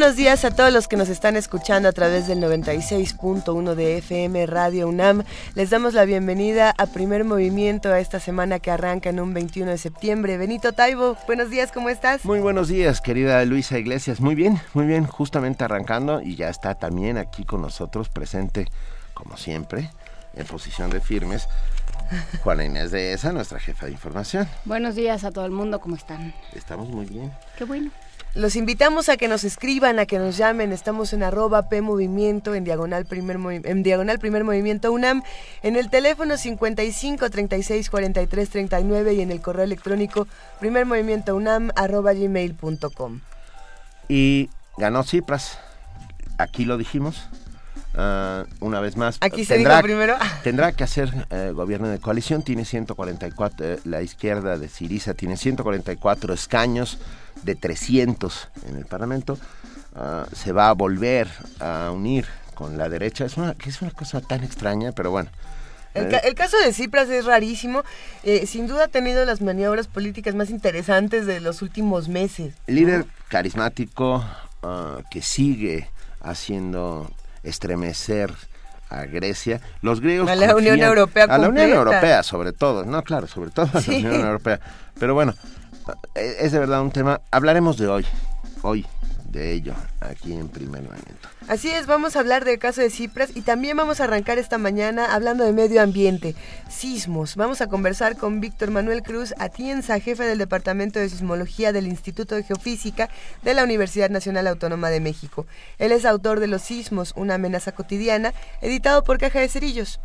Buenos días a todos los que nos están escuchando a través del 96.1 de FM Radio UNAM. Les damos la bienvenida a Primer Movimiento a esta semana que arranca en un 21 de septiembre. Benito Taibo, buenos días, ¿cómo estás? Muy buenos días, querida Luisa Iglesias. Muy bien, muy bien, justamente arrancando y ya está también aquí con nosotros presente, como siempre, en posición de firmes, Juana Inés de esa, nuestra jefa de información. Buenos días a todo el mundo, ¿cómo están? Estamos muy bien. Qué bueno. Los invitamos a que nos escriban, a que nos llamen. Estamos en arroba P Movimiento, en diagonal primer, en diagonal primer movimiento UNAM, en el teléfono 55 36 43 39 y en el correo electrónico primer movimiento UNAM arroba gmail.com. Y ganó Cipras. Aquí lo dijimos. Uh, una vez más. Aquí se tendrá, dijo primero. tendrá que hacer eh, gobierno de coalición. Tiene 144, eh, la izquierda de Siriza tiene 144 escaños de 300 en el Parlamento. Uh, se va a volver a unir con la derecha. Es una, es una cosa tan extraña, pero bueno. El, ca el, caso de Cipras es rarísimo. Eh, sin duda ha tenido las maniobras políticas más interesantes de los últimos meses. Líder carismático uh, que sigue haciendo estremecer a Grecia. Los griegos a la Unión Europea a la Unión Europea sobre todo, no claro, sobre todo a la Unión Europea. Pero bueno, es de verdad un tema. Hablaremos de hoy, hoy de ello aquí en Primer Movimiento. Así es, vamos a hablar del caso de Cipras y también vamos a arrancar esta mañana hablando de medio ambiente, sismos. Vamos a conversar con Víctor Manuel Cruz Atienza, jefe del Departamento de Sismología del Instituto de Geofísica de la Universidad Nacional Autónoma de México. Él es autor de Los Sismos, una amenaza cotidiana, editado por Caja de Cerillos.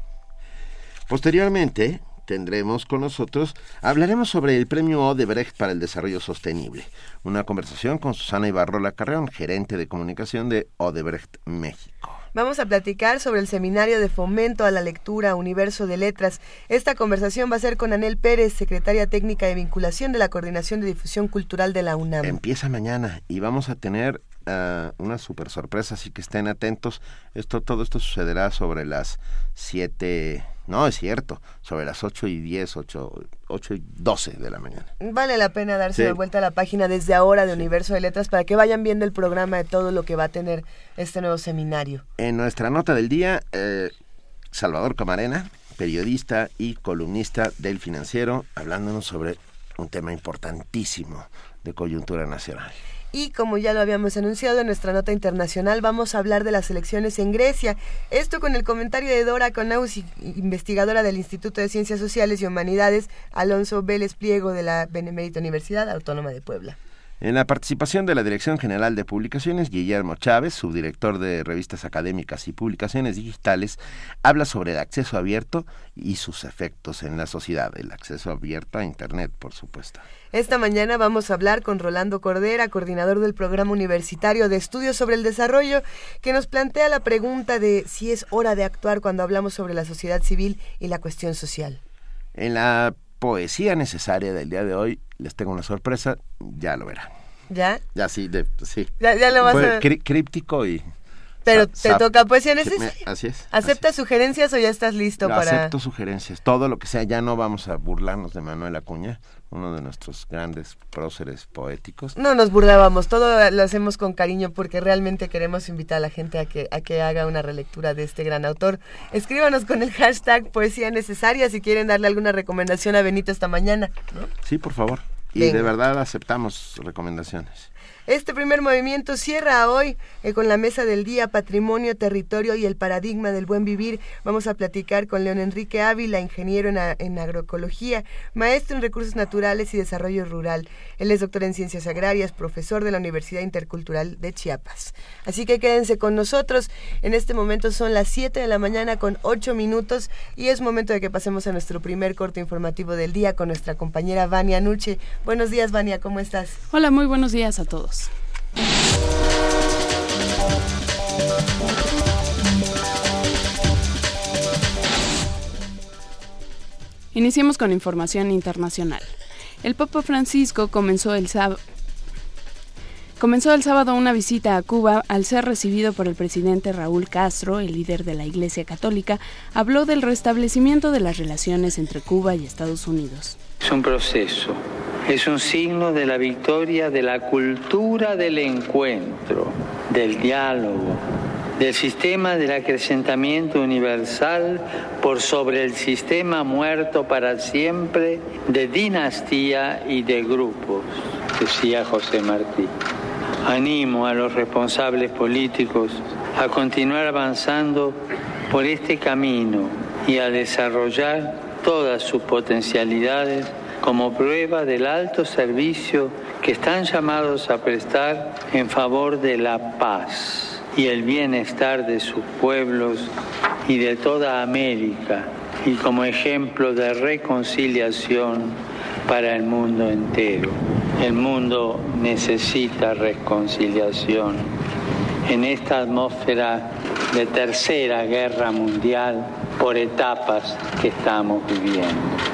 Posteriormente, tendremos con nosotros, hablaremos sobre el premio Odebrecht para el desarrollo sostenible. Una conversación con Susana Ibarrola Carreón, gerente de comunicación de Odebrecht México. Vamos a platicar sobre el seminario de fomento a la lectura Universo de Letras. Esta conversación va a ser con Anel Pérez, secretaria técnica de vinculación de la Coordinación de Difusión Cultural de la UNAM. Empieza mañana y vamos a tener uh, una super sorpresa, así que estén atentos. Esto, todo esto sucederá sobre las 7, no es cierto, sobre las 8 y 10, 8, 8 y 12 de la mañana. Vale la pena darse sí. de vuelta a la página desde ahora de Universo de Letras para que vayan viendo el programa de todo lo que va a tener este nuevo seminario. En nuestra nota del día, eh, Salvador Camarena, periodista y columnista del financiero, hablándonos sobre un tema importantísimo de coyuntura nacional. Y como ya lo habíamos anunciado en nuestra nota internacional, vamos a hablar de las elecciones en Grecia. Esto con el comentario de Dora Conausi, investigadora del Instituto de Ciencias Sociales y Humanidades, Alonso Vélez Pliego de la Benemérita Universidad Autónoma de Puebla. En la participación de la Dirección General de Publicaciones, Guillermo Chávez, subdirector de revistas académicas y publicaciones digitales, habla sobre el acceso abierto y sus efectos en la sociedad, el acceso abierto a Internet, por supuesto. Esta mañana vamos a hablar con Rolando Cordera, coordinador del Programa Universitario de Estudios sobre el Desarrollo, que nos plantea la pregunta de si es hora de actuar cuando hablamos sobre la sociedad civil y la cuestión social. En la poesía necesaria del día de hoy, les tengo una sorpresa, ya lo verán. ¿Ya? Ya sí, de, sí. Ya, ya lo vas Fue a... crí críptico y... Pero te toca poesía necesaria. Así es. ¿Aceptas así. sugerencias o ya estás listo no, para...? Acepto sugerencias, todo lo que sea, ya no vamos a burlarnos de Manuel Acuña, uno de nuestros grandes próceres poéticos. No nos burlábamos, todo lo hacemos con cariño porque realmente queremos invitar a la gente a que, a que haga una relectura de este gran autor. Escríbanos con el hashtag poesía necesaria si quieren darle alguna recomendación a Benito esta mañana. ¿no? Sí, por favor. Y Venga. de verdad aceptamos recomendaciones. Este primer movimiento cierra hoy eh, con la mesa del día Patrimonio, Territorio y el Paradigma del Buen Vivir. Vamos a platicar con León Enrique Ávila, ingeniero en, agroecología, maestro en recursos naturales y desarrollo rural. Él es doctor en ciencias agrarias, profesor de la Universidad Intercultural de Chiapas. Así que quédense con nosotros. En este momento son las 7 de la mañana con 8 minutos y es momento de que pasemos a nuestro primer corte informativo del día con nuestra compañera Vania Nuche. Buenos días, Vania, ¿cómo estás? Hola, muy buenos días a todos. Iniciemos con información internacional. El Papa Francisco comenzó el sábado Comenzó el sábado una visita a Cuba al ser recibido por el presidente Raúl Castro, el líder de la Iglesia Católica, habló del restablecimiento de las relaciones entre Cuba y Estados Unidos. Es un proceso, es un signo de la victoria de la cultura del encuentro, del diálogo, del sistema del acrecentamiento universal por sobre el sistema muerto para siempre de dinastía y de grupos, decía José Martí. Animo a los responsables políticos a continuar avanzando por este camino y a desarrollar todas sus potencialidades como prueba del alto servicio que están llamados a prestar en favor de la paz y el bienestar de sus pueblos y de toda América y como ejemplo de reconciliación para el mundo entero. El mundo necesita reconciliación. En esta atmósfera de tercera guerra mundial por etapas que estamos viviendo.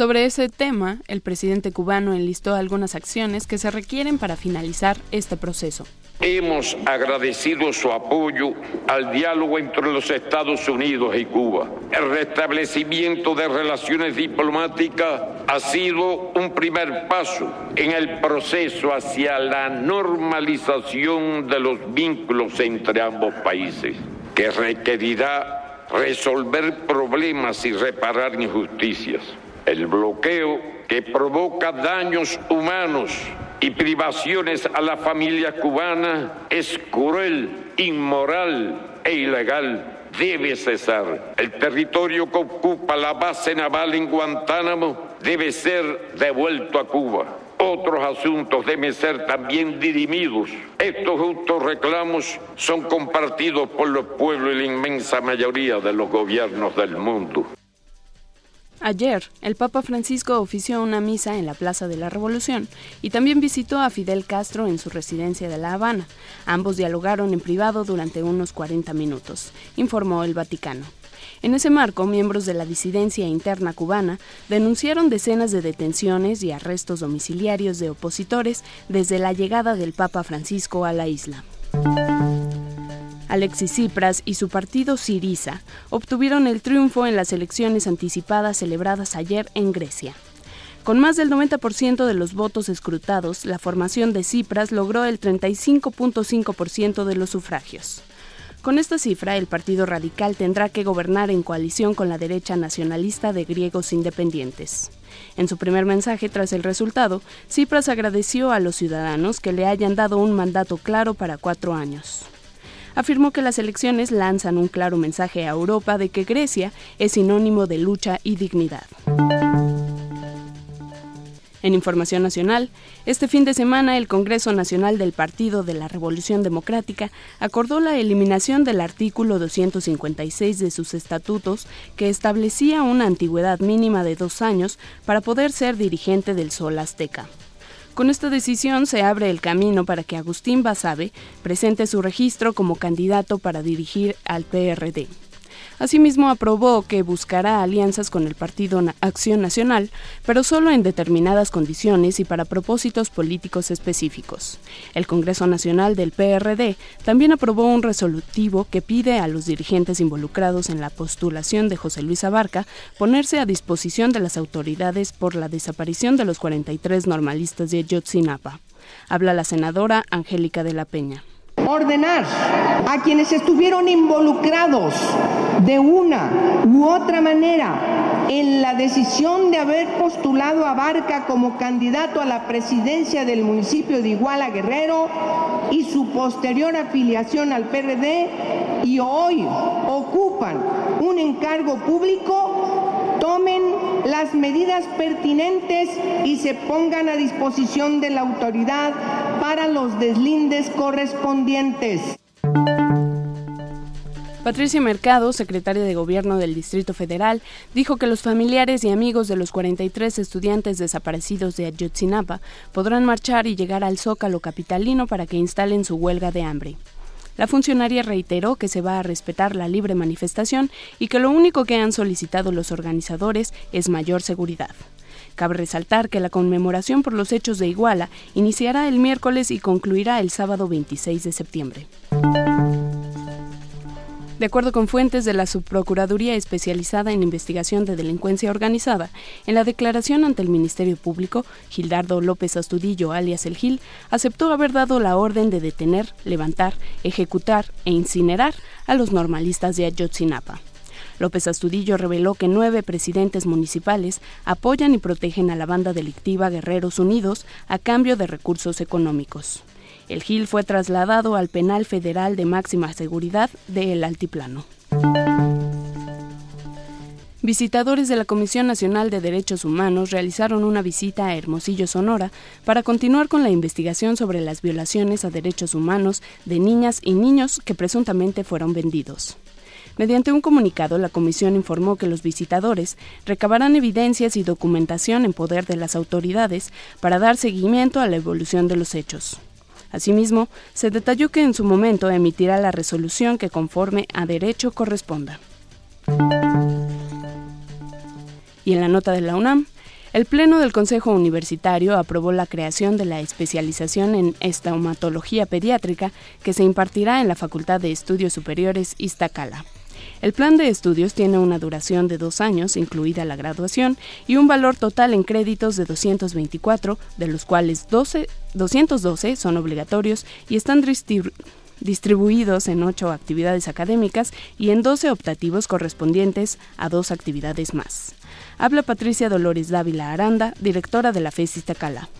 Sobre ese tema, el presidente cubano enlistó algunas acciones que se requieren para finalizar este proceso. Hemos agradecido su apoyo al diálogo entre los Estados Unidos y Cuba. El restablecimiento de relaciones diplomáticas ha sido un primer paso en el proceso hacia la normalización de los vínculos entre ambos países, que requerirá resolver problemas y reparar injusticias. El bloqueo que provoca daños humanos y privaciones a la familia cubana es cruel, inmoral e ilegal. Debe cesar. El territorio que ocupa la base naval en Guantánamo debe ser devuelto a Cuba. Otros asuntos deben ser también dirimidos. Estos justos reclamos son compartidos por los pueblos y la inmensa mayoría de los gobiernos del mundo. Ayer, el Papa Francisco ofició una misa en la Plaza de la Revolución y también visitó a Fidel Castro en su residencia de La Habana. Ambos dialogaron en privado durante unos 40 minutos, informó el Vaticano. En ese marco, miembros de la disidencia interna cubana denunciaron decenas de detenciones y arrestos domiciliarios de opositores desde la llegada del Papa Francisco a la isla. Alexis Tsipras y su partido Siriza obtuvieron el triunfo en las elecciones anticipadas celebradas ayer en Grecia. Con más del 90% de los votos escrutados, la formación de Tsipras logró el 35.5% de los sufragios. Con esta cifra, el Partido Radical tendrá que gobernar en coalición con la derecha nacionalista de griegos independientes. En su primer mensaje tras el resultado, Tsipras agradeció a los ciudadanos que le hayan dado un mandato claro para cuatro años afirmó que las elecciones lanzan un claro mensaje a Europa de que Grecia es sinónimo de lucha y dignidad. En Información Nacional, este fin de semana el Congreso Nacional del Partido de la Revolución Democrática acordó la eliminación del artículo 256 de sus estatutos que establecía una antigüedad mínima de dos años para poder ser dirigente del Sol Azteca. Con esta decisión se abre el camino para que Agustín Basabe presente su registro como candidato para dirigir al PRD. Asimismo, aprobó que buscará alianzas con el Partido Acción Nacional, pero solo en determinadas condiciones y para propósitos políticos específicos. El Congreso Nacional del PRD también aprobó un resolutivo que pide a los dirigentes involucrados en la postulación de José Luis Abarca ponerse a disposición de las autoridades por la desaparición de los 43 normalistas de Yotzinapa. Habla la senadora Angélica de la Peña ordenar a quienes estuvieron involucrados de una u otra manera en la decisión de haber postulado a Barca como candidato a la presidencia del municipio de Iguala Guerrero y su posterior afiliación al PRD y hoy ocupan un encargo público, tomen las medidas pertinentes y se pongan a disposición de la autoridad para los deslindes correspondientes. Patricia Mercado, secretaria de Gobierno del Distrito Federal, dijo que los familiares y amigos de los 43 estudiantes desaparecidos de Ayotzinapa podrán marchar y llegar al Zócalo capitalino para que instalen su huelga de hambre. La funcionaria reiteró que se va a respetar la libre manifestación y que lo único que han solicitado los organizadores es mayor seguridad. Cabe resaltar que la conmemoración por los hechos de Iguala iniciará el miércoles y concluirá el sábado 26 de septiembre. De acuerdo con fuentes de la Subprocuraduría especializada en investigación de delincuencia organizada, en la declaración ante el Ministerio Público, Gildardo López Astudillo, alias El Gil, aceptó haber dado la orden de detener, levantar, ejecutar e incinerar a los normalistas de Ayotzinapa. López Astudillo reveló que nueve presidentes municipales apoyan y protegen a la banda delictiva Guerreros Unidos a cambio de recursos económicos. El Gil fue trasladado al penal federal de máxima seguridad de El Altiplano. Visitadores de la Comisión Nacional de Derechos Humanos realizaron una visita a Hermosillo, Sonora, para continuar con la investigación sobre las violaciones a derechos humanos de niñas y niños que presuntamente fueron vendidos. Mediante un comunicado, la comisión informó que los visitadores recabarán evidencias y documentación en poder de las autoridades para dar seguimiento a la evolución de los hechos. Asimismo, se detalló que en su momento emitirá la resolución que conforme a derecho corresponda. Y en la nota de la UNAM, el Pleno del Consejo Universitario aprobó la creación de la especialización en estaumatología pediátrica que se impartirá en la Facultad de Estudios Superiores Iztacala. El plan de estudios tiene una duración de dos años, incluida la graduación, y un valor total en créditos de 224, de los cuales 12, 212 son obligatorios y están distribuidos en ocho actividades académicas y en 12 optativos correspondientes a dos actividades más. Habla Patricia Dolores Dávila Aranda, directora de la FES Iztacala.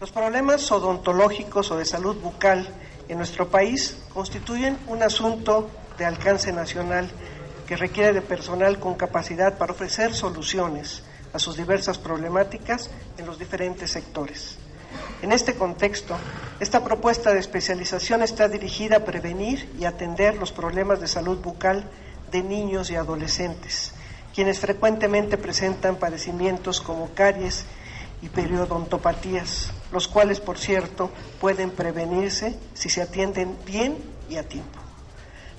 Los problemas odontológicos o de salud bucal en nuestro país constituyen un asunto de alcance nacional que requiere de personal con capacidad para ofrecer soluciones a sus diversas problemáticas en los diferentes sectores. En este contexto, esta propuesta de especialización está dirigida a prevenir y atender los problemas de salud bucal de niños y adolescentes, quienes frecuentemente presentan padecimientos como caries y periodontopatías, los cuales, por cierto, pueden prevenirse si se atienden bien y a tiempo.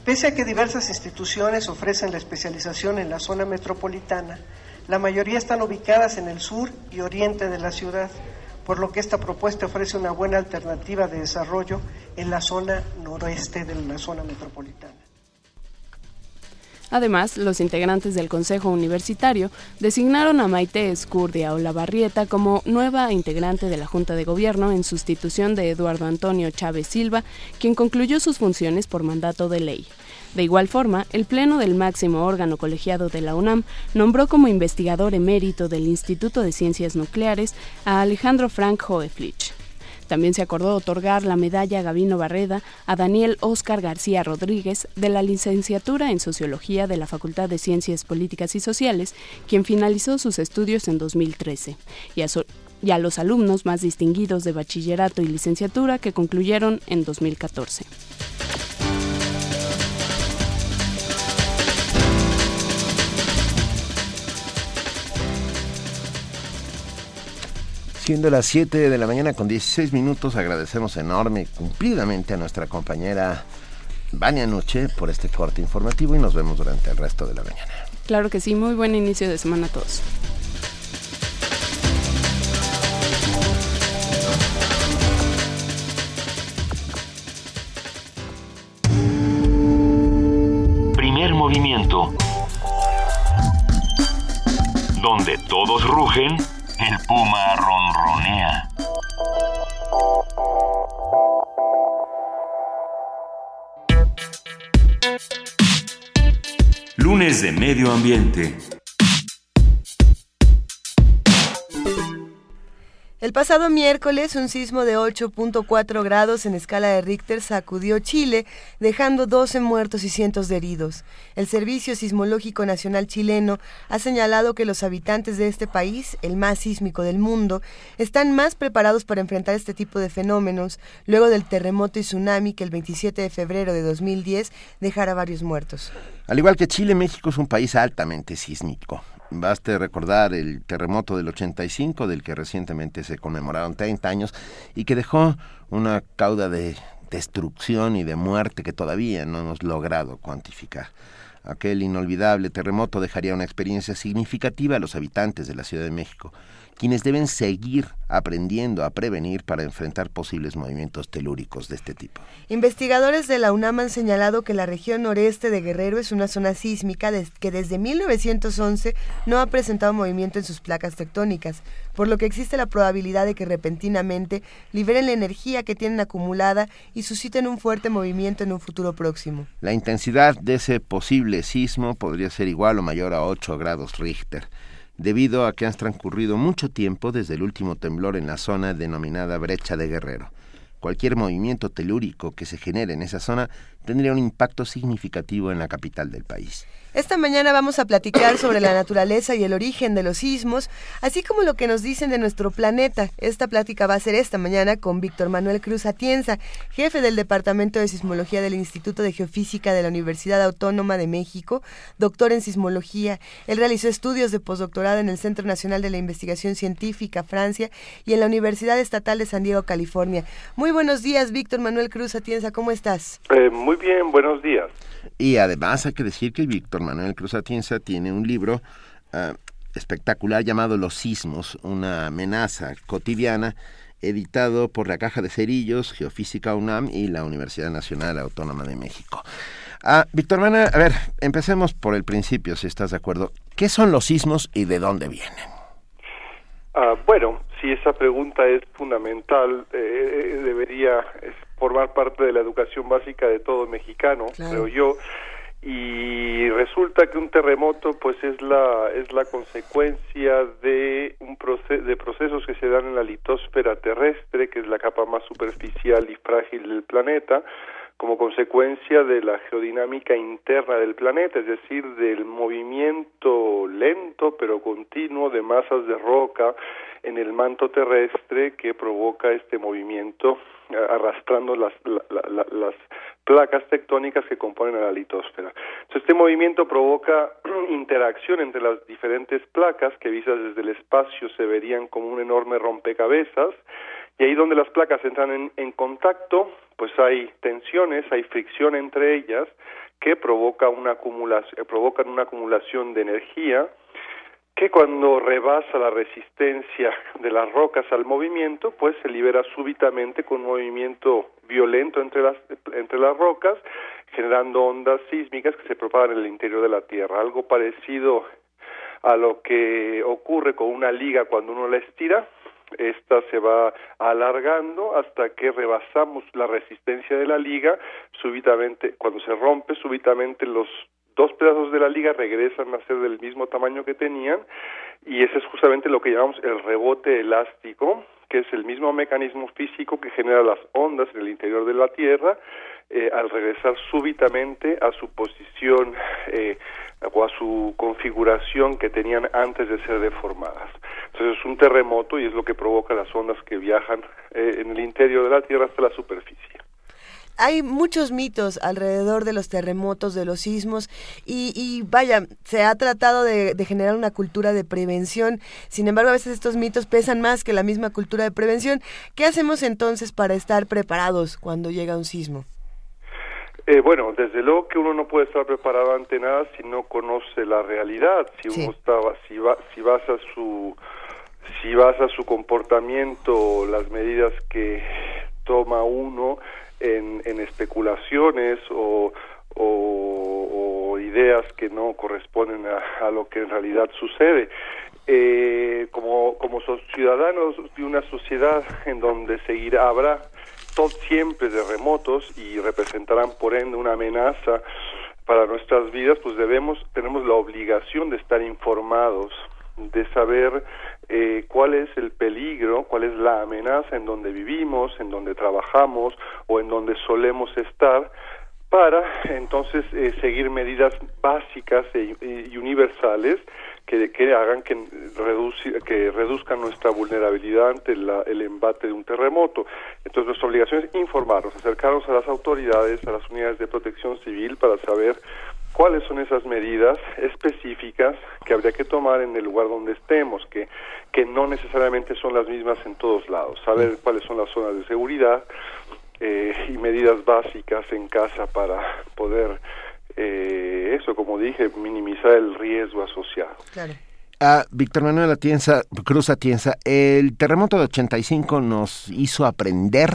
Pese a que diversas instituciones ofrecen la especialización en la zona metropolitana, la mayoría están ubicadas en el sur y oriente de la ciudad, por lo que esta propuesta ofrece una buena alternativa de desarrollo en la zona noroeste de la zona metropolitana. Además, los integrantes del Consejo Universitario designaron a Maite Escurdia Olavarrieta como nueva integrante de la Junta de Gobierno en sustitución de Eduardo Antonio Chávez Silva, quien concluyó sus funciones por mandato de ley. De igual forma, el Pleno del máximo órgano colegiado de la UNAM nombró como investigador emérito del Instituto de Ciencias Nucleares a Alejandro Frank Hoeflich. También se acordó otorgar la medalla Gavino Barreda a Daniel Oscar García Rodríguez de la licenciatura en Sociología de la Facultad de Ciencias Políticas y Sociales, quien finalizó sus estudios en 2013, y a, y a los alumnos más distinguidos de bachillerato y licenciatura que concluyeron en 2014. Siendo las 7 de la mañana con 16 minutos, agradecemos enorme, cumplidamente a nuestra compañera Vania Noche por este corte informativo y nos vemos durante el resto de la mañana. Claro que sí, muy buen inicio de semana a todos. Primer movimiento. Donde todos rugen el puma ronronea. Lunes de Medio Ambiente. El pasado miércoles, un sismo de 8.4 grados en escala de Richter sacudió Chile, dejando 12 muertos y cientos de heridos. El Servicio Sismológico Nacional chileno ha señalado que los habitantes de este país, el más sísmico del mundo, están más preparados para enfrentar este tipo de fenómenos luego del terremoto y tsunami que el 27 de febrero de 2010 dejara varios muertos. Al igual que Chile, México es un país altamente sísmico. Baste recordar el terremoto del 85, del que recientemente se conmemoraron 30 años y que dejó una cauda de destrucción y de muerte que todavía no hemos logrado cuantificar. Aquel inolvidable terremoto dejaría una experiencia significativa a los habitantes de la Ciudad de México quienes deben seguir aprendiendo a prevenir para enfrentar posibles movimientos telúricos de este tipo. Investigadores de la UNAM han señalado que la región noreste de Guerrero es una zona sísmica que desde 1911 no ha presentado movimiento en sus placas tectónicas, por lo que existe la probabilidad de que repentinamente liberen la energía que tienen acumulada y susciten un fuerte movimiento en un futuro próximo. La intensidad de ese posible sismo podría ser igual o mayor a 8 grados Richter debido a que han transcurrido mucho tiempo desde el último temblor en la zona denominada Brecha de Guerrero. Cualquier movimiento telúrico que se genere en esa zona tendría un impacto significativo en la capital del país. Esta mañana vamos a platicar sobre la naturaleza y el origen de los sismos, así como lo que nos dicen de nuestro planeta. Esta plática va a ser esta mañana con Víctor Manuel Cruz Atienza, jefe del Departamento de Sismología del Instituto de Geofísica de la Universidad Autónoma de México, doctor en sismología. Él realizó estudios de postdoctorado en el Centro Nacional de la Investigación Científica, Francia, y en la Universidad Estatal de San Diego, California. Muy buenos días, Víctor Manuel Cruz Atienza, ¿cómo estás? Eh, muy bien, buenos días. Y además hay que decir que Víctor Manuel Cruz Atienza tiene un libro ah, espectacular llamado Los sismos, una amenaza cotidiana, editado por la Caja de Cerillos, Geofísica UNAM y la Universidad Nacional Autónoma de México. Ah, Víctor Manuel, a ver, empecemos por el principio, si estás de acuerdo. ¿Qué son los sismos y de dónde vienen? Ah, bueno, si esa pregunta es fundamental, eh, eh, debería formar parte de la educación básica de todo mexicano, creo yo. Y resulta que un terremoto pues es la es la consecuencia de un de procesos que se dan en la litosfera terrestre, que es la capa más superficial y frágil del planeta, como consecuencia de la geodinámica interna del planeta, es decir, del movimiento lento pero continuo de masas de roca en el manto terrestre que provoca este movimiento eh, arrastrando las, las placas tectónicas que componen a la litosfera. Entonces, este movimiento provoca interacción entre las diferentes placas que vistas desde el espacio se verían como un enorme rompecabezas y ahí donde las placas entran en, en contacto, pues hay tensiones, hay fricción entre ellas que provoca una acumulación, provocan una acumulación de energía que cuando rebasa la resistencia de las rocas al movimiento, pues se libera súbitamente con un movimiento violento entre las, entre las rocas, generando ondas sísmicas que se propagan en el interior de la Tierra. Algo parecido a lo que ocurre con una liga cuando uno la estira, esta se va alargando hasta que rebasamos la resistencia de la liga, súbitamente, cuando se rompe, súbitamente los dos pedazos de la liga regresan a ser del mismo tamaño que tenían y ese es justamente lo que llamamos el rebote elástico, que es el mismo mecanismo físico que genera las ondas en el interior de la Tierra eh, al regresar súbitamente a su posición eh, o a su configuración que tenían antes de ser deformadas. Entonces es un terremoto y es lo que provoca las ondas que viajan eh, en el interior de la Tierra hasta la superficie hay muchos mitos alrededor de los terremotos, de los sismos, y, vaya, se ha tratado de, generar una cultura de prevención. Sin embargo, a veces estos mitos pesan más que la misma cultura de prevención. ¿Qué hacemos entonces para estar preparados cuando llega un sismo? Eh, bueno, desde luego que uno no puede estar preparado ante nada si no conoce la realidad. Si uno estaba, si va, si basa su, si basa su comportamiento, las medidas que toma uno en, en especulaciones o, o, ideas que no corresponden a, lo que en realidad sucede. Eh, como, como ciudadanos de una sociedad en donde seguirá, habrá todo, siempre terremotos y representarán por ende una amenaza para nuestras vidas, pues debemos, tenemos la obligación de estar informados, de saber eh, cuál es el peligro, cuál es la amenaza en donde vivimos, en donde trabajamos o en donde solemos estar, para entonces eh, seguir medidas básicas e, y universales que, hagan que, que reduzcan nuestra vulnerabilidad ante el embate de un terremoto. Entonces nuestra obligación es informarnos, acercarnos a las autoridades, a las unidades de protección civil para saber cuáles son esas medidas específicas que habría que tomar en el lugar donde estemos, que, que no necesariamente son las mismas en todos lados, saber cuáles son las zonas de seguridad eh, y medidas básicas en casa para poder, eh, eso como dije, minimizar el riesgo asociado. Claro. Ah, Víctor Manuel Atienza, Cruz Atienza, el terremoto de 85 nos hizo aprender,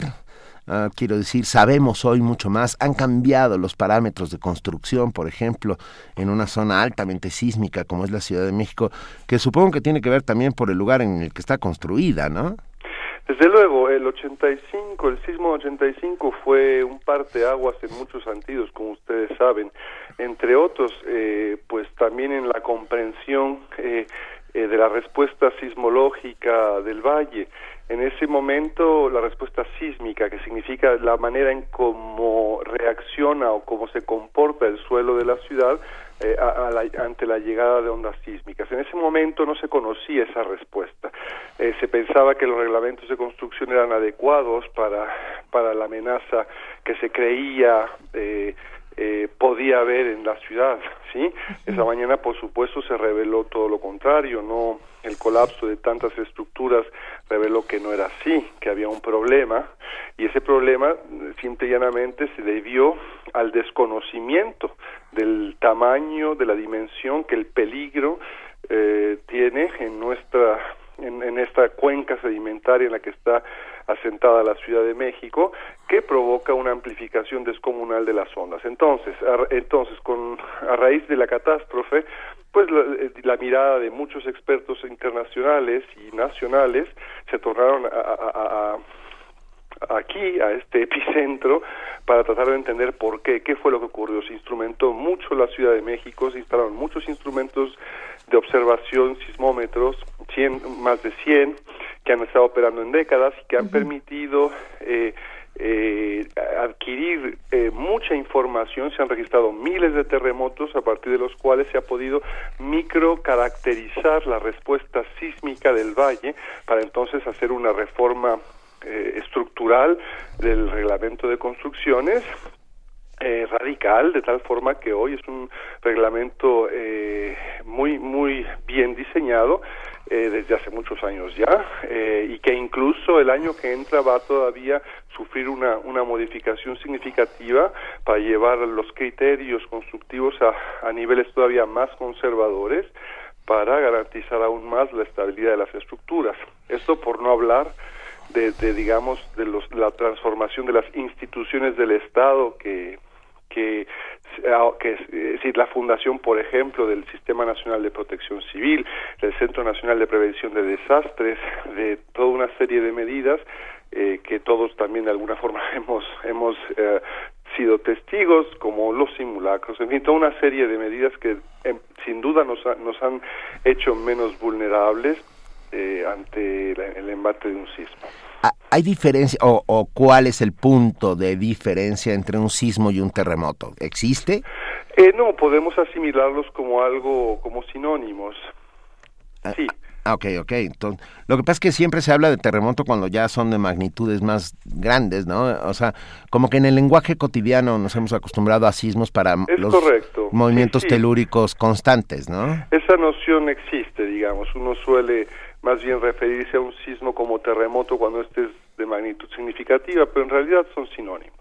ah, quiero decir, sabemos hoy mucho más, han cambiado los parámetros de construcción, por ejemplo, en una zona altamente sísmica como es la Ciudad de México, que supongo que tiene que ver también por el lugar en el que está construida, ¿no? Desde luego, el 85, el sismo 85 fue un parteaguas en muchos sentidos, como ustedes saben, entre otros, eh, pues también en la comprensión eh, eh, de la respuesta sismológica del valle. En ese momento, la respuesta sísmica, que significa la manera en cómo reacciona o cómo se comporta el suelo de la ciudad, eh, ante la llegada de ondas sísmicas. En ese momento no se conocía esa respuesta. Eh, se pensaba que los reglamentos de construcción eran adecuados para, para la amenaza que se creía eh, eh, podía haber en la ciudad, ¿sí? Esa mañana, por supuesto, se reveló todo lo contrario, no el colapso de tantas estructuras reveló que no era así, que había un problema, y ese problema, simple y llanamente, se debió al desconocimiento del tamaño, de la dimensión que el peligro eh, tiene en nuestra en, esta cuenca sedimentaria en la que está asentada la Ciudad de México, que provoca una amplificación descomunal de las ondas. Entonces, a, entonces con a raíz de la catástrofe, pues la, la, mirada de muchos expertos internacionales y nacionales se tornaron a, a, aquí, a este epicentro, para tratar de entender por qué, qué fue lo que ocurrió. Se instrumentó mucho la Ciudad de México, se instalaron muchos instrumentos de observación, sismómetros, 100, más de 100, que han estado operando en décadas y que han permitido eh, eh, adquirir eh, mucha información, se han registrado miles de terremotos a partir de los cuales se ha podido micro caracterizar la respuesta sísmica del valle para entonces hacer una reforma eh, estructural del reglamento de construcciones eh, radical de tal forma que hoy es un reglamento eh, muy muy bien diseñado eh, desde hace muchos años ya eh, y que incluso el año que entra va todavía sufrir una, una modificación significativa para llevar los criterios constructivos a, a niveles todavía más conservadores para garantizar aún más la estabilidad de las estructuras. Esto por no hablar de, de digamos, de los, la transformación de las instituciones del Estado que, que, ah, que es decir, la fundación, por ejemplo, del Sistema Nacional de Protección Civil, del Centro Nacional de Prevención de Desastres, de toda una serie de medidas eh, que todos también de alguna forma hemos, hemos eh, sido testigos, como los simulacros, en fin, toda una serie de medidas que em, sin duda nos, nos han hecho menos vulnerables eh, ante el embate de un sismo. ¿Hay diferencia o, cuál es el punto de diferencia entre un sismo y un terremoto? ¿Existe? Eh, no, podemos asimilarlos como algo, como sinónimos. Ah, sí. Ah, ok, ok. Entonces, lo que pasa es que siempre se habla de terremoto cuando ya son de magnitudes más grandes, ¿no? O sea, como que en el lenguaje cotidiano nos hemos acostumbrado a sismos para los movimientos telúricos constantes, ¿no? Esa noción existe, digamos. Uno suele más bien referirse a un sismo como terremoto cuando este es de magnitud significativa, pero en realidad son sinónimos.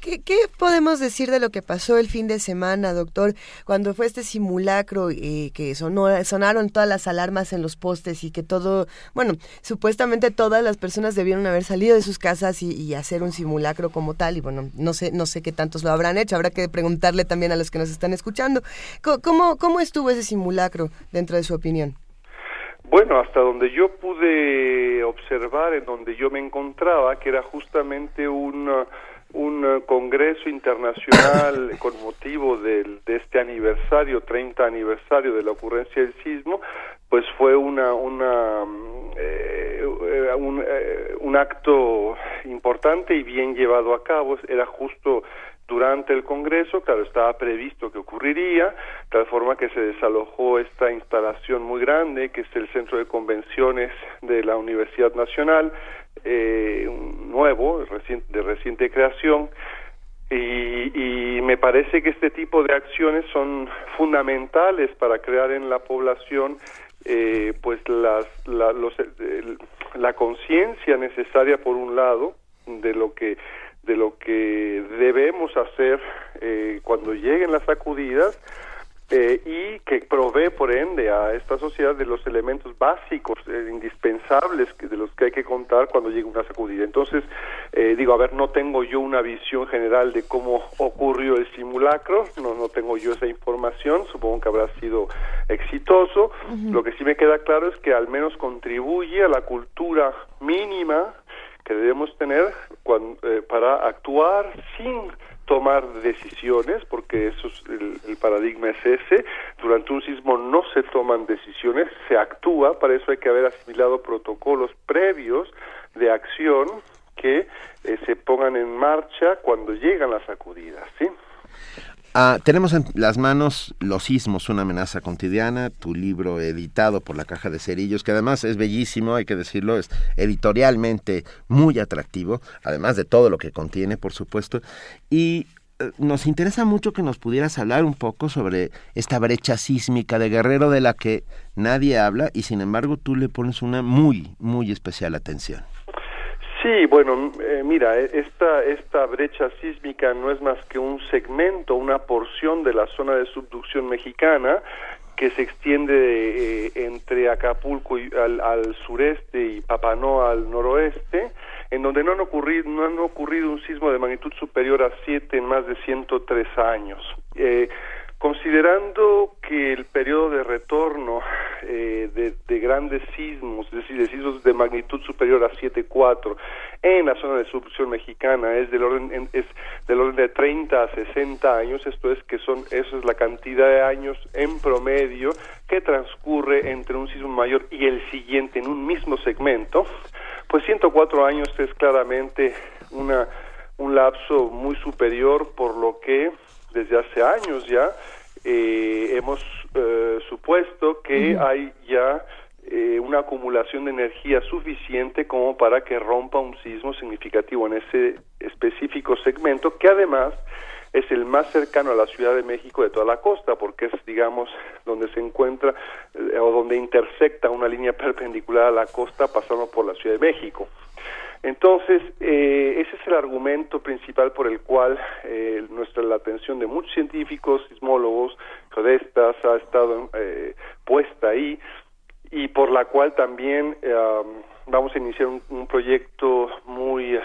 ¿Qué, podemos decir de lo que pasó el fin de semana, doctor, cuando fue este simulacro y eh, que sonó, sonaron todas las alarmas en los postes y que todo, bueno, supuestamente todas las personas debieron haber salido de sus casas y, hacer un simulacro como tal y bueno, no sé, no sé qué tantos lo habrán hecho, habrá que preguntarle también a los que nos están escuchando. ¿Cómo, cómo estuvo ese simulacro dentro de su opinión? Bueno, hasta donde yo pude observar, en donde yo me encontraba, que era justamente un, un congreso internacional con motivo del, de este aniversario, 30 aniversario de la ocurrencia del sismo, pues fue una, una eh, un, eh, un acto importante y bien llevado a cabo. Era justo durante el Congreso, claro, estaba previsto que ocurriría, tal forma que se desalojó esta instalación muy grande, que es el Centro de Convenciones de la Universidad Nacional, eh, nuevo, de reciente creación, y, me parece que este tipo de acciones son fundamentales para crear en la población eh, pues las, la, la conciencia necesaria por un lado de lo que de lo que debemos hacer eh, cuando lleguen las sacudidas eh, y que provee por ende a esta sociedad de los elementos básicos, eh, indispensables de los que hay que contar cuando llega una sacudida. Entonces, eh, digo, a ver, no tengo yo una visión general de cómo ocurrió el simulacro, no, no tengo yo esa información, supongo que habrá sido exitoso. Lo que sí me queda claro es que al menos contribuye a la cultura mínima que debemos tener para actuar sin tomar decisiones, porque eso es el, paradigma es ese. Durante un sismo no se toman decisiones, se actúa, para eso hay que haber asimilado protocolos previos de acción que eh, se pongan en marcha cuando llegan las sacudidas, ¿sí? Ah, tenemos en las manos Los sismos, una amenaza cotidiana, tu libro editado por la Caja de Cerillos, que además es bellísimo, hay que decirlo, es editorialmente muy atractivo, además de todo lo que contiene, por supuesto. Y eh, nos interesa mucho que nos pudieras hablar un poco sobre esta brecha sísmica de Guerrero de la que nadie habla y sin embargo tú le pones una muy, muy especial atención. Sí, bueno, eh, mira, e, esta, esta brecha sísmica no es más que un segmento, una porción de la zona de subducción mexicana que se extiende eh, entre Acapulco y, al, sureste y Papanoa al noroeste, en donde no han ocurrido, no han ocurrido un sismo de magnitud superior a 7 en más de 103 años. Eh, Considerando que el periodo de retorno eh, de, grandes sismos, es decir, de sismos de magnitud superior a 7.4 en la zona de subducción mexicana es del orden es del orden de 30 a 60 años, esto es que son eso es la cantidad de años en promedio que transcurre entre un sismo mayor y el siguiente en un mismo segmento, pues 104 años es claramente una un lapso muy superior por lo que desde hace años ya eh, hemos eh, supuesto que hay ya eh, una acumulación de energía suficiente como para que rompa un sismo significativo en ese específico segmento que además es el más cercano a la Ciudad de México de toda la costa, porque es, digamos, donde se encuentra o donde intersecta una línea perpendicular a la costa pasando por la Ciudad de México. Entonces, eh, ese es el argumento principal por el cual eh, nuestra la atención de muchos científicos, sismólogos, codestas ha estado eh, puesta ahí y por la cual también vamos a iniciar un, proyecto muy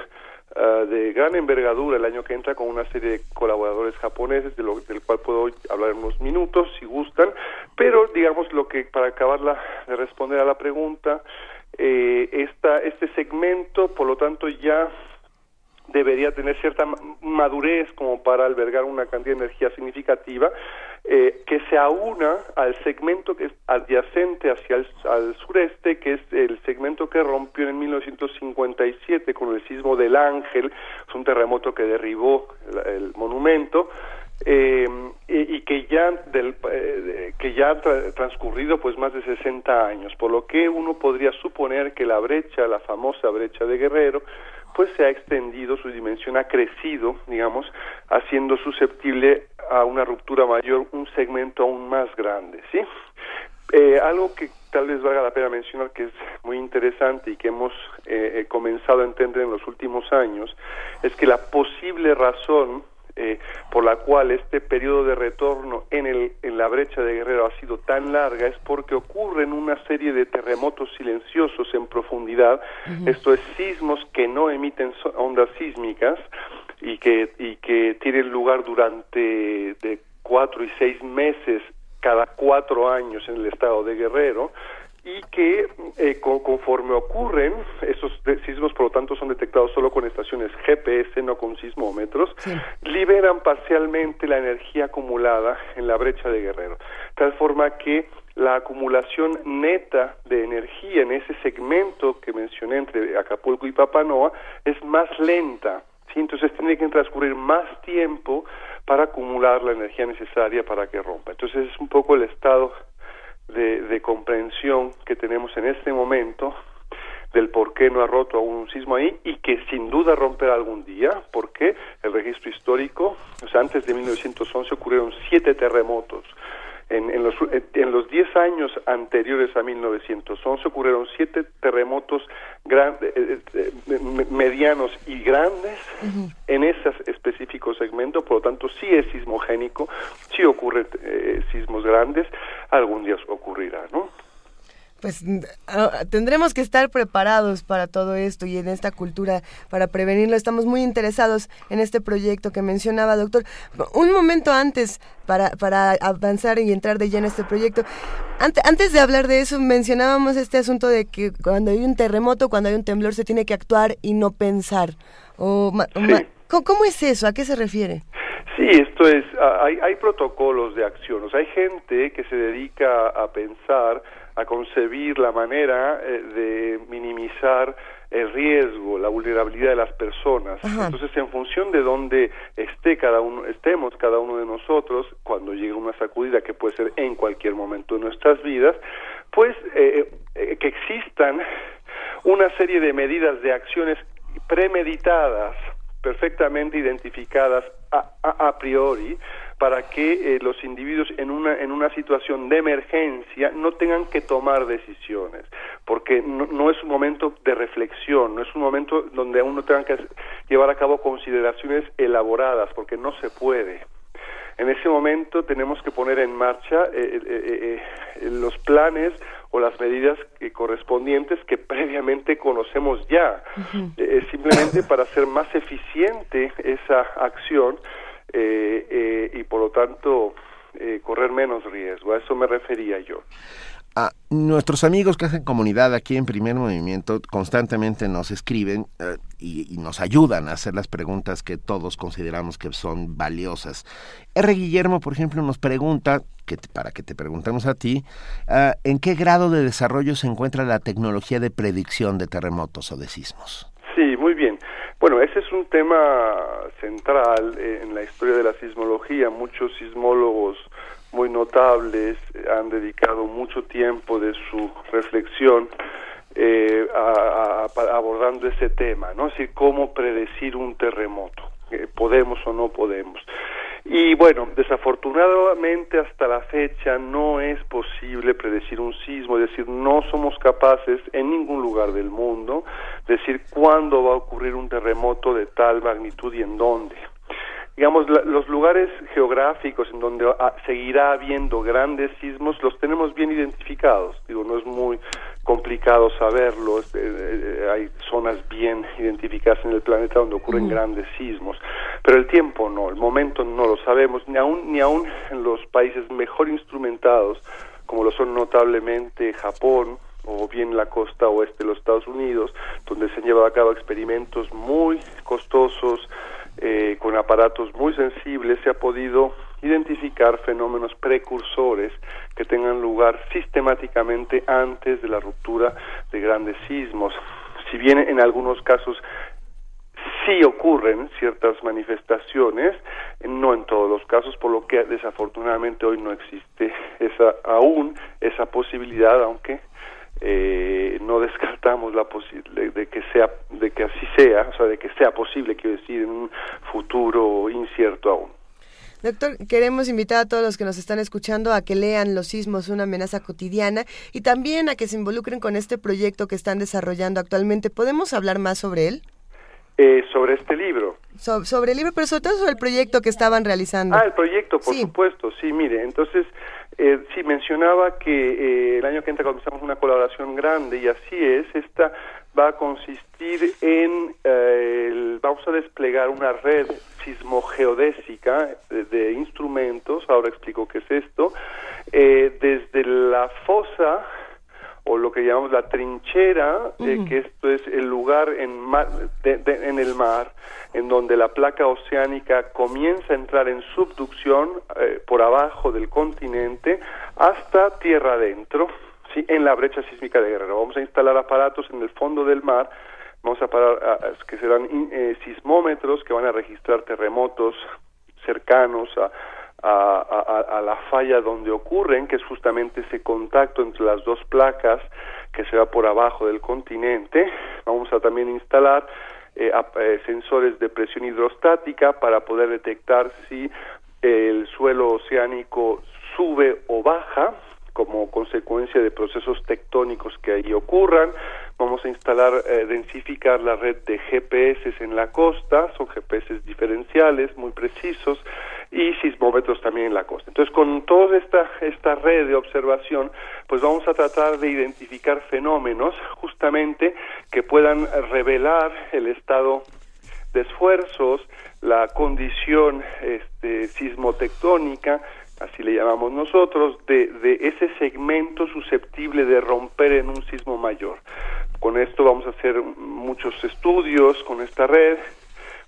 de gran envergadura el año que entra con una serie de colaboradores japoneses de lo, del cual puedo hablar en unos minutos si gustan, pero digamos lo que para acabar de responder a la pregunta eh, esta, este segmento, por lo tanto, ya debería tener cierta madurez como para albergar una cantidad de energía significativa eh, que se aúna al segmento que es adyacente hacia el al sureste, que es el segmento que rompió en 1957 con el sismo del Ángel, es un terremoto que derribó el monumento, eh, y, que ya del eh, que ya ha transcurrido pues más de 60 años por lo que uno podría suponer que la brecha la famosa brecha de Guerrero pues se ha extendido su dimensión ha crecido digamos haciendo susceptible a una ruptura mayor un segmento aún más grande sí eh, algo que tal vez valga la pena mencionar que es muy interesante y que hemos eh, comenzado a entender en los últimos años es que la posible razón eh, por la cual este periodo de retorno en, el, en la brecha de Guerrero ha sido tan larga es porque ocurren una serie de terremotos silenciosos en profundidad, esto es sismos que no emiten ondas sísmicas y que, y que tienen lugar durante de cuatro y seis meses cada cuatro años en el estado de Guerrero y que eh, conforme ocurren, esos sismos por lo tanto son detectados solo con estaciones GPS, no con sismómetros, liberan parcialmente la energía acumulada en la brecha de Guerrero, tal forma que la acumulación neta de energía en ese segmento que mencioné entre Acapulco y Papanoa es más lenta, ¿sí? entonces tiene que transcurrir más tiempo para acumular la energía necesaria para que rompa. Entonces es un poco el estado de, comprensión que tenemos en este momento del por qué no ha roto aún un sismo ahí y que sin duda romperá algún día, porque el registro histórico, o sea, antes de 1911 ocurrieron siete terremotos. En, en los en los diez años anteriores a 1911 ocurrieron siete terremotos grandes, eh, eh, medianos y grandes en ese específico segmento, por lo tanto sí es sismogénico, sí ocurre eh, sismos grandes, algún día ocurrirá, ¿no? Pues ah, tendremos que estar preparados para todo esto y en esta cultura para prevenirlo. Estamos muy interesados en este proyecto que mencionaba, doctor. Un momento antes para, para avanzar y entrar de lleno en este proyecto. Antes, antes de hablar de eso, mencionábamos este asunto de que cuando hay un terremoto, cuando hay un temblor, se tiene que actuar y no pensar. O, ¿Cómo es eso? ¿A qué se refiere? Sí, esto es, hay, hay protocolos de acción, o sea, hay gente que se dedica a pensar a concebir la manera eh, de minimizar el riesgo, la vulnerabilidad de las personas. Entonces, en función de dónde esté cada uno, estemos cada uno de nosotros, cuando llegue una sacudida que puede ser en cualquier momento de nuestras vidas, pues eh, eh, que existan una serie de medidas de acciones premeditadas, perfectamente identificadas a, a priori, para que eh, los individuos en una, en una situación de emergencia no tengan que tomar decisiones, porque no, es un momento de reflexión, no es un momento donde uno tenga que llevar a cabo consideraciones elaboradas, porque no se puede. En ese momento tenemos que poner en marcha eh, eh, los planes o las medidas correspondientes que previamente conocemos ya, simplemente para hacer más eficiente esa acción eh, eh, y por lo tanto eh, correr menos riesgo. A eso me refería yo. Nuestros amigos que hacen comunidad aquí en Primer Movimiento constantemente nos escriben y, nos ayudan a hacer las preguntas que todos consideramos que son valiosas. R. Guillermo, por ejemplo, nos pregunta, que para que te preguntemos a ti, ¿en qué grado de desarrollo se encuentra la tecnología de predicción de terremotos o de sismos? Sí, muy bien. Bueno, ese es un tema central en la historia de la sismología. Muchos sismólogos muy notables han dedicado mucho tiempo de su reflexión eh, a, abordando ese tema, ¿no? Es decir, cómo predecir un terremoto, eh, podemos o no podemos. Y bueno, desafortunadamente hasta la fecha no es posible predecir un sismo, es decir, no somos capaces en ningún lugar del mundo decir cuándo va a ocurrir un terremoto de tal magnitud y en dónde digamos, los lugares geográficos en donde seguirá habiendo grandes sismos los tenemos bien identificados. Digo, no es muy complicado saberlo. Este, eh, hay zonas bien identificadas en el planeta donde ocurren grandes sismos, pero el tiempo no, el momento no lo sabemos, ni aún, ni aún en los países mejor instrumentados, como lo son notablemente Japón, o bien la costa oeste de los Estados Unidos, donde se han llevado a cabo experimentos muy costosos, eh, con aparatos muy sensibles se ha podido identificar fenómenos precursores que tengan lugar sistemáticamente antes de la ruptura de grandes sismos. Si bien en algunos casos sí ocurren ciertas manifestaciones, no en todos los casos, por lo que desafortunadamente hoy no existe esa aún esa posibilidad, aunque eh, no descartamos la de que sea de que así sea, o sea, de que sea posible, quiero decir, en un futuro incierto aún. Doctor, queremos invitar a todos los que nos están escuchando a que lean Los sismos, una amenaza cotidiana, y también a que se involucren con este proyecto que están desarrollando actualmente. ¿Podemos hablar más sobre él? Eh, sobre este libro. sobre el libro, pero sobre todo sobre el proyecto que estaban realizando. Ah, el proyecto, por supuesto, sí, mire, entonces eh, sí, mencionaba que eh, el año que entra comenzamos una colaboración grande y así es. Esta va a consistir en, eh, vamos a desplegar una red sismogeodésica de, de, instrumentos, ahora explico qué es esto, eh, desde la fosa o lo que llamamos la trinchera, eh, que esto es el lugar en, en el mar en donde la placa oceánica comienza a entrar en subducción eh, por abajo del continente hasta tierra adentro, ¿sí? en la brecha sísmica de Guerrero. Vamos a instalar aparatos en el fondo del mar, vamos a parar, que serán eh, sismómetros que van a registrar terremotos cercanos a a, la falla donde ocurren, que es justamente ese contacto entre las dos placas que se va por abajo del continente. Vamos a también instalar eh, eh, sensores de presión hidrostática para poder detectar si el suelo oceánico sube o baja como consecuencia de procesos tectónicos que ahí ocurran. Vamos a instalar, eh, densificar la red de GPS en la costa, son GPS diferenciales muy precisos y sismómetros también en la costa. Entonces, con toda esta, esta red de observación, pues vamos a tratar de identificar fenómenos justamente que puedan revelar el estado de esfuerzos, la condición este, sismotectónica, así le llamamos nosotros, de, de ese segmento susceptible de romper en un sismo mayor. Con esto vamos a hacer muchos estudios con esta red,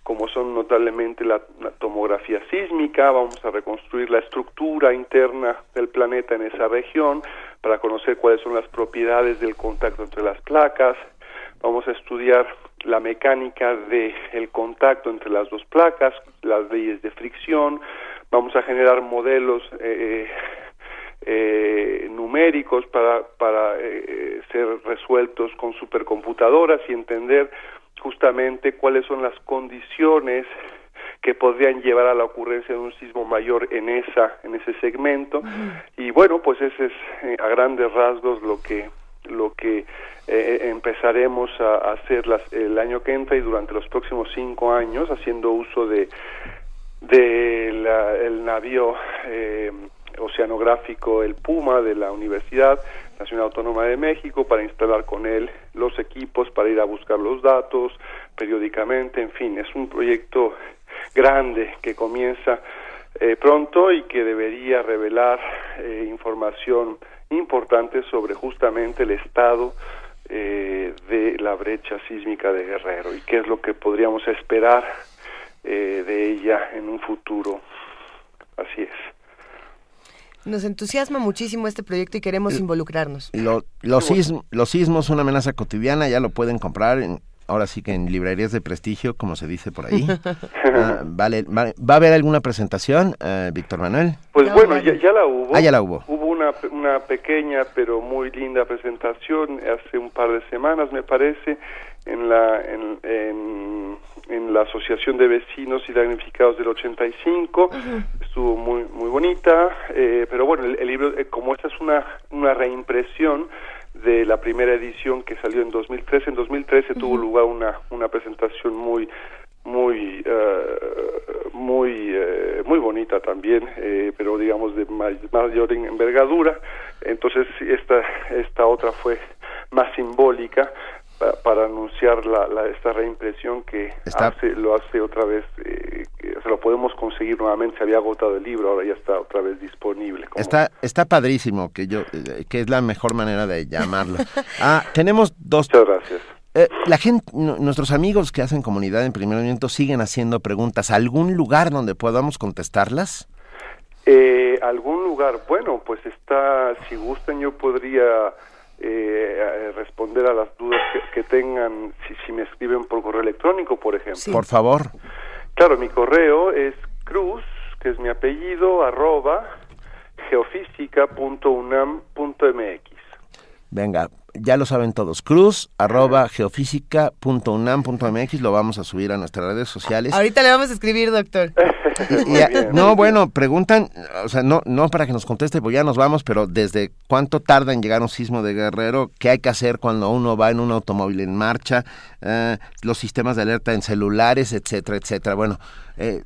como son notablemente la, tomografía sísmica, vamos a reconstruir la estructura interna del planeta en esa región para conocer cuáles son las propiedades del contacto entre las placas, vamos a estudiar la mecánica del el contacto entre las dos placas, las leyes de fricción, vamos a generar modelos eh, eh, numéricos para, para eh, ser resueltos con supercomputadoras y entender justamente cuáles son las condiciones que podrían llevar a la ocurrencia de un sismo mayor en esa en ese segmento. Y bueno pues ese es a grandes rasgos lo que lo que empezaremos a, hacer las, el año que entra y durante los próximos cinco años haciendo uso de del navío eh, oceanográfico El Puma de la Universidad Nacional Autónoma de México para instalar con él los equipos para ir a buscar los datos periódicamente, en fin, es un proyecto grande que comienza eh, pronto y que debería revelar eh, información importante sobre justamente el estado de la brecha sísmica de Guerrero y qué es lo que podríamos esperar eh, de ella en un futuro. Así es. Nos entusiasma muchísimo este proyecto y queremos involucrarnos. los, los sismos, una amenaza cotidiana, ya lo pueden comprar en, ahora sí que en librerías de prestigio, como se dice por ahí. Ah, vale, ¿Va a haber alguna presentación, eh, Víctor Manuel? Pues bueno, ya, la hubo. Ah, ya la hubo. Hubo una, una pequeña pero muy linda presentación hace un par de semanas, me parece, en la, en, en, la Asociación de Vecinos y Damnificados del 85. Estuvo muy, muy bonita, eh, pero bueno, el, libro, eh, como esta es una, una reimpresión, de la primera edición que salió en 2013. En 2013 tuvo lugar una, una presentación muy muy uh, muy uh, muy bonita también eh, pero digamos de mayor envergadura entonces esta esta otra fue más simbólica para anunciar la, esta reimpresión que lo hace otra vez, eh, se lo podemos conseguir nuevamente, se había agotado el libro, ahora ya está otra vez disponible. Está, está padrísimo, que yo, eh, que es la mejor manera de llamarlo. ah, tenemos dos... Muchas gracias. Eh, la gente, nuestros amigos que hacen comunidad en primer momento siguen haciendo preguntas. ¿Algún lugar donde podamos contestarlas? algún lugar, bueno, pues está, si gustan yo podría eh, responder a las dudas que, tengan si, si, me escriben por correo electrónico, por ejemplo. Por favor. Claro, mi correo es cruz, que es mi apellido, arroba geofísica.unam.mx. Venga, ya lo saben todos. Cruz arroba geofísica.unam.mx lo vamos a subir a nuestras redes sociales. Ahorita le vamos a escribir, doctor. no, bueno, preguntan, o sea, no, no para que nos conteste, pues ya nos vamos, pero desde cuánto tarda en llegar un sismo de Guerrero, qué hay que hacer cuando uno va en un automóvil en marcha, eh, los sistemas de alerta en celulares, etcétera, etcétera. Bueno, eh,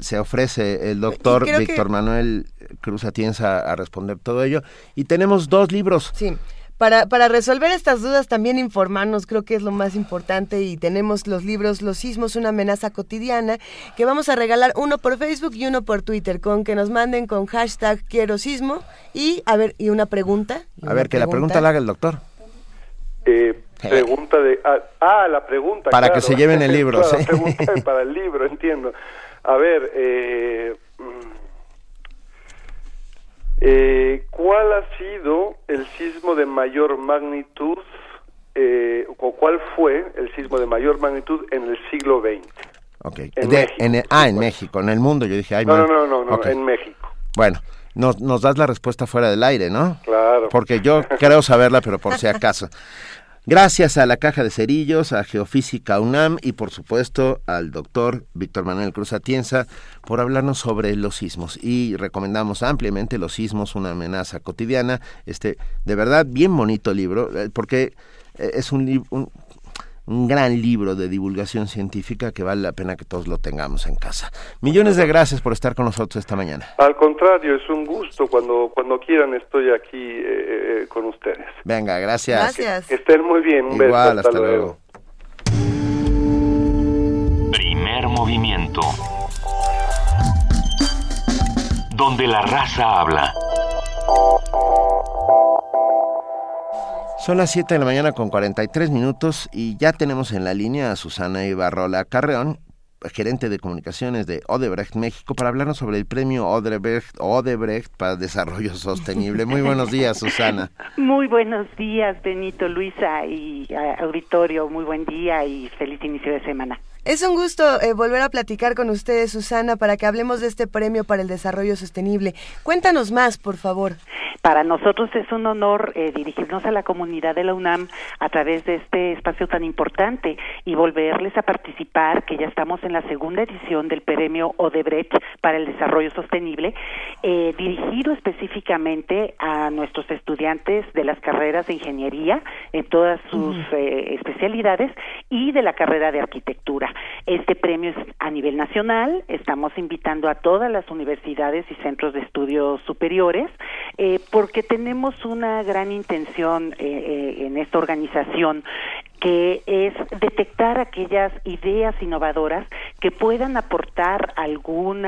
se, ofrece el doctor Víctor Manuel Cruz Atienza a responder todo ello. Y tenemos dos libros. Sí. Para, para resolver estas dudas, también informarnos, creo que es lo más importante. Y tenemos los libros Los sismos, una amenaza cotidiana, que vamos a regalar uno por Facebook y uno por Twitter, con que nos manden con hashtag quiero sismo. Y, a ver, y una pregunta. a ver, que la pregunta la haga el doctor. Eh, pregunta de. Ah, ah la pregunta. Para que se lleven el libro, para el libro, entiendo. A ver, eh, eh, ¿Cuál ha sido el sismo de mayor magnitud eh, o cuál fue el sismo de mayor magnitud en el siglo XX? Okay. En México, ah, en México, en el mundo. Yo dije, no, no, no, no, en México. Bueno, nos, nos das la respuesta fuera del aire, ¿no? Claro. Porque yo creo saberla, pero por si acaso. Gracias a la Caja de Cerillos, a Geofísica UNAM y por supuesto al doctor Víctor Manuel Cruz Atienza por hablarnos sobre los sismos. Y recomendamos ampliamente Los sismos, una amenaza cotidiana. Este, de verdad, bien bonito libro, eh, porque eh, es un, un, un gran libro de divulgación científica que vale la pena que todos lo tengamos en casa. Millones de gracias por estar con nosotros esta mañana. Al contrario, es un gusto. Cuando, cuando quieran estoy aquí eh, eh, con ustedes. Venga, gracias. Gracias. Que, estén muy bien. Un Igual, beso. hasta, luego. Primer movimiento. Donde la raza habla. Son las 7 de la mañana con 43 minutos y ya tenemos en la línea a Susana Ibarrola Carreón, gerente de comunicaciones de Odebrecht México, para hablarnos sobre el premio Odebrecht, Odebrecht para Desarrollo Sostenible. Muy buenos días, Susana. Muy buenos días, Benito, Luisa y uh, auditorio. Muy buen día y feliz inicio de semana. Es un gusto eh, volver a platicar con ustedes, Susana, para que hablemos de este premio para el desarrollo sostenible. Cuéntanos más, por favor. Para nosotros es un honor eh, dirigirnos a la comunidad de la UNAM a través de este espacio tan importante y volverles a participar, que ya estamos en la segunda edición del premio Odebrecht para el desarrollo sostenible, eh, dirigido específicamente a nuestros estudiantes de las carreras de ingeniería en todas sus eh, especialidades y de la carrera de arquitectura. Este premio es a nivel nacional, estamos invitando a todas las universidades y centros de estudios superiores eh, porque tenemos una gran intención eh, eh, en esta organización que es detectar aquellas ideas innovadoras que puedan aportar algún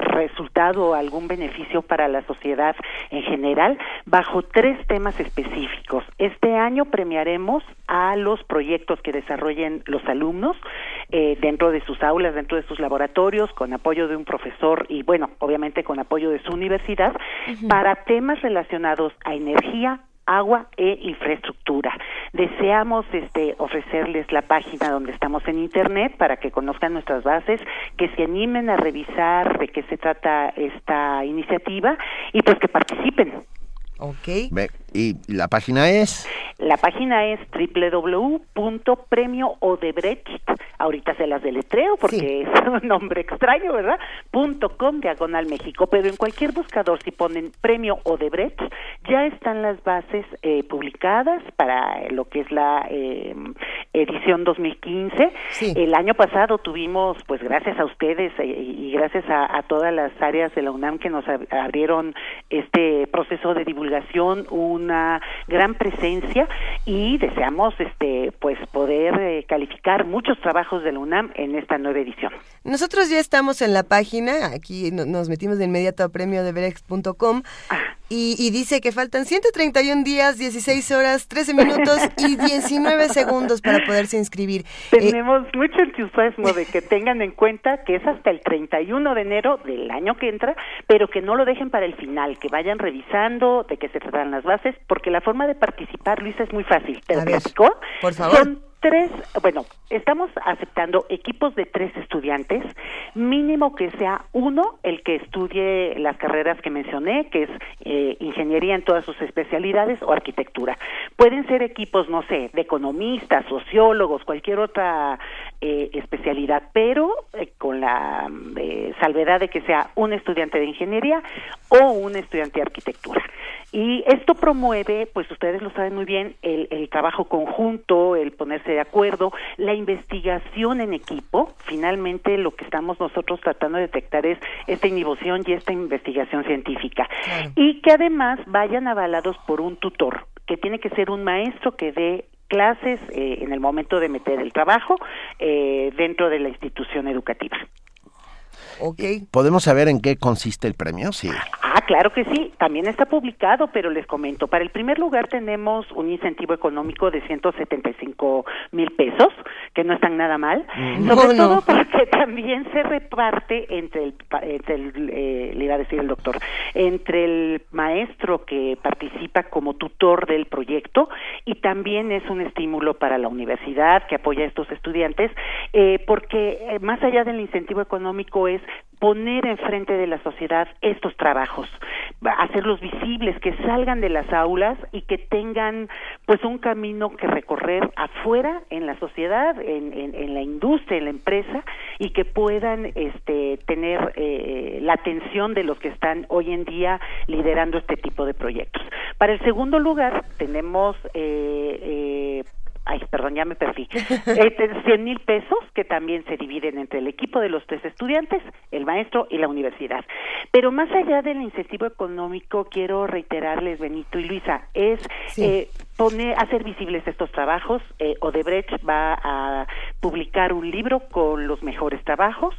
resultado o algún beneficio para la sociedad en general bajo tres temas específicos. Este año premiaremos a los proyectos que desarrollen los alumnos eh, dentro de sus aulas, dentro de sus laboratorios, con apoyo de un profesor y, bueno, obviamente con apoyo de su universidad, uh -huh. para temas relacionados a energía, agua e infraestructura. Deseamos este, ofrecerles la página donde estamos en Internet para que conozcan nuestras bases, que se animen a revisar de qué se trata esta iniciativa y pues que participen. Ok. ¿Y la página es? La página es www.premioodebrecht, ahorita se las deletreo porque sí. es un nombre extraño, ¿verdad? Punto com diagonal México, pero en cualquier buscador si ponen Premio Odebrecht ya están las bases eh, publicadas para lo que es la eh, edición 2015. Sí. El año pasado tuvimos, pues gracias a ustedes eh, y gracias a, a, todas las áreas de la UNAM que nos abrieron este proceso de divulgación, una gran presencia y deseamos este pues poder eh, calificar muchos trabajos de la UNAM en esta nueva edición. Nosotros ya estamos en la página, aquí nos metimos de inmediato a premiodebrecht.com ah. Y, y dice que faltan 131 días, 16 horas, 13 minutos y 19 segundos para poderse inscribir. Tenemos eh, mucho entusiasmo de que tengan en cuenta que es hasta el 31 de enero del año que entra, pero que no lo dejen para el final, que vayan revisando de qué se tratan las bases, porque la forma de participar, Luisa, es muy fácil. ¿Te lo? Por favor. Son tres, bueno, estamos aceptando equipos de tres estudiantes, mínimo que sea uno el que estudie las carreras que mencioné, que es eh, ingeniería en todas sus especialidades o arquitectura. Pueden ser equipos, no sé, de economistas, sociólogos, cualquier otra eh, especialidad, pero eh, con la eh, salvedad de que sea un estudiante de ingeniería o un estudiante de arquitectura. Y esto promueve, pues ustedes lo saben muy bien, el, el trabajo conjunto, el ponerse de acuerdo, la investigación en equipo. Finalmente, lo que estamos nosotros tratando de detectar es esta innovación y esta investigación científica. Claro. Y que además vayan avalados por un tutor, que tiene que ser un maestro que dé clases eh, en el momento de meter el trabajo eh, dentro de la institución educativa. Okay. ¿Podemos saber en qué consiste el premio? Sí. Claro que sí. También está publicado, pero les comento. Para el primer lugar tenemos un incentivo económico de 175 mil pesos, que no están nada mal. Mm. Sobre no, todo porque también se reparte entre el, entre el eh, le iba a decir el doctor, entre el maestro que participa como tutor del proyecto y también es un estímulo para la universidad que apoya a estos estudiantes, eh, porque eh, más allá del incentivo económico es poner enfrente de la sociedad estos trabajos, hacerlos visibles, que salgan de las aulas y que tengan pues un camino que recorrer afuera en la sociedad, en, en, la industria, en la empresa y que puedan este, tener eh, la atención de los que están hoy en día liderando este tipo de proyectos. Para el segundo lugar tenemos eh, eh, ay, perdón, ya me perdí, eh, 100 mil pesos que también se dividen entre el equipo de los tres estudiantes, el maestro y la universidad. Pero más allá del incentivo económico, quiero reiterarles, Benito y Luisa, es eh, poner, hacer visibles estos trabajos. Eh, Odebrecht va a publicar un libro con los mejores trabajos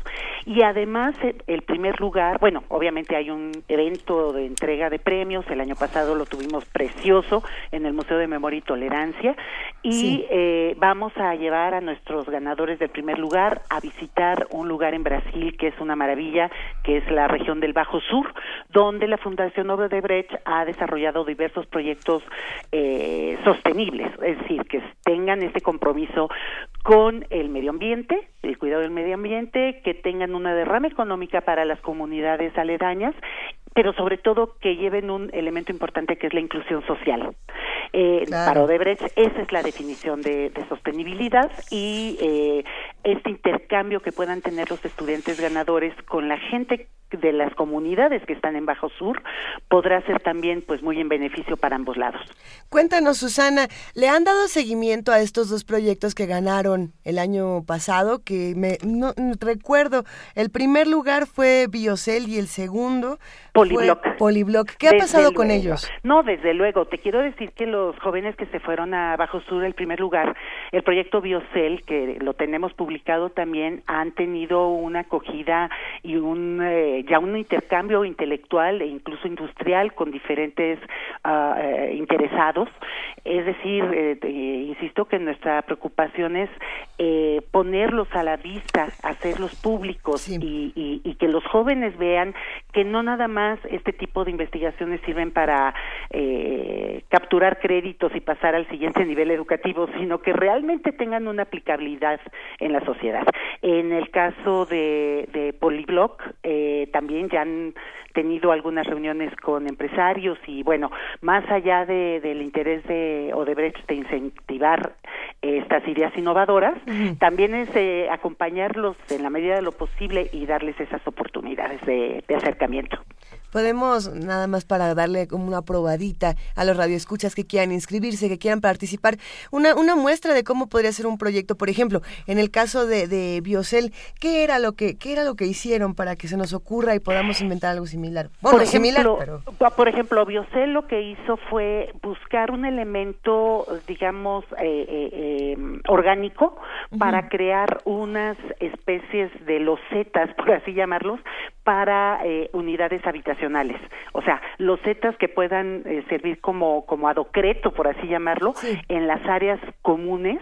y además eh, el primer lugar, bueno, obviamente hay un evento de entrega de premios, el año pasado lo tuvimos precioso en el Museo de Memoria y Tolerancia y eh, vamos a llevar a nuestros ganadores del primer lugar a visitar un lugar en Brasil que es una maravilla, que es la región del Bajo Sur, donde la Fundación Odebrecht ha desarrollado diversos proyectos eh, sostenibles, es decir, que tengan este compromiso con el medio ambiente, el cuidado del medio ambiente, que tengan una derrama económica para las comunidades aledañas pero sobre todo que lleven un elemento importante que es la inclusión social. Eh, Para Odebrecht esa es la definición de, sostenibilidad y eh, este intercambio que puedan tener los estudiantes ganadores con la gente de las comunidades que están en Bajo Sur podrá ser también pues muy en beneficio para ambos lados. Cuéntanos Susana, ¿le han dado seguimiento a estos dos proyectos que ganaron el año pasado? Que me no, recuerdo, el primer lugar fue Biocel y el segundo Polibloc. Polibloc. ¿Qué ha pasado con ellos? No, desde luego. Te quiero decir que los jóvenes que se fueron a Bajo Sur, el primer lugar, el proyecto Biocel, que lo tenemos publicado también, han tenido una acogida y un eh, ya un intercambio intelectual e incluso industrial con diferentes uh, interesados. Es decir, eh, insisto que nuestra preocupación es eh, ponerlos a la vista, hacerlos públicos y, y, y, que los jóvenes vean que no nada más este tipo de investigaciones sirven para eh, capturar créditos y pasar al siguiente nivel educativo, sino que realmente tengan una aplicabilidad en la sociedad. En el caso de, de eh, también ya han tenido algunas reuniones con empresarios y bueno, más allá de, del interés de Odebrecht de incentivar estas ideas innovadoras, también es eh, acompañarlos en la medida de lo posible y darles esas oportunidades de, de acercamiento. Podemos, nada más para darle como una probadita a los radioescuchas que quieran inscribirse, que quieran participar, una, una muestra de cómo podría ser un proyecto. Por ejemplo, en el caso de, de Biocel, ¿qué era lo que, qué era lo que hicieron para que se nos ocurra y podamos inventar algo similar? Bueno, por ejemplo, similar, pero... por ejemplo, Biocel lo que hizo fue buscar un elemento, digamos, eh, eh, em, orgánico para crear unas especies de losetas, por así llamarlos, para eh, unidades habitacionales. O sea, losetas que puedan eh, servir como, como adocreto, por así llamarlo, en las áreas comunes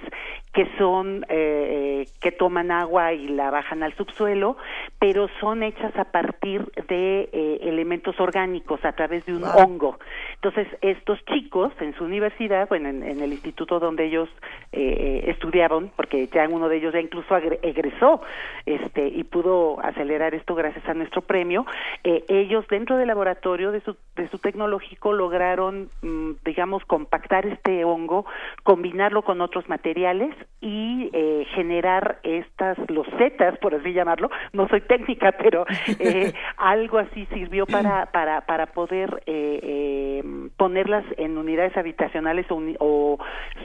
que son eh, que toman agua y la bajan al subsuelo, pero son hechas a partir de elementos orgánicos a través de un hongo. Entonces, estos chicos en su universidad, bueno, en, el instituto donde ellos estudiaban, porque ya uno de ellos ya incluso egresó, este, y pudo acelerar esto gracias a nuestro premio, eh, ellos dentro del laboratorio de su, de su tecnológico lograron, mm, digamos, compactar este hongo, combinarlo con otros materiales y eh, generar estas losetas, por así llamarlo. No soy técnica, pero eh, algo así sirvió para, para, para poder ponerlas en unidades habitacionales o,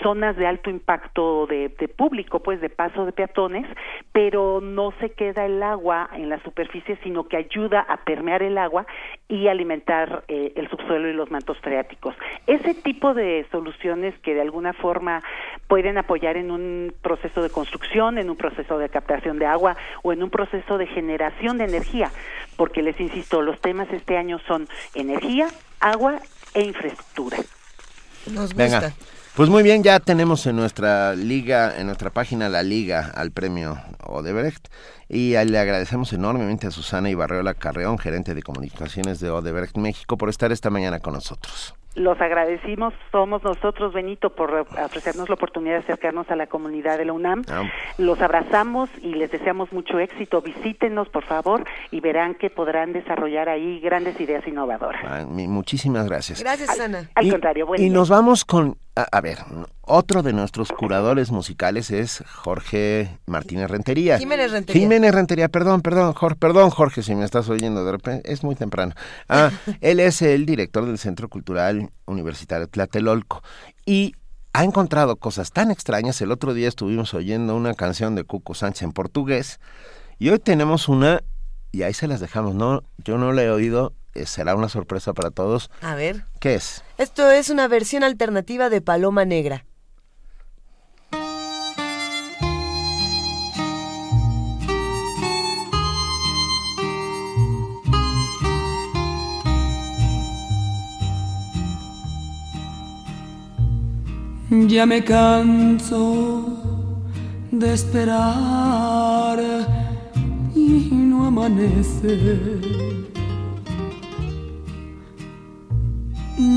zonas de alto impacto de, de público, pues de paso de peatones, pero no se queda el agua en la superficie, sino que ayuda a permear el agua y alimentar eh, el subsuelo y los mantos freáticos. Ese tipo de soluciones que de alguna forma pueden apoyar en un proceso de construcción, en un proceso de captación de agua o en un proceso de generación de energía, porque les insisto, los temas este año son energía, agua e infraestructura. Nos gusta. Pues muy bien, ya tenemos en nuestra liga, en nuestra página la liga al premio Odebrecht y le agradecemos enormemente a Susana Ibarreola Carreón, gerente de comunicaciones de Odebrecht México, por estar esta mañana con nosotros. Los agradecimos, somos nosotros, Benito, por ofrecernos la oportunidad de acercarnos a la comunidad de la UNAM. Ah. Los abrazamos y les deseamos mucho éxito. Visítenos, por favor, y verán que podrán desarrollar ahí grandes ideas innovadoras. Ah, muchísimas gracias. Gracias, Ana. Al, contrario, bueno. Y nos vamos con, a, ver, otro de nuestros curadores musicales es Jorge Martínez Rentería. Jiménez Rentería. Jiménez Rentería, perdón, perdón, Jorge, perdón, Jorge, si me estás oyendo de repente, es muy temprano. Ah, él es el director del Centro Cultural Universitario Tlatelolco y ha encontrado cosas tan extrañas. El otro día estuvimos oyendo una canción de Cuco Sánchez en portugués y hoy tenemos una y ahí se las dejamos. No, yo no la he oído. Eh, será una sorpresa para todos. A ver. ¿Qué es? Esto es una versión alternativa de Paloma Negra. Ya me canso de esperar y no amanece.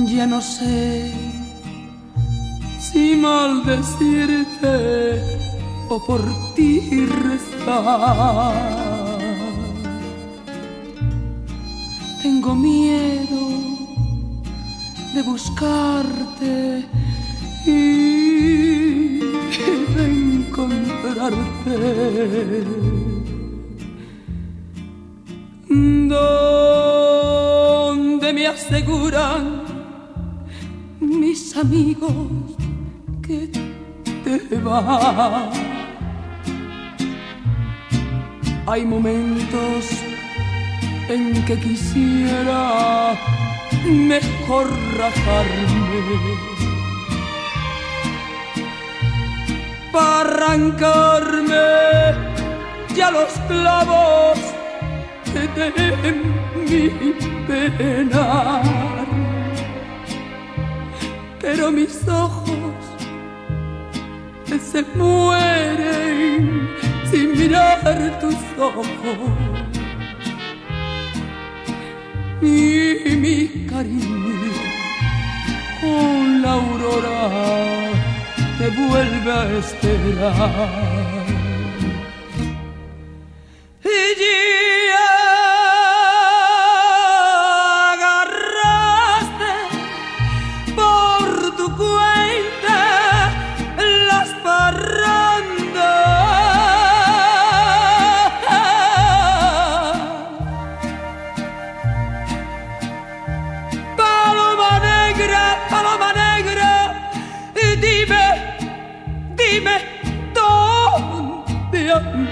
Ya no sé si maldecirte o por ti rezar. Tengo miedo de buscarte y de encontrarte. Donde me aseguran mis amigos que te va. Hay momentos en que quisiera mejor rajarme para arrancarme ya los clavos de mi pena. Pero mis ojos se mueren sin mirar tus ojos. Y mi cariño con la aurora te vuelve a esperar. Y Ya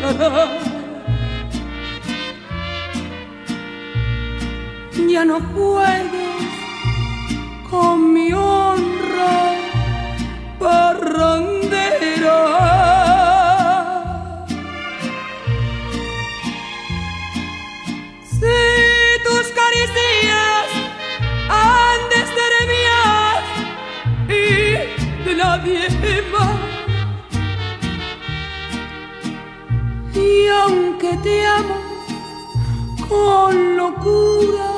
no juegues con mi honra parrandera. Te amo con locura,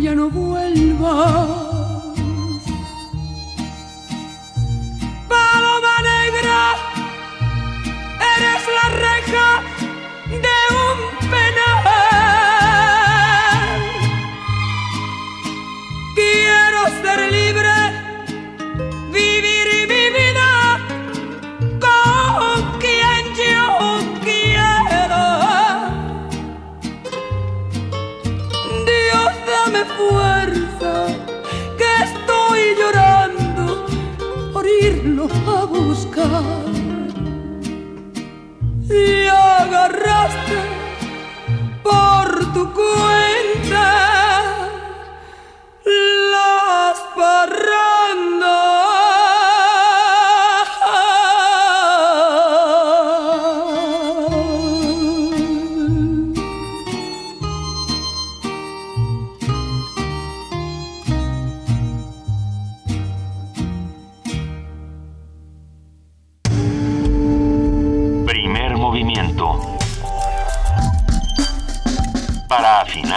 ya no vuelvas.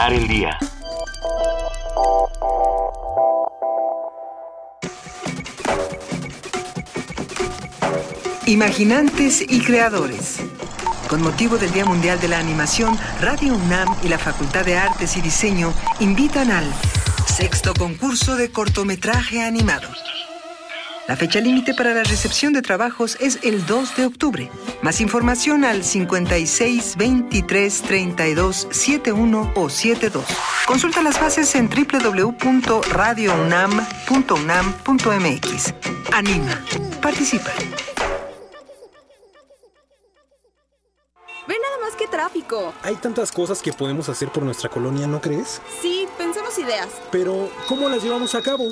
El día. Imaginantes y creadores. Con motivo del Día Mundial de la Animación, Radio UNAM y la Facultad de Artes y Diseño invitan al sexto concurso de cortometraje animado. La fecha límite para la recepción de trabajos es el 2 de octubre. Más información al 56 23 32 71 o 72. Consulta las bases en www.radiounam.unam.mx. Anima. Participa. Tráfico. Hay tantas cosas que podemos hacer por nuestra colonia, ¿no crees? Sí, pensemos ideas. Pero, ¿cómo las llevamos a cabo?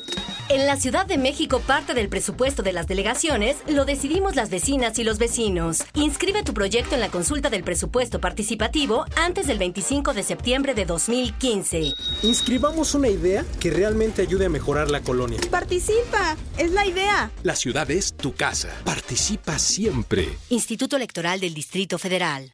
En la Ciudad de México, parte del presupuesto de las delegaciones lo decidimos las vecinas y los vecinos. Inscribe tu proyecto en la consulta del presupuesto participativo antes del 25 de septiembre de 2015. Inscribamos una idea que realmente ayude a mejorar la colonia. Participa, es la idea. La ciudad es tu casa. Participa siempre. Instituto Electoral del Distrito Federal.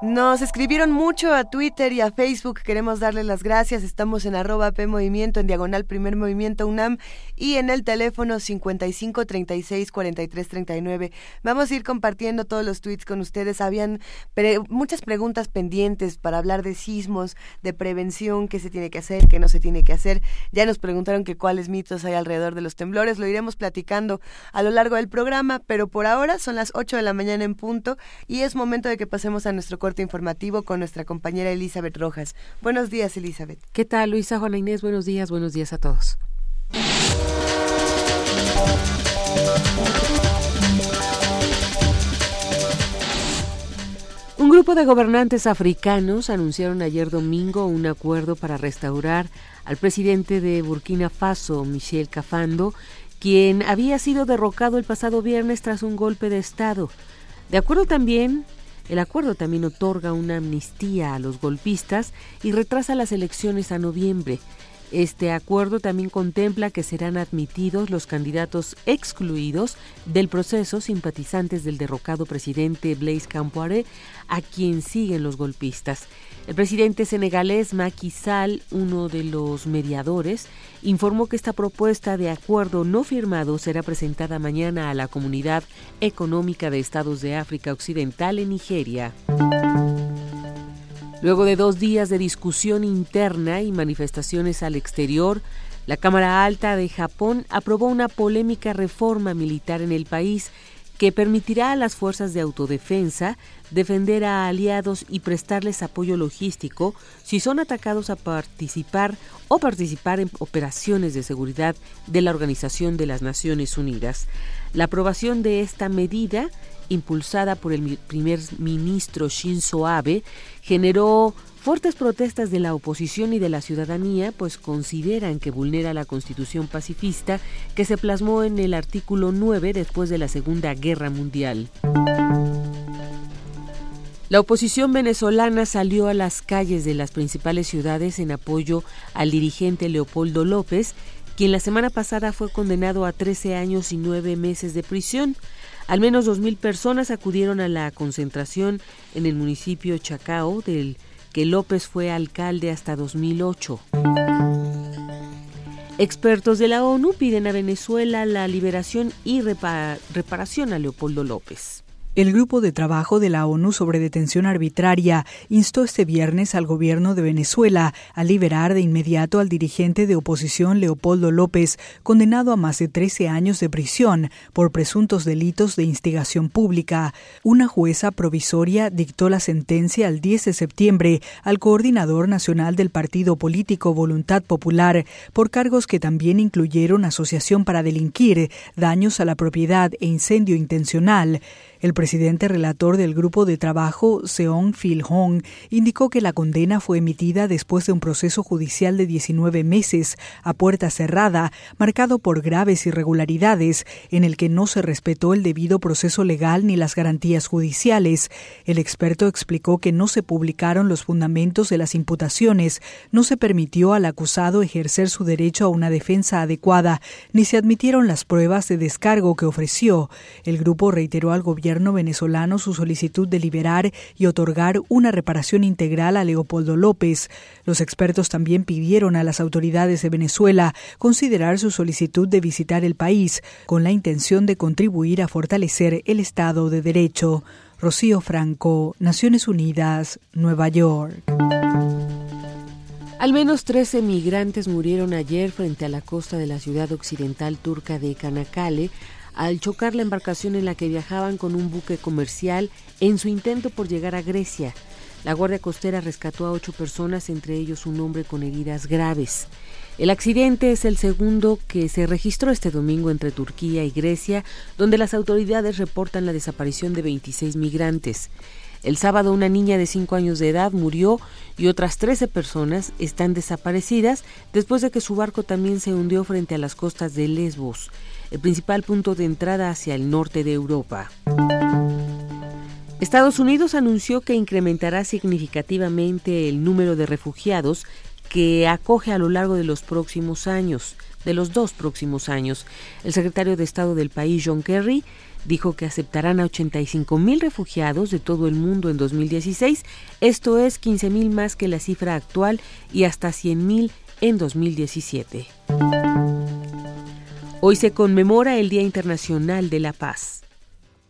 Nos escribieron mucho a Twitter y a Facebook. Queremos darles las gracias. Estamos en arroba P Movimiento, en diagonal Primer Movimiento UNAM y en el teléfono 55 36 43 39. Vamos a ir compartiendo todos los tweets con ustedes. Habían muchas preguntas pendientes para hablar de sismos, de prevención, qué se tiene que hacer, qué no se tiene que hacer. Ya nos preguntaron que cuáles mitos hay alrededor de los temblores. Lo iremos platicando a lo largo del programa, pero por ahora son las 8 de la mañana en punto y es momento de que pasemos a nuestro informativo con nuestra compañera Elizabeth Rojas. Buenos días, Elizabeth. ¿Qué tal, Luisa, Juana Inés? Buenos días, buenos días a todos. Un grupo de gobernantes africanos anunciaron ayer domingo un acuerdo para restaurar al presidente de Burkina Faso, Michel Cafando, quien había sido derrocado el pasado viernes tras un golpe de Estado. De acuerdo también el acuerdo también otorga una amnistía a los golpistas y retrasa las elecciones a noviembre. Este acuerdo también contempla que serán admitidos los candidatos excluidos del proceso simpatizantes del derrocado presidente Blaise Compaoré, a quien siguen los golpistas. El presidente senegalés Macky Sall, uno de los mediadores, informó que esta propuesta de acuerdo no firmado será presentada mañana a la Comunidad Económica de Estados de África Occidental en Nigeria. Luego de dos días de discusión interna y manifestaciones al exterior, la Cámara Alta de Japón aprobó una polémica reforma militar en el país que permitirá a las fuerzas de autodefensa defender a aliados y prestarles apoyo logístico si son atacados a participar o participar en operaciones de seguridad de la Organización de las Naciones Unidas. La aprobación de esta medida, impulsada por el primer ministro Shinzo Abe, generó Fuertes protestas de la oposición y de la ciudadanía pues consideran que vulnera la constitución pacifista que se plasmó en el artículo 9 después de la Segunda Guerra Mundial. La oposición venezolana salió a las calles de las principales ciudades en apoyo al dirigente Leopoldo López, quien la semana pasada fue condenado a 13 años y 9 meses de prisión. Al menos 2.000 personas acudieron a la concentración en el municipio Chacao del que López fue alcalde hasta 2008. Expertos de la ONU piden a Venezuela la liberación y reparación a Leopoldo López. El grupo de trabajo de la ONU sobre detención arbitraria instó este viernes al gobierno de Venezuela a liberar de inmediato al dirigente de oposición Leopoldo López, condenado a más de 13 años de prisión por presuntos delitos de instigación pública. Una jueza provisoria dictó la sentencia el 10 de septiembre al coordinador nacional del partido político Voluntad Popular por cargos que también incluyeron asociación para delinquir, daños a la propiedad e incendio intencional. El presidente relator del grupo de trabajo, Seong Phil Hong, indicó que la condena fue emitida después de un proceso judicial de 19 meses a puerta cerrada, marcado por graves irregularidades, en el que no se respetó el debido proceso legal ni las garantías judiciales. El experto explicó que no se publicaron los fundamentos de las imputaciones, no se permitió al acusado ejercer su derecho a una defensa adecuada, ni se admitieron las pruebas de descargo que ofreció. El grupo reiteró al venezolano su solicitud de liberar y otorgar una reparación integral a Leopoldo López. Los expertos también pidieron a las autoridades de Venezuela considerar su solicitud de visitar el país con la intención de contribuir a fortalecer el Estado de Derecho. Rocío Franco, Naciones Unidas, Nueva York. Al menos 13 migrantes murieron ayer frente a la costa de la ciudad occidental turca de Kanakale al chocar la embarcación en la que viajaban con un buque comercial en su intento por llegar a Grecia. La Guardia Costera rescató a ocho personas, entre ellos un hombre con heridas graves. El accidente es el segundo que se registró este domingo entre Turquía y Grecia, donde las autoridades reportan la desaparición de 26 migrantes. El sábado una niña de 5 años de edad murió y otras 13 personas están desaparecidas después de que su barco también se hundió frente a las costas de Lesbos el principal punto de entrada hacia el norte de Europa. Estados Unidos anunció que incrementará significativamente el número de refugiados que acoge a lo largo de los próximos años, de los dos próximos años. El secretario de Estado del país, John Kerry, dijo que aceptarán a 85 mil refugiados de todo el mundo en 2016, esto es 15 mil más que la cifra actual y hasta 100 mil en 2017. Hoy se conmemora el Día Internacional de la Paz.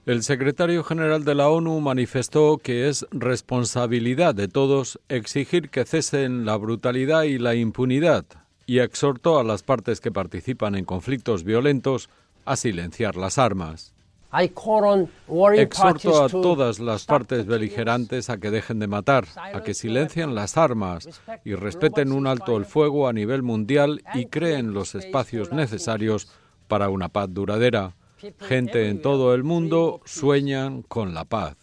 El secretario general de la ONU manifestó que es responsabilidad de todos exigir que cesen la brutalidad y la impunidad y exhortó a las partes que participan en conflictos violentos a silenciar las armas. Exhorto a todas las partes beligerantes a que dejen de matar, a que silencien las armas y respeten un alto el fuego a nivel mundial y creen los espacios necesarios para una paz duradera. Gente en todo el mundo sueñan con la paz,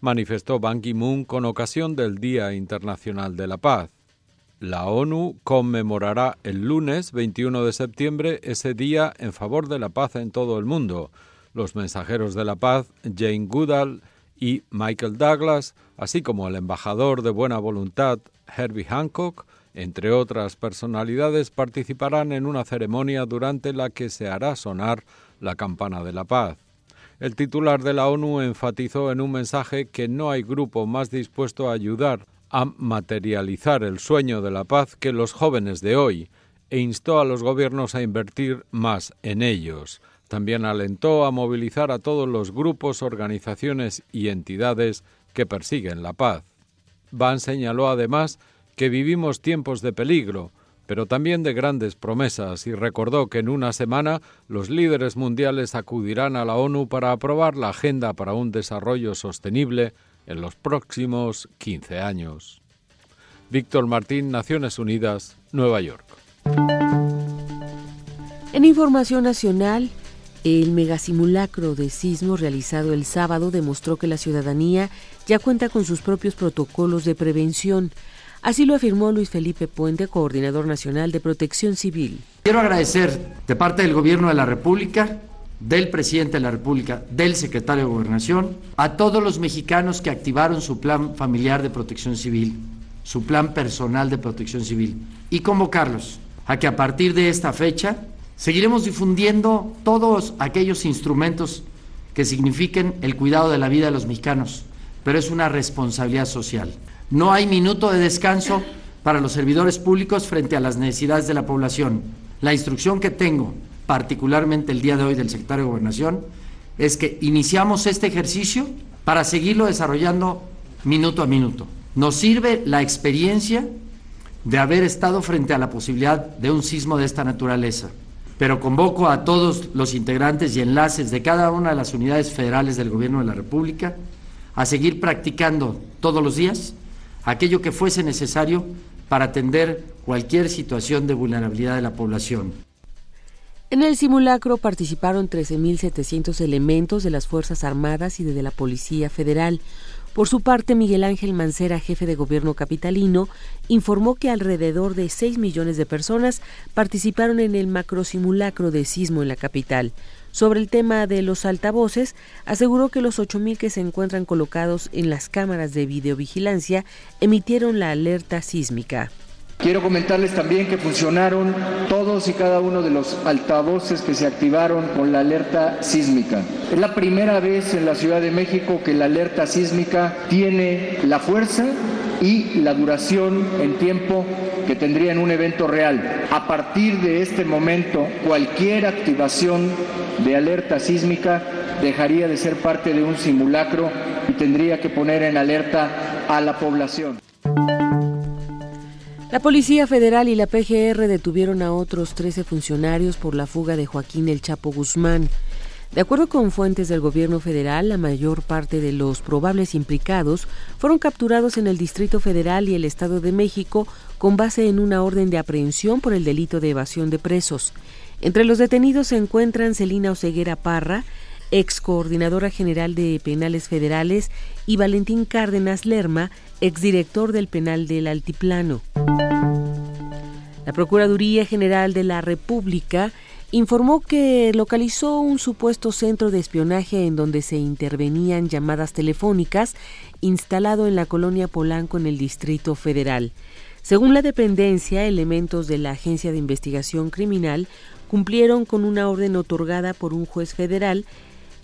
manifestó Ban Ki-moon con ocasión del Día Internacional de la Paz. La ONU conmemorará el lunes 21 de septiembre ese día en favor de la paz en todo el mundo los mensajeros de la paz Jane Goodall y Michael Douglas, así como el embajador de buena voluntad Herbie Hancock, entre otras personalidades, participarán en una ceremonia durante la que se hará sonar la campana de la paz. El titular de la ONU enfatizó en un mensaje que no hay grupo más dispuesto a ayudar a materializar el sueño de la paz que los jóvenes de hoy, e instó a los gobiernos a invertir más en ellos. También alentó a movilizar a todos los grupos, organizaciones y entidades que persiguen la paz. Van señaló además que vivimos tiempos de peligro, pero también de grandes promesas y recordó que en una semana los líderes mundiales acudirán a la ONU para aprobar la Agenda para un Desarrollo Sostenible en los próximos 15 años. Víctor Martín, Naciones Unidas, Nueva York. En información nacional, el megasimulacro de sismo realizado el sábado demostró que la ciudadanía ya cuenta con sus propios protocolos de prevención. Así lo afirmó Luis Felipe Puente, coordinador nacional de protección civil. Quiero agradecer de parte del Gobierno de la República, del presidente de la República, del secretario de Gobernación, a todos los mexicanos que activaron su plan familiar de protección civil, su plan personal de protección civil, y convocarlos a que a partir de esta fecha Seguiremos difundiendo todos aquellos instrumentos que signifiquen el cuidado de la vida de los mexicanos, pero es una responsabilidad social. No hay minuto de descanso para los servidores públicos frente a las necesidades de la población. La instrucción que tengo, particularmente el día de hoy del secretario de Gobernación, es que iniciamos este ejercicio para seguirlo desarrollando minuto a minuto. Nos sirve la experiencia de haber estado frente a la posibilidad de un sismo de esta naturaleza. Pero convoco a todos los integrantes y enlaces de cada una de las unidades federales del Gobierno de la República a seguir practicando todos los días aquello que fuese necesario para atender cualquier situación de vulnerabilidad de la población. En el simulacro participaron 13.700 elementos de las Fuerzas Armadas y de la Policía Federal. Por su parte, Miguel Ángel Mancera, jefe de gobierno capitalino, informó que alrededor de 6 millones de personas participaron en el macrosimulacro de sismo en la capital. Sobre el tema de los altavoces, aseguró que los 8.000 que se encuentran colocados en las cámaras de videovigilancia emitieron la alerta sísmica. Quiero comentarles también que funcionaron todos y cada uno de los altavoces que se activaron con la alerta sísmica. Es la primera vez en la Ciudad de México que la alerta sísmica tiene la fuerza y la duración en tiempo que tendría en un evento real. A partir de este momento, cualquier activación de alerta sísmica dejaría de ser parte de un simulacro y tendría que poner en alerta a la población. La Policía Federal y la PGR detuvieron a otros 13 funcionarios por la fuga de Joaquín El Chapo Guzmán. De acuerdo con fuentes del gobierno federal, la mayor parte de los probables implicados fueron capturados en el Distrito Federal y el Estado de México con base en una orden de aprehensión por el delito de evasión de presos. Entre los detenidos se encuentran Celina Oseguera Parra, ex coordinadora general de penales federales, y Valentín Cárdenas Lerma, exdirector del penal del Altiplano. La Procuraduría General de la República informó que localizó un supuesto centro de espionaje en donde se intervenían llamadas telefónicas instalado en la colonia Polanco en el Distrito Federal. Según la dependencia, elementos de la Agencia de Investigación Criminal cumplieron con una orden otorgada por un juez federal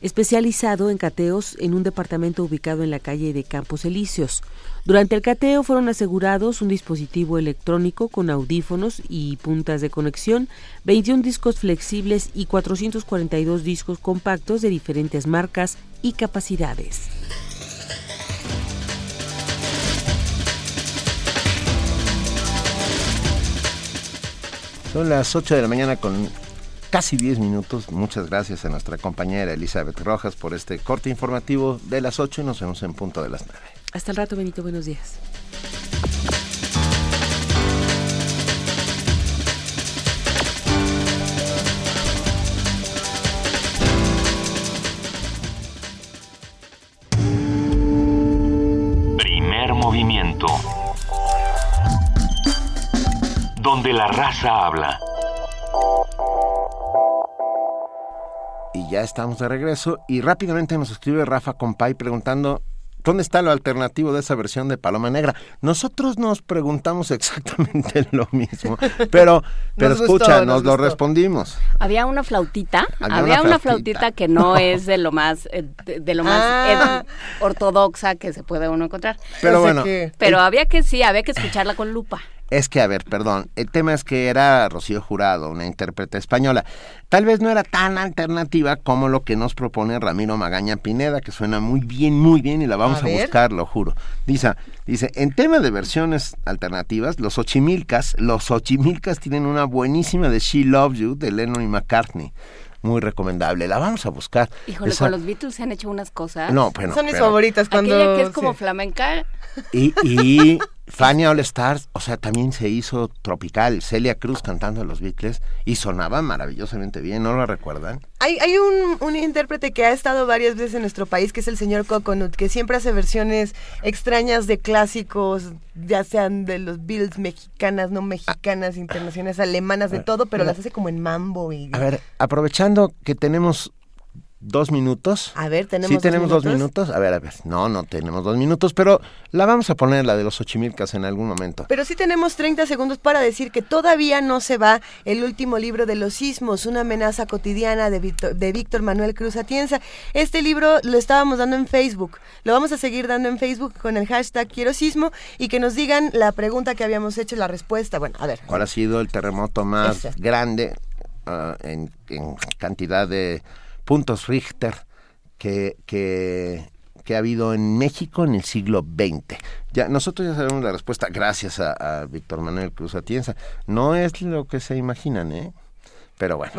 especializado en cateos en un departamento ubicado en la calle de Campos Elíseos. Durante el cateo fueron asegurados un dispositivo electrónico con audífonos y puntas de conexión, 21 discos flexibles y 442 discos compactos de diferentes marcas y capacidades. Son las 8 de la mañana con casi 10 minutos. Muchas gracias a nuestra compañera Elizabeth Rojas por este corte informativo de las 8 y nos vemos en punto de las 9. Hasta el rato, Benito. Buenos días. Primer movimiento. Donde la raza habla. Ya estamos de regreso y rápidamente nos escribe Rafa Compay preguntando ¿Dónde está lo alternativo de esa versión de Paloma Negra? Nosotros nos preguntamos exactamente lo mismo, pero, pero escucha, nos, lo respondimos. Había una flautita, había, una, flautita, que no, es de lo más, eh, de, lo más Ah. ortodoxa que se puede uno encontrar. Pero bueno, Pero había que sí, había que escucharla con lupa. Es que, a ver, perdón, el tema es que era Rocío Jurado, una intérprete española. Tal vez no era tan alternativa como lo que nos propone Ramiro Magaña Pineda, que suena muy bien, muy bien, y la vamos A buscar, lo juro. Dice, dice, en tema de versiones alternativas, los Ochimilcas, los Ochimilcas tienen una buenísima de She Loves You, de Lennon y McCartney. Muy recomendable, la vamos a buscar. Híjole, Esa- con los Beatles se han hecho unas cosas. No, bueno, Son mis pero- favoritas cuando... Aquella que es como sí. flamenca. Y, y Fania All Stars, o sea, también se hizo tropical. Celia Cruz cantando a los Beatles y sonaba maravillosamente bien, ¿no lo recuerdan? Hay, hay un, un intérprete que ha estado varias veces en nuestro país, que es el señor Coconut, que siempre hace versiones extrañas de clásicos, ya sean de los Beatles mexicanas, no mexicanas, internacionales, alemanas, de todo, pero las hace como en mambo y... A ver, aprovechando que tenemos dos minutos. A ver, tenemos Sí, dos tenemos dos minutos. A ver, a ver. No, no tenemos dos minutos, pero la vamos a poner, la de los Ochimilcas, en algún momento. Pero sí tenemos 30 segundos para decir que todavía no se va el último libro de los sismos, una amenaza cotidiana de Víctor, de Víctor Manuel Cruz Atienza. Este libro lo estábamos dando en Facebook, lo vamos a seguir dando en Facebook con el hashtag Quiero Sismo y que nos digan la pregunta que habíamos hecho, la respuesta. Bueno, a ver. ¿Cuál ha sido el terremoto más grande ah, en, en cantidad de puntos Richter que, que, que ha habido en México en el siglo XX. Ya, nosotros ya sabemos la respuesta, gracias a, a Víctor Manuel Cruz Atienza. No es lo que se imaginan, ¿eh? Pero bueno.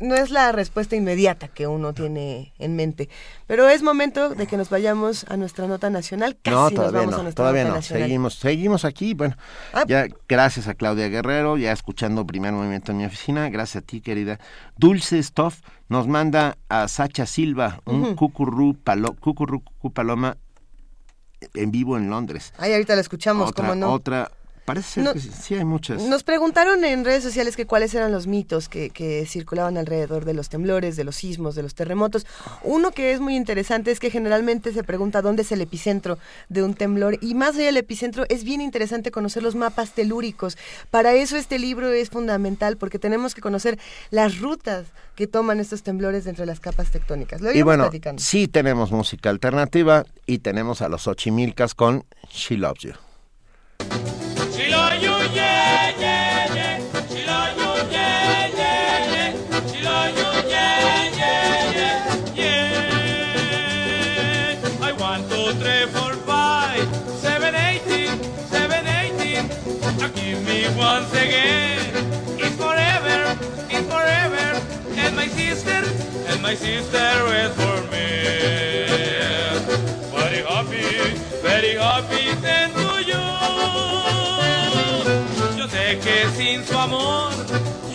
No, es la respuesta inmediata que uno tiene en mente. Pero es momento de que nos vayamos a nuestra nota nacional. Casi no, todavía nos vamos no, a nuestra todavía nota no. nacional. Seguimos, seguimos aquí. Bueno, Ah. ya gracias a Claudia Guerrero, ya escuchando primer movimiento en mi oficina. Gracias a ti, querida. Dulce Stoff nos manda a Sacha Silva un Ujú. cucurrú, palo, cucurrú cucú paloma en vivo en Londres. Ay, ahorita la escuchamos, otra, ¿cómo no? otra. Parece ser No- que sí, sí hay muchas. Nos preguntaron en redes sociales que cuáles eran los mitos que, que circulaban alrededor de los temblores, de los sismos, de los terremotos. Uno que es muy interesante es que generalmente se pregunta dónde es el epicentro de un temblor y más allá del epicentro es bien interesante conocer los mapas telúricos. Para eso este libro es fundamental porque tenemos que conocer las rutas que toman estos temblores dentro de las capas tectónicas. Lo y bueno, platicando. sí tenemos música alternativa y tenemos a los Ochimilcas con She Loves You. Sister is for me. Very happy, very happy then to you. Yo sé que sin su amor,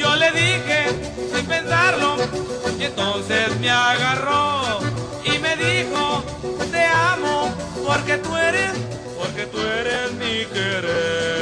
yo le dije sin pensarlo, y entonces me agarró y me dijo, te amo porque tú eres, porque tú eres mi querer.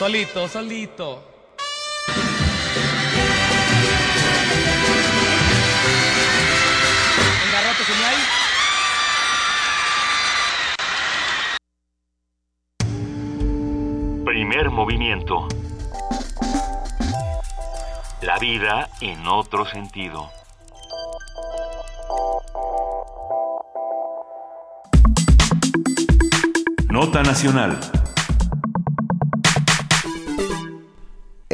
Solito, solito. Engarrote. Primer movimiento. La vida en otro sentido. Nota Nacional.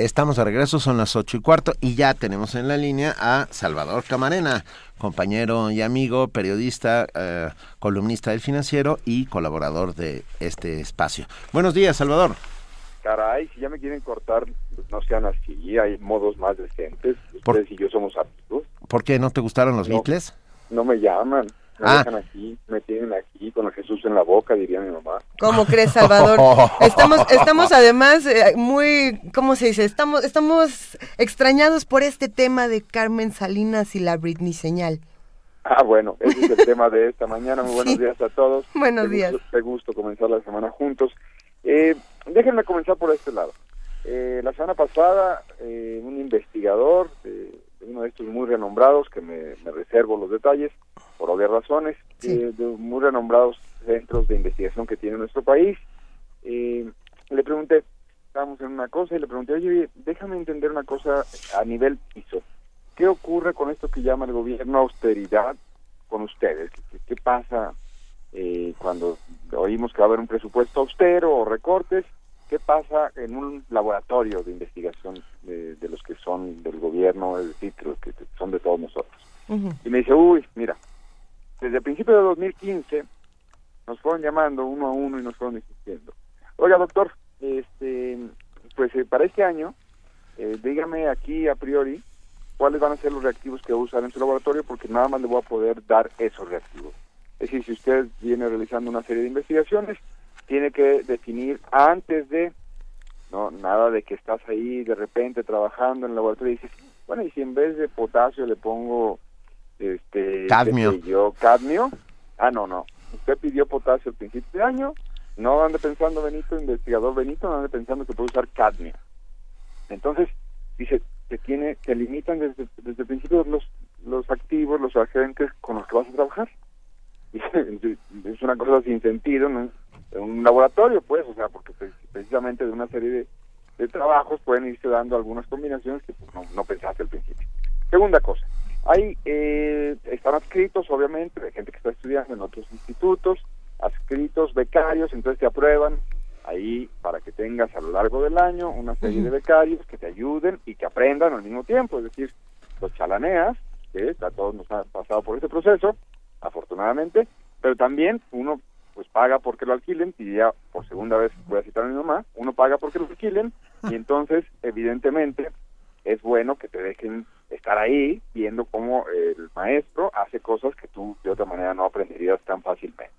Estamos de regreso, son las ocho y cuarto y ya tenemos en la línea a Salvador Camarena, compañero y amigo, periodista, eh, columnista del financiero y colaborador de este espacio. Buenos días, Salvador. Caray, si ya me quieren cortar, pues no sean así, hay modos más decentes. Por- Ustedes y yo somos amigos. ¿Por qué no te gustaron los No. Beatles? No me llaman, me Ah. dejan aquí, me tienen aquí con el Jesús en la boca, diría mi mamá. ¿Cómo crees, Salvador? Estamos, estamos además eh, muy, ¿cómo se dice? Estamos, estamos extrañados por este tema de Carmen Salinas y la Britney señal. Ah, bueno, ese es el tema de esta mañana. Muy buenos Sí. días a todos. Buenos Qué días. gusto- Qué gusto comenzar la semana juntos. Eh, déjenme comenzar por este lado. Eh, la semana pasada, eh, un investigador de, de uno de estos muy renombrados, que me, me reservo los detalles, por obvias razones, eh, de muy renombrados centros de investigación que tiene nuestro país, eh, le pregunté, estábamos en una cosa y le pregunté, oye, déjame entender una cosa a nivel piso. ¿Qué ocurre con esto que llama el gobierno austeridad con ustedes? ¿Qué, pasa eh, cuando oímos que va a haber un presupuesto austero o recortes? ¿Qué pasa en un laboratorio de investigación de, de los que son del gobierno, es decir, los que son de todos nosotros? Y me dice, uy, mira, desde el principio de 2015 nos fueron llamando uno a uno y nos fueron insistiendo. Oiga, doctor, este, pues eh, para este año, eh, dígame aquí a priori cuáles van a ser los reactivos que va a usar en su laboratorio, porque nada más le voy a poder dar esos reactivos. Es decir, si usted viene realizando una serie de investigaciones, tiene que definir antes de, no, nada de que estás ahí de repente trabajando en el laboratorio y dices, bueno, y si en vez de potasio le pongo, este, Cadmio. yo, cadmio, ah, no, no, usted pidió potasio al principio de año, no ande pensando Benito, investigador Benito, no ande pensando que puede usar cadmio. Entonces, dice, que tiene, te limitan desde, desde el principio los, los activos, los agentes con los que vas a trabajar. Es una cosa sin sentido en un, en un laboratorio, pues, o sea, porque pre- precisamente de una serie de, de trabajos pueden irse dando algunas combinaciones que pues, no, no pensaste al principio. Segunda cosa, hay, eh, están adscritos, obviamente, de gente que está estudiando en otros institutos, adscritos becarios, entonces te aprueban ahí para que tengas a lo largo del año una serie de becarios que te ayuden y que aprendan al mismo tiempo, es decir, los chalaneas, que a todos nos han pasado por ese proceso, afortunadamente, pero también uno pues paga porque lo alquilen, y ya por segunda vez voy a citar a mi mamá, uno paga porque lo alquilen, y entonces evidentemente es bueno que te dejen estar ahí viendo cómo el maestro hace cosas que tú de otra manera no aprenderías tan fácilmente.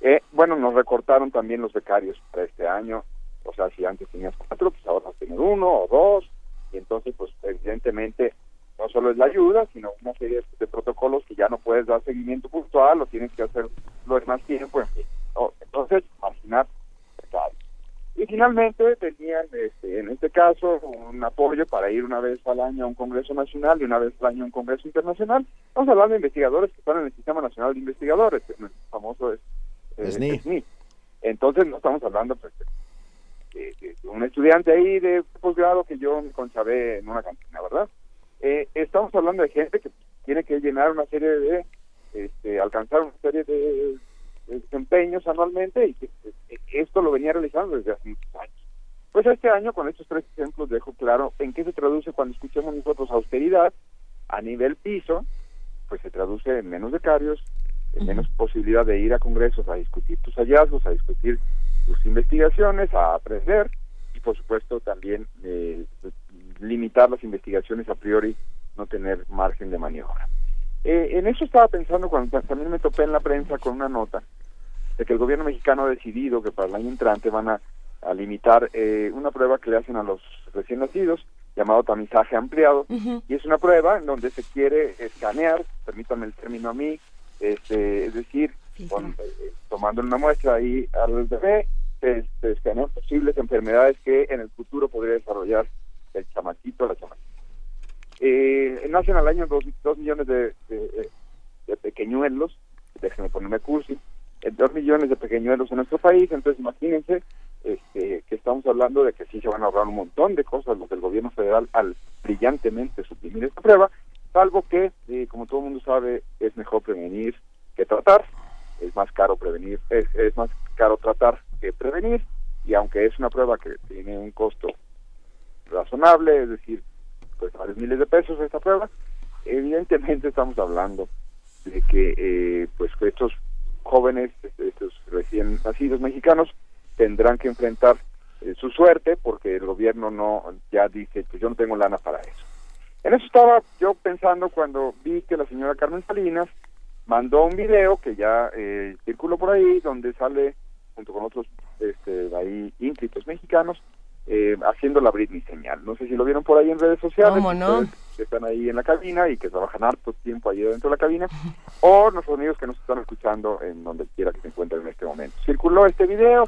Eh, bueno, nos recortaron también los becarios para este año, o sea, si antes tenías cuatro, pues ahora vas a tener uno o dos, y entonces, pues evidentemente, no solo es la ayuda, sino una serie de protocolos que ya no puedes dar seguimiento puntual, lo tienes que hacerlo en más tiempo, en fin. Entonces, becarios. Y finalmente tenían, este, en este caso, un apoyo para ir una vez al año a un Congreso Nacional y una vez al año a un Congreso Internacional. Estamos hablando de investigadores que están en el Sistema Nacional de Investigadores, el famoso es eh, SNI. SNI. Entonces no estamos hablando pues, de, de- de un estudiante ahí de posgrado que yo me conchavé en una cantina, ¿verdad? Eh, estamos hablando de gente que tiene que llenar una serie de, este, alcanzar una serie de desempeños anualmente y que, que esto lo venía realizando desde hace muchos años. Pues este año, con estos tres ejemplos, dejo claro en qué se traduce cuando escuchamos nosotros austeridad a nivel piso, pues se traduce en menos becarios, en menos posibilidad de ir a congresos a discutir tus hallazgos, a discutir tus investigaciones, a aprender y por supuesto también eh, limitar las investigaciones a priori, no tener margen de maniobra. Eh, en eso estaba pensando cuando ta- también me topé en la prensa con una nota de que el gobierno mexicano ha decidido que para el año entrante van a, a limitar eh, una prueba que le hacen a los recién nacidos llamado tamizaje ampliado y es una prueba en donde se quiere escanear, permítanme el término a mí, este, es decir, con- eh, tomando una muestra ahí al bebé, se, se escanean posibles enfermedades que en el futuro podría desarrollar el chamaquito o la chamaquita. Eh, nacen al año dos, dos millones de, de, pequeñuelos, déjenme ponerme cursi, dos millones de pequeñuelos en nuestro país, entonces imagínense este, que estamos hablando de que sí se van a ahorrar un montón de cosas los del gobierno federal al brillantemente suprimir esta prueba, salvo que, eh, como todo el mundo sabe, es mejor prevenir que tratar, es más caro prevenir, es, es más caro tratar que prevenir, y aunque es una prueba que tiene un costo razonable, es decir, pues varios miles de pesos esta prueba, evidentemente estamos hablando de que eh, pues estos jóvenes, este, estos recién nacidos mexicanos, tendrán que enfrentar eh, su suerte porque el gobierno no ya dice pues yo no tengo lana para eso. En eso estaba yo pensando cuando vi que la señora Carmen Salinas mandó un video que ya eh, circuló por ahí donde sale junto con otros este, ahí ínclitos mexicanos eh, haciendo la Britney señal. No sé si lo vieron por ahí en redes sociales. ¿Cómo no? ustedes que están ahí en la cabina y que trabajan harto tiempo ahí dentro de la cabina, o nuestros amigos que nos están escuchando en donde quiera que se encuentren en este momento. Circuló este video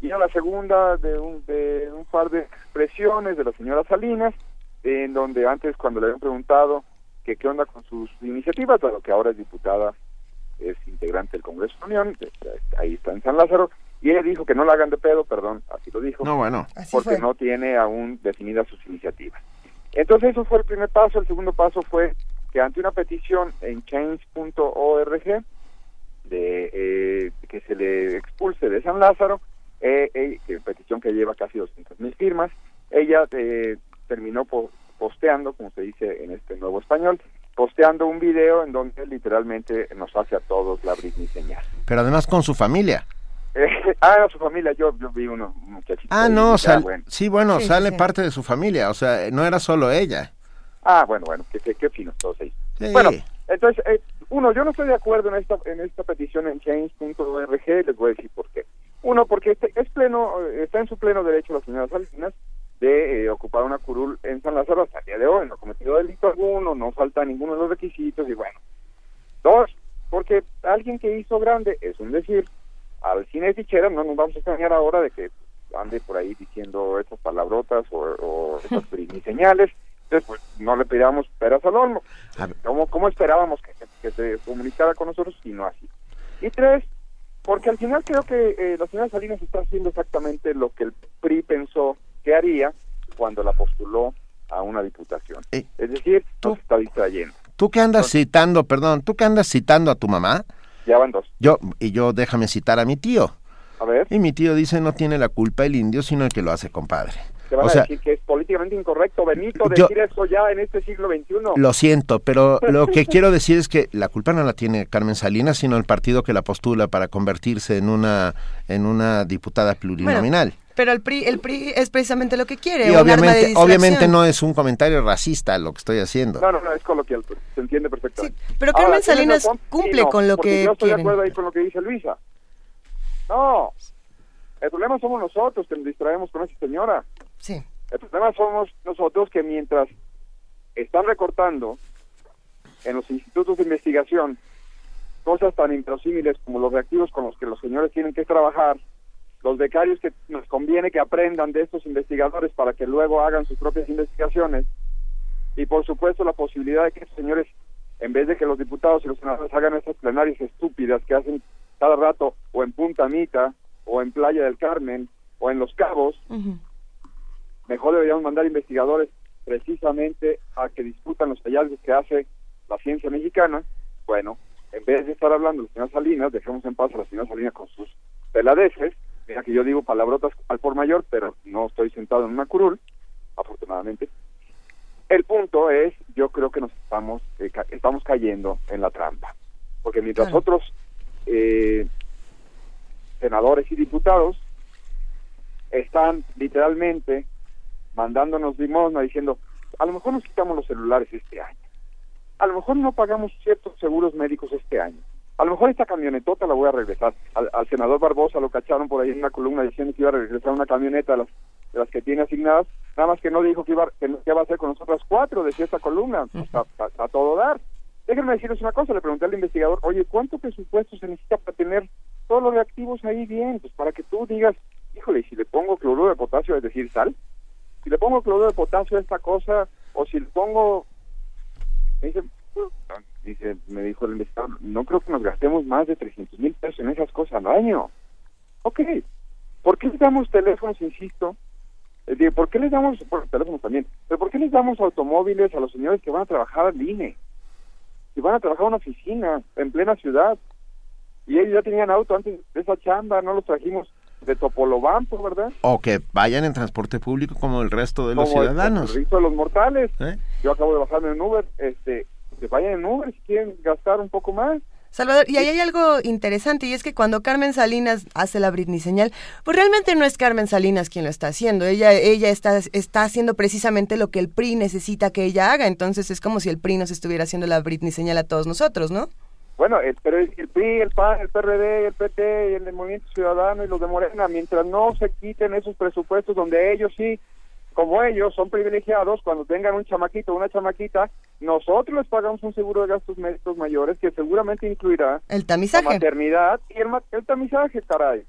y era la segunda de un, de un par de expresiones de la señora Salinas, en donde antes cuando le habían preguntado que qué onda con sus iniciativas, dado que ahora es diputada, es integrante del Congreso de la Unión, ahí está en San Lázaro, y ella dijo que no la hagan de pedo, perdón, así lo dijo, No, bueno. porque no tiene aún definidas sus iniciativas. Entonces eso fue el primer paso, el segundo paso fue que ante una petición en change.org de eh, que se le expulse de San Lázaro, eh, eh, que petición que lleva casi 200 mil firmas, ella eh, terminó po- posteando, como se dice en este nuevo español, posteando un video en donde literalmente nos hace a todos la Britney señal. Pero además con su familia. Eh, ah, su familia, yo, yo vi unos muchachitos. Ah, ahí, no, ya, sal- bueno. sí, bueno, Sí, sale sí. parte de su familia, o sea, no era solo ella. Ah, bueno, bueno, qué, qué, qué finos todos. Sí. Bueno, entonces, eh, uno, yo no estoy de acuerdo en esta en esta petición en change.org, les voy a decir por qué. Uno, porque este- es pleno, está en su pleno derecho la señora Salinas de eh, ocupar una curul en San Lázaro hasta el día de hoy. No ha cometido delito alguno, no falta ninguno de los requisitos y bueno. Dos, porque alguien que hizo grande, es un decir, al cine de fichera no nos vamos a extrañar ahora de que ande por ahí diciendo estas palabrotas o, o esas señales. Entonces, pues no le pedíamos peras al olmo. ¿Cómo, cómo esperábamos que, se- que se comunicara con nosotros y no así? Y tres, porque al final creo que eh, la señora Salinas está haciendo exactamente lo que el PRI pensó que haría cuando la postuló a una diputación. Eh, es decir, nos está distrayendo. ¿Tú qué andas citando, perdón, tú qué andas citando a tu mamá? Ya van dos. Yo, y yo déjame citar a mi tío. A ver, Y mi tío dice no tiene la culpa el indio, sino el que lo hace compadre. te van O a sea, decir que es políticamente incorrecto, Benito, Yo- decir eso ya en este siglo XXI. Lo siento, pero lo que quiero decir es que la culpa no la tiene Carmen Salinas, sino el partido que la postula para convertirse en una en una diputada plurinominal. Pero el PRI, el PRI es precisamente lo que quiere, y un arma de obviamente, no es un comentario racista lo que estoy haciendo. No, no, no, es coloquial, pues, se entiende perfectamente. pero Carmen ¿tienes Salinas razón? cumple Sí, no, con lo que Yo estoy quieren. de acuerdo ahí con lo que dice Luisa. No, el problema somos nosotros que nos distraemos con esa señora. Sí. El problema somos nosotros que mientras están recortando en los institutos de investigación cosas tan inverosímiles como los reactivos con los que los señores tienen que trabajar, los becarios que nos conviene que aprendan de estos investigadores para que luego hagan sus propias investigaciones, y por supuesto la posibilidad de que estos señores, en vez de que los diputados y los senadores hagan esas plenarias estúpidas que hacen cada rato o en Punta Mita, o en Playa del Carmen, o en Los Cabos, mejor deberíamos mandar investigadores precisamente a que discutan los hallazgos que hace la ciencia mexicana. Bueno, en vez de estar hablando de la señora Salinas, dejemos en paz a la señora Salinas con sus peladeces. Mira que yo digo palabrotas al por mayor, pero no estoy sentado en una curul, afortunadamente. El punto es, yo creo que nos estamos, eh, ca- estamos cayendo en la trampa. Porque mientras Claro. otros eh, senadores y diputados están literalmente mandándonos limosna diciendo, a lo mejor nos quitamos los celulares este año, a lo mejor no pagamos ciertos seguros médicos este año, a lo mejor esta camionetota la voy a regresar. Al, al senador Barbosa lo cacharon por ahí en una columna diciendo que iba a regresar una camioneta de las, de las que tiene asignadas, nada más que no dijo que iba, que, que va a hacer con nosotras cuatro, decía esta columna, está a todo dar. Déjenme decirles una cosa, le pregunté al investigador, oye, ¿cuánto presupuesto se necesita para tener todos los reactivos ahí bien? Pues para que tú digas, híjole, ¿y si le pongo cloruro de potasio, es decir, sal, si le pongo cloruro de potasio a esta cosa, o si le pongo, me dice, "Mm", dice, me dijo el investigador, no creo que nos gastemos más de 300 mil pesos en esas cosas al año. Ok, ¿por qué les damos teléfonos, insisto? Eh, digo, ¿Por qué les damos, bueno, teléfonos también, pero por qué les damos automóviles a los señores que van a trabajar al INE? Y van a trabajar a una oficina en plena ciudad. Y ellos ya tenían auto antes de esa chamba, no los trajimos de Topolobampo, ¿verdad? O que vayan en transporte público como el resto de los Como el- ciudadanos. El, resto de los mortales. ¿Eh? Yo acabo de bajarme en Uber, este, que vayan en Uber si quieren gastar un poco más. Salvador, y ahí hay algo interesante, y es que cuando Carmen Salinas hace la Britney señal, pues realmente no es Carmen Salinas quien lo está haciendo, ella, ella está, está haciendo precisamente lo que el PRI necesita que ella haga, entonces es como si el PRI nos estuviera haciendo la Britney señal a todos nosotros, ¿no? Bueno, el, pero el, el PRI, el PAN, el PRD, el PT, y el Movimiento Ciudadano y los de Morena, mientras no se quiten esos presupuestos donde ellos sí, como ellos son privilegiados, cuando tengan un chamaquito o una chamaquita, nosotros les pagamos un seguro de gastos médicos mayores que seguramente incluirá El tamizaje. la maternidad y el, ma- el tamizaje, caray.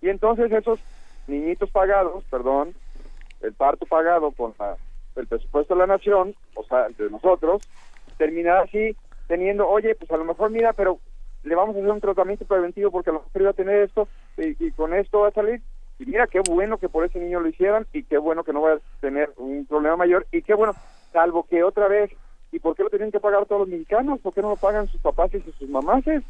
Y entonces esos niñitos pagados, perdón, el parto pagado con la- el presupuesto de la nación, o sea, de nosotros, terminará así teniendo, oye, pues a lo mejor mira, pero le vamos a hacer un tratamiento preventivo porque a lo mejor iba a tener esto y, y con esto va a salir. Y mira, qué bueno que por ese niño lo hicieran y qué bueno que no va a tener un problema mayor y qué bueno, salvo que otra vez, ¿y por qué lo tienen que pagar todos los mexicanos? ¿Por qué no lo pagan sus papás y sus mamases?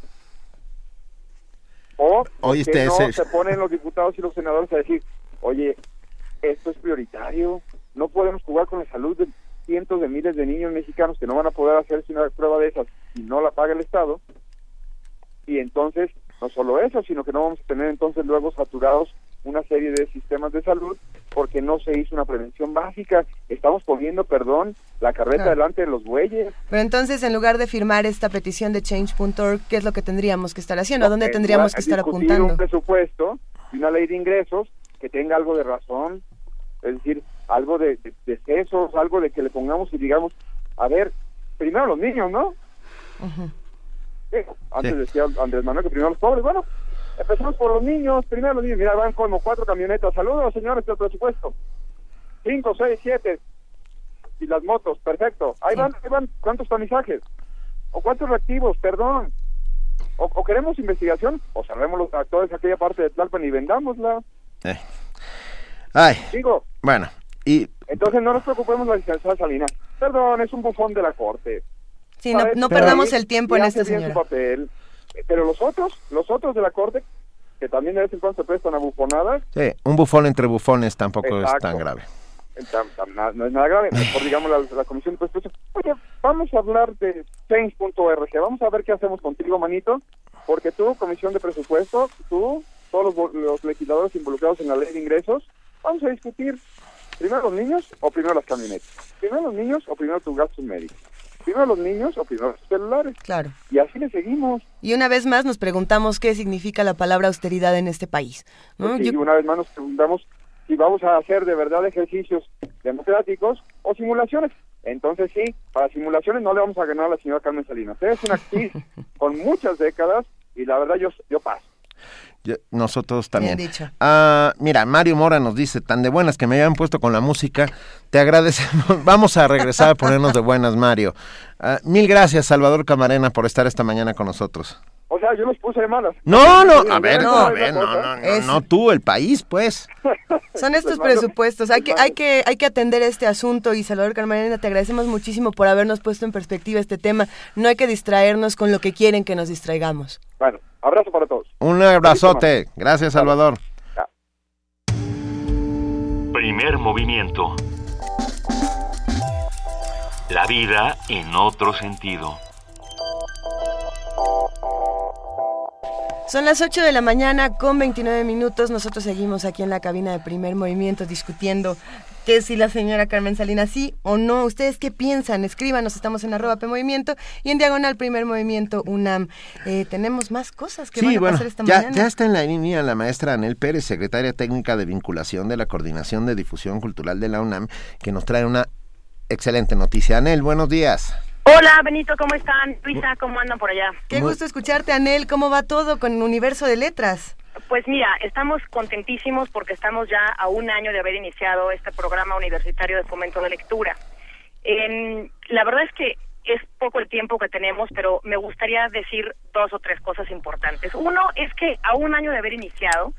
O Oye, ¿por qué este, no ese- se ponen los diputados y los senadores a decir, oye, esto es prioritario, no podemos jugar con la salud de cientos de miles de niños mexicanos que no van a poder hacerse una prueba de esas si no la paga el Estado, y entonces no solo eso, sino que no vamos a tener entonces luego saturados una serie de sistemas de salud porque no se hizo una prevención básica. Estamos poniendo, perdón, la carreta Claro. delante de los bueyes. Pero entonces, en lugar de firmar esta petición de change.org, ¿qué es lo que tendríamos que estar haciendo? ¿A dónde En tendríamos que estar apuntando? un presupuesto y una ley de ingresos que tenga algo de razón, es decir, algo de, de, de excesos, algo de que le pongamos y digamos, a ver, primero los niños, ¿no? Sí, Antes decía Andrés Manuel que primero los pobres. Bueno, empezamos por los niños, primero los niños. Mira, van como cuatro camionetas. Saludos, señores, del presupuesto. Cinco, seis, siete. Y las motos, perfecto. Ahí van, ahí van. ¿Cuántos tamizajes? ¿O cuántos reactivos? Perdón. O, o queremos investigación, o cerremos los actores de aquella parte de Tlalpan y vendámosla. Eh. Ay, Digo, bueno, y entonces no nos preocupemos la licenciada Salinas. Perdón, es un bufón de la corte. Sí, no, no perdamos ahí el tiempo en su papel. Pero los otros, los otros de la corte, que también de vez en cuando se prestan a bufonadas, sí, un bufón entre bufones tampoco es tan grave. na- no es nada grave. Mejor digamos la, la comisión de presupuestos. Oye, vamos a hablar de change.org. Vamos a ver qué hacemos contigo, manito. Porque tú, comisión de presupuesto, tú, todos los, los legisladores involucrados en la ley de ingresos, vamos a discutir primero los niños o primero las camionetas. Primero los niños o primero tus gastos médicos. Primero los niños o primero los celulares. Claro. Y así le seguimos. Y una vez más nos preguntamos qué significa la palabra austeridad en este país. ¿no? Pues sí, Yo- una vez más nos preguntamos si vamos a hacer de verdad ejercicios democráticos o simulaciones. Entonces sí, para simulaciones no le vamos a ganar a la señora Carmen Salinas. Es una actriz con muchas décadas y la verdad yo, yo paso. Yo- nosotros también. Bien dicho. Ah, mira, Mario Mora nos dice, tan de buenas que me habían puesto con la música, te agradecemos. Vamos a regresar a ponernos de buenas, Mario. Ah, mil gracias, Salvador Camarena, por estar esta mañana con nosotros. O sea, yo los puse de malas. No, no, a ver, no, a ver, no, no, no, no tú, el país, pues. Son estos Pues, presupuestos, hay que, hay que, hay que atender este asunto y Salvador Carmarena, te agradecemos muchísimo por habernos puesto en perspectiva este tema. No hay que distraernos con lo que quieren que nos distraigamos. Bueno, abrazo para todos. Un abrazote. Gracias, Salvador. Primer movimiento. La vida en otro sentido. Son las 8 de la mañana con 29 minutos. Nosotros seguimos aquí en la cabina de primer movimiento discutiendo que si la señora Carmen Salinas sí o no. ¿Ustedes qué piensan? Escríbanos, estamos en arroba P Movimiento y en diagonal primer movimiento UNAM. Eh, tenemos más cosas que van Sí, a bueno, pasar esta ya, mañana. ya está en la línea la maestra Anel Pérez, secretaria técnica de vinculación de la Coordinación de Difusión Cultural de la UNAM, que nos trae una excelente noticia. Anel, buenos días. Hola, Benito, ¿cómo están? Luisa, ¿cómo andan por allá? Qué gusto escucharte, Anel. ¿Cómo va todo con Universo de Letras? Pues mira, estamos contentísimos porque estamos ya a un año de haber iniciado este programa universitario de fomento de lectura. En- la verdad es que es poco el tiempo que tenemos, pero me gustaría decir dos o tres cosas importantes. Uno es que a un año de haber iniciado,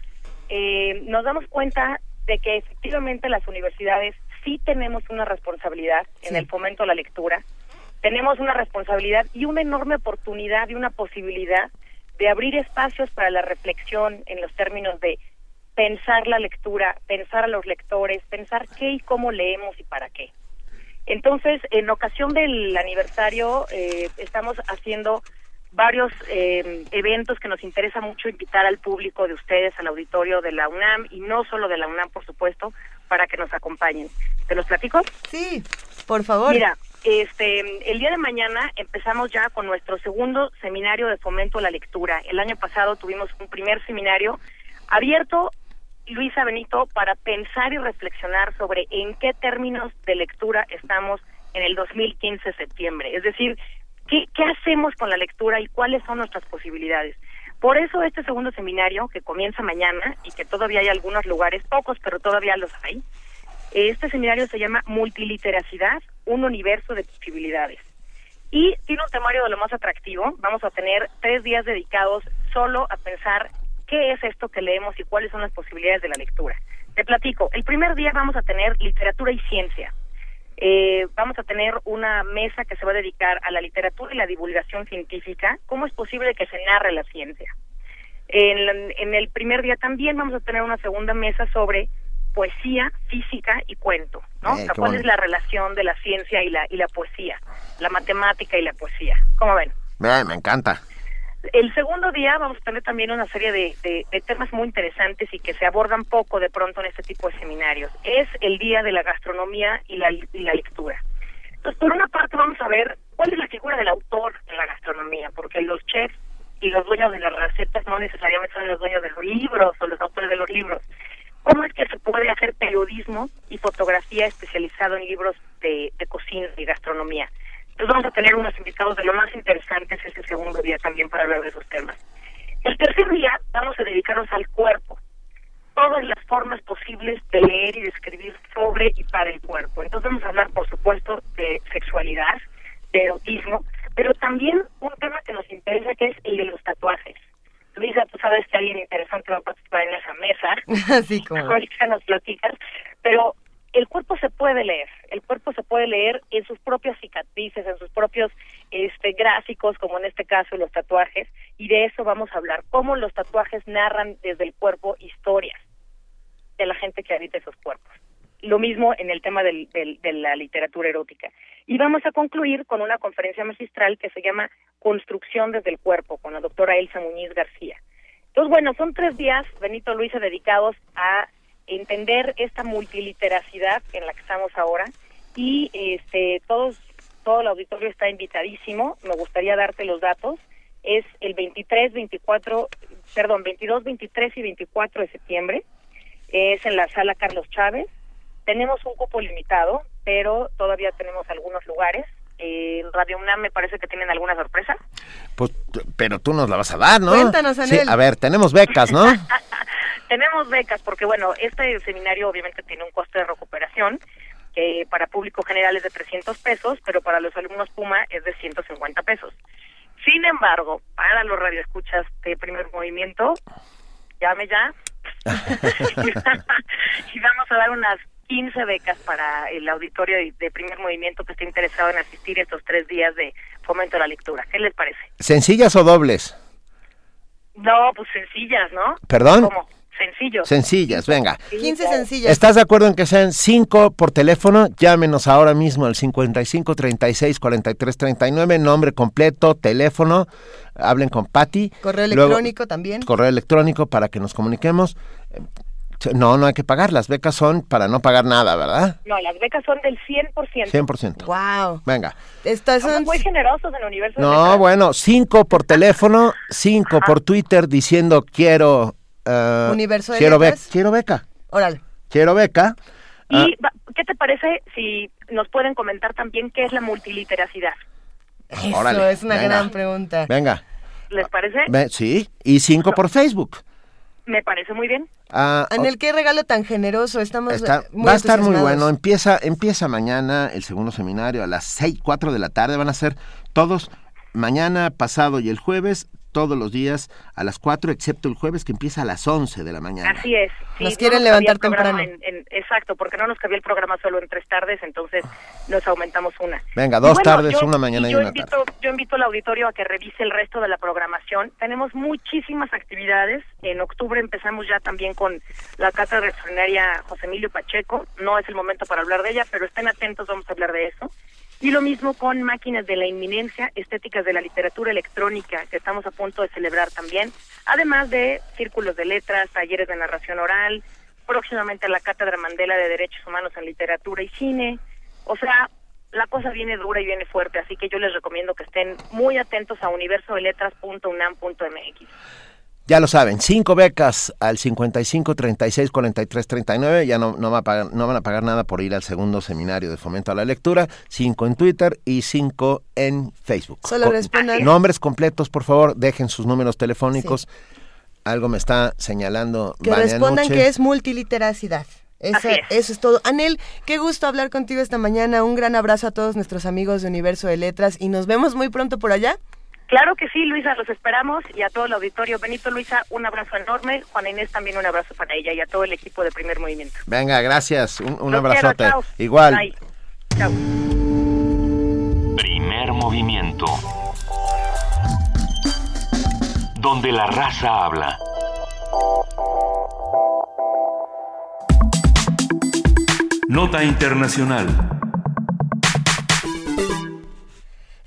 eh, nos damos cuenta de que efectivamente las universidades sí tenemos una responsabilidad en el fomento de la lectura, tenemos una responsabilidad y una enorme oportunidad y una posibilidad de abrir espacios para la reflexión en los términos de pensar la lectura, pensar a los lectores, pensar qué y cómo leemos y para qué. Entonces, en ocasión del aniversario, eh, estamos haciendo varios eh, eventos que nos interesa mucho invitar al público de ustedes, al auditorio de la UNAM y no solo de la UNAM, por supuesto, para que nos acompañen. ¿Te los platico? Sí, por favor. Mira, este, el día de mañana empezamos ya con nuestro segundo seminario de fomento a la lectura. El año pasado tuvimos un primer seminario abierto, Luisa Benito, para pensar y reflexionar sobre en qué términos de lectura estamos en el 2015 septiembre. Es decir, ¿qué, qué hacemos con la lectura y cuáles son nuestras posibilidades? Por eso este segundo seminario, que comienza mañana y que todavía hay algunos lugares, pocos, pero todavía los hay, este seminario se llama Multiliteracidad, un universo de posibilidades. Y tiene un temario de lo más atractivo. Vamos a tener tres días dedicados solo a pensar qué es esto que leemos y cuáles son las posibilidades de la lectura. Te platico. El primer día vamos a tener literatura y ciencia. Eh, vamos a tener una mesa que se va a dedicar a la literatura y la divulgación científica. ¿Cómo es posible que se narre la ciencia? En, en el primer día también vamos a tener una segunda mesa sobre poesía, física y cuento, ¿no? Eh, O sea, ¿Cuál bonito. es la relación de la ciencia y la, y la poesía? La matemática y la poesía. ¿Cómo ven? Eh, me encanta. El segundo día vamos a tener también una serie de, de, de, temas muy interesantes y que se abordan poco de pronto en este tipo de seminarios. Es el día de la gastronomía y la, y la lectura. Entonces, por una parte vamos a ver cuál es la figura del autor en la gastronomía, porque los chefs y los dueños de las recetas no necesariamente son los dueños de los libros o los autores de los libros. ¿Cómo es que se puede hacer periodismo y fotografía especializado en libros de, de cocina y gastronomía? Entonces vamos a tener unos invitados de lo más interesantes este segundo día también para hablar de esos temas. El tercer día vamos a dedicarnos al cuerpo, todas las formas posibles de leer y de escribir sobre y para el cuerpo. Entonces vamos a hablar, por supuesto, de sexualidad, de erotismo, pero también un tema que nos interesa que es el de los tatuajes. Luisa, tú sabes que alguien interesante va a participar en esa mesa. Así como. Ahorita nos platicas, pero el cuerpo se puede leer, el cuerpo se puede leer en sus propias cicatrices, en sus propios este, gráficos, como en este caso los tatuajes, y de eso vamos a hablar, cómo los tatuajes narran desde el cuerpo historias de la gente que habita esos cuerpos. Lo mismo en el tema del, del, de la literatura erótica. Y vamos a concluir con una conferencia magistral que se llama Construcción desde el cuerpo, con la doctora Elsa Muñiz García. Entonces, bueno, son tres días, Benito Luisa, dedicados a entender esta multiliteracidad en la que estamos ahora. Y este todos todo el auditorio está invitadísimo. Me gustaría darte los datos. Es el 23 24 perdón 22 23 y 24 de septiembre. Es en la sala Carlos Chávez. Tenemos un cupo limitado pero todavía tenemos algunos lugares eh, Radio UNAM me parece que tienen alguna sorpresa. Pues, pero tú nos la vas a dar, ¿no? Cuéntanos, Anel. Sí, a ver, tenemos becas, ¿no? tenemos becas porque, bueno, este seminario obviamente tiene un coste de recuperación que para público general es de 300 pesos, pero para los alumnos Puma es de 150 pesos. Sin embargo, para los radioescuchas de primer movimiento, llame ya. y vamos a dar unas 15 becas para el auditorio de, de, primer movimiento que esté interesado en asistir estos tres días de fomento a la lectura. ¿Qué les parece? ¿Sencillas o dobles? No, pues sencillas, ¿no? ¿Perdón? ¿Cómo? Sencillo. Sencillas, venga. 15 sencillas. ¿Estás de acuerdo en que sean 5 por teléfono? Llámenos ahora mismo al 55 36 43 39, nombre completo, teléfono, hablen con Patti. Correo electrónico también. Correo electrónico para que nos comuniquemos. No, no hay que pagar. Las becas son para no pagar nada, ¿verdad? No, las becas son del 100%. 100%. Wow. Venga. Estas son muy generosos en el universo. No, bueno, cinco por teléfono, cinco Ajá. por Twitter diciendo quiero... Uh, universo de quiero, be quiero beca. Órale. Quiero beca. ¿Y uh, qué te parece si nos pueden comentar también qué es la multiliteracidad? Eso Órale, es una venga. gran pregunta. Venga. ¿Les parece? Sí, y cinco no. por Facebook. Me parece muy bien. Ah, en el qué regalo tan generoso, estamos está, muy Va a estar muy bueno, empieza, empieza mañana el segundo seminario a las 6, 4 de la tarde, van a ser todos, mañana, pasado y el jueves, todos los días a las 4, excepto el jueves que empieza a las 11 de la mañana. Así es. Sí, nos quieren no nos levantar temprano. En, en, exacto, porque no nos cabía el programa solo en tres tardes, entonces nos aumentamos una. Venga, dos bueno, tardes, yo, una mañana y, yo una invito, tarde. Yo invito al auditorio a que revise el resto de la programación. Tenemos muchísimas actividades. En octubre empezamos ya también con la cátedra extraordinaria José Emilio Pacheco. No es el momento para hablar de ella, pero estén atentos, vamos a hablar de eso. Y lo mismo con máquinas de la inminencia, estéticas de la literatura electrónica, que estamos a punto de celebrar también, además de círculos de letras, talleres de narración oral, próximamente la Cátedra Mandela de Derechos Humanos en Literatura y Cine. O sea, la cosa viene dura y viene fuerte, así que yo les recomiendo que estén muy atentos a universodeletras.unam.mx. Ya lo saben, cinco becas al 55 36 43 39. Ya no, no, va a pagar, no van a pagar nada por ir al segundo seminario de fomento a la lectura. Cinco en Twitter y cinco en Facebook. Solo respondan. Nombres completos, por favor. Dejen sus números telefónicos. Sí. Algo me está señalando. Que Vania respondan que es multiliteracidad. Esa, es. Eso es todo. Anel, qué gusto hablar contigo esta mañana. Un gran abrazo a todos nuestros amigos de Universo de Letras y nos vemos muy pronto por allá. Claro que sí, Luisa, los esperamos y a todo el auditorio. Benito, Luisa, un abrazo enorme. Juana Inés también un abrazo para ella y a todo el equipo de Primer Movimiento. Venga, gracias. Un, abrazote. Quiero, Igual. Bye. Chao. Primer Movimiento. Donde la raza habla. Nota Internacional.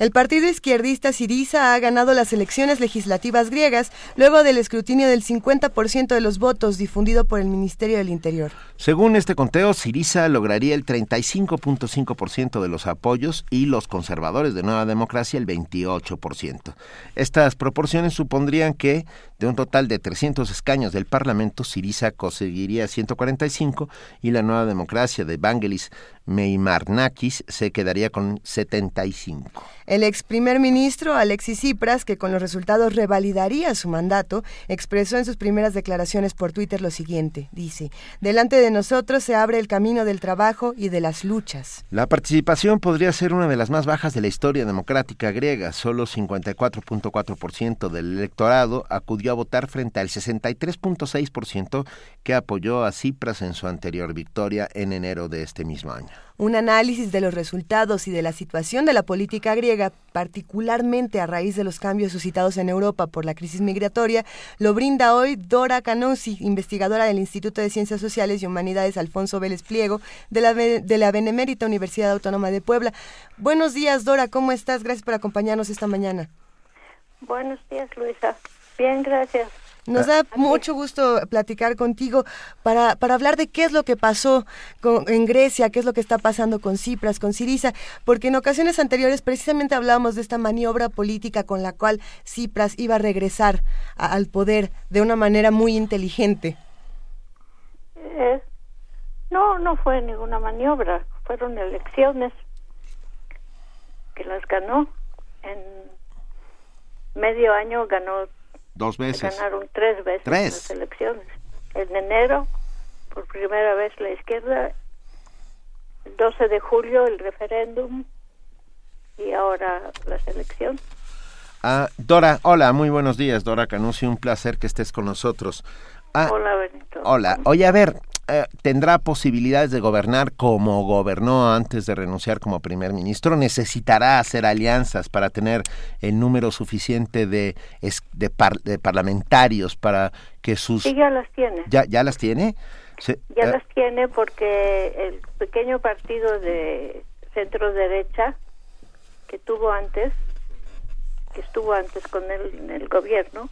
El partido izquierdista Siriza ha ganado las elecciones legislativas griegas luego del escrutinio del 50% de los votos difundido por el Ministerio del Interior. Según este conteo, Siriza lograría el 35.5% de los apoyos y los conservadores de Nueva Democracia el 28%. Estas proporciones supondrían que de un total de 300 escaños del Parlamento, Siriza conseguiría 145 y la Nueva Democracia de Vangelis Meimarnakis se quedaría con 75. El ex primer ministro Alexis Tsipras, que con los resultados revalidaría su mandato, expresó en sus primeras declaraciones por Twitter lo siguiente. Dice, delante de nosotros se abre el camino del trabajo y de las luchas. La participación podría ser una de las más bajas de la historia democrática griega. Solo 54.4% del electorado acudió a votar frente al 63.6% que apoyó a Tsipras en su anterior victoria en enero de este mismo año. Un análisis de los resultados y de la situación de la política griega, particularmente a raíz de los cambios suscitados en Europa por la crisis migratoria, lo brinda hoy Dora Canosi, investigadora del Instituto de Ciencias Sociales y Humanidades Alfonso Vélez Pliego de la, de la Benemérita Universidad Autónoma de Puebla. Buenos días, Dora, ¿cómo estás? Gracias por acompañarnos esta mañana. Buenos días, Luisa. Bien, gracias. Nos da mucho gusto platicar contigo para, para hablar de qué es lo que pasó con, en Grecia, qué es lo que está pasando con Cipras, con Siriza, porque en ocasiones anteriores precisamente hablábamos de esta maniobra política con la cual Cipras iba a regresar a, al poder de una manera muy inteligente. Eh, no, no fue ninguna maniobra, fueron elecciones que las ganó. En medio año ganó Dos veces. Ganaron tres veces ¿Tres? las elecciones. En enero, por primera vez la izquierda, el 12 de julio el referéndum y ahora las elecciones. Ah, Dora, hola, muy buenos días, Dora Canusi, un placer que estés con nosotros. Ah, Hola, Benito. Hola, oye, a ver, eh, ¿tendrá posibilidades de gobernar como gobernó antes de renunciar como primer ministro? ¿Necesitará hacer alianzas para tener el número suficiente de, de, par- de parlamentarios para que sus... Sí, ya las tiene. ¿Ya, ya las tiene? Ya eh, las tiene porque el pequeño partido de centro derecha que tuvo antes, que estuvo antes con él en el gobierno,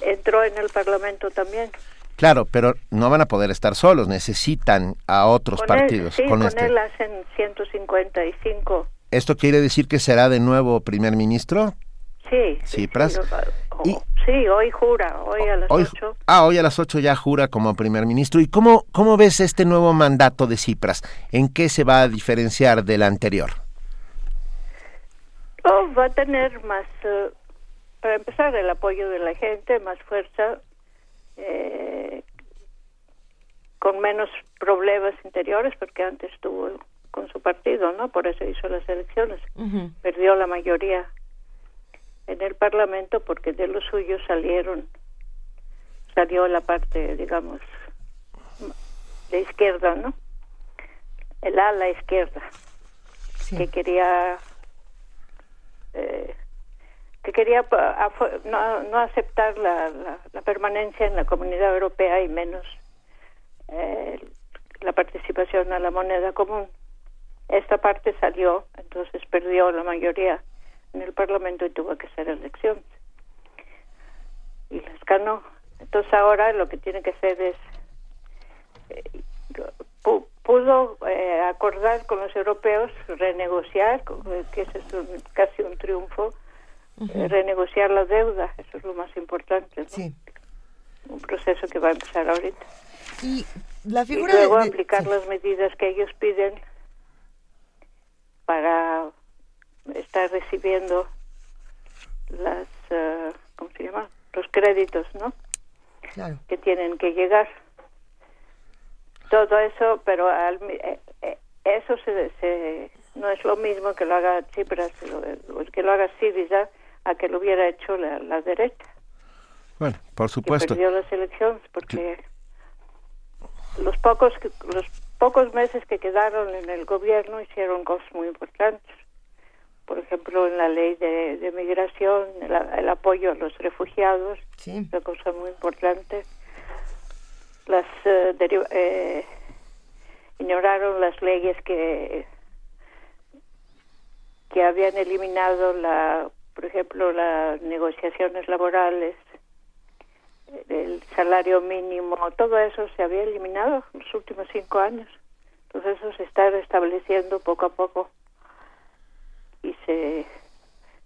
entró en el Parlamento también. Claro, pero no van a poder estar solos, necesitan a otros con partidos. Él, sí, con, este. él hacen 155. ¿Esto quiere decir que será de nuevo primer ministro? Sí. Cipras. Sí, lo- sí, hoy jura, hoy a las Hoy, 8. ah, hoy a las 8 ya jura como primer ministro. ¿Y cómo, cómo ves este nuevo mandato de Cipras? ¿En qué se va a diferenciar del anterior? Oh, va a tener más, eh, para empezar, el apoyo de la gente, más fuerza, eh, con menos problemas interiores, porque antes estuvo con su partido, ¿no? Por eso hizo las elecciones. Perdió la mayoría en el Parlamento porque de los suyos salieron, salió la parte, digamos, de izquierda, ¿no? El ala izquierda, que quería eh, que quería no, no aceptar la, permanencia en la comunidad europea y menos eh, la participación a la moneda común. Esta parte salió, entonces perdió la mayoría en el Parlamento y tuvo que hacer elecciones. Y las ganó. Entonces ahora lo que tiene que hacer es eh, pu- pudo eh, acordar con los europeos, renegociar, que ese es un- casi un triunfo, eh, renegociar la deuda, eso es lo más importante. ¿no? Un proceso que va a empezar ahorita. Y la Y figura luego de- de- aplicar las medidas que ellos piden para estar recibiendo las, ¿cómo se llama? Los créditos, ¿no? Claro. que tienen que llegar. Todo eso, pero al eh, eh, eso se, se- no es lo mismo que lo haga Tsipras que lo haga Syriza a que lo hubiera hecho la, la derecha, Bueno, por que supuesto. perdió las elecciones, porque los pocos que- los pocos meses que quedaron en el gobierno hicieron cosas muy importantes. Por ejemplo, en la ley de, de migración, el, el apoyo a los refugiados, una cosa muy importante. Las eh, eh, ignoraron las leyes que que habían eliminado la, por ejemplo, las negociaciones laborales, el salario mínimo, todo eso se había eliminado en los últimos cinco años. Entonces eso se está restableciendo poco a poco y se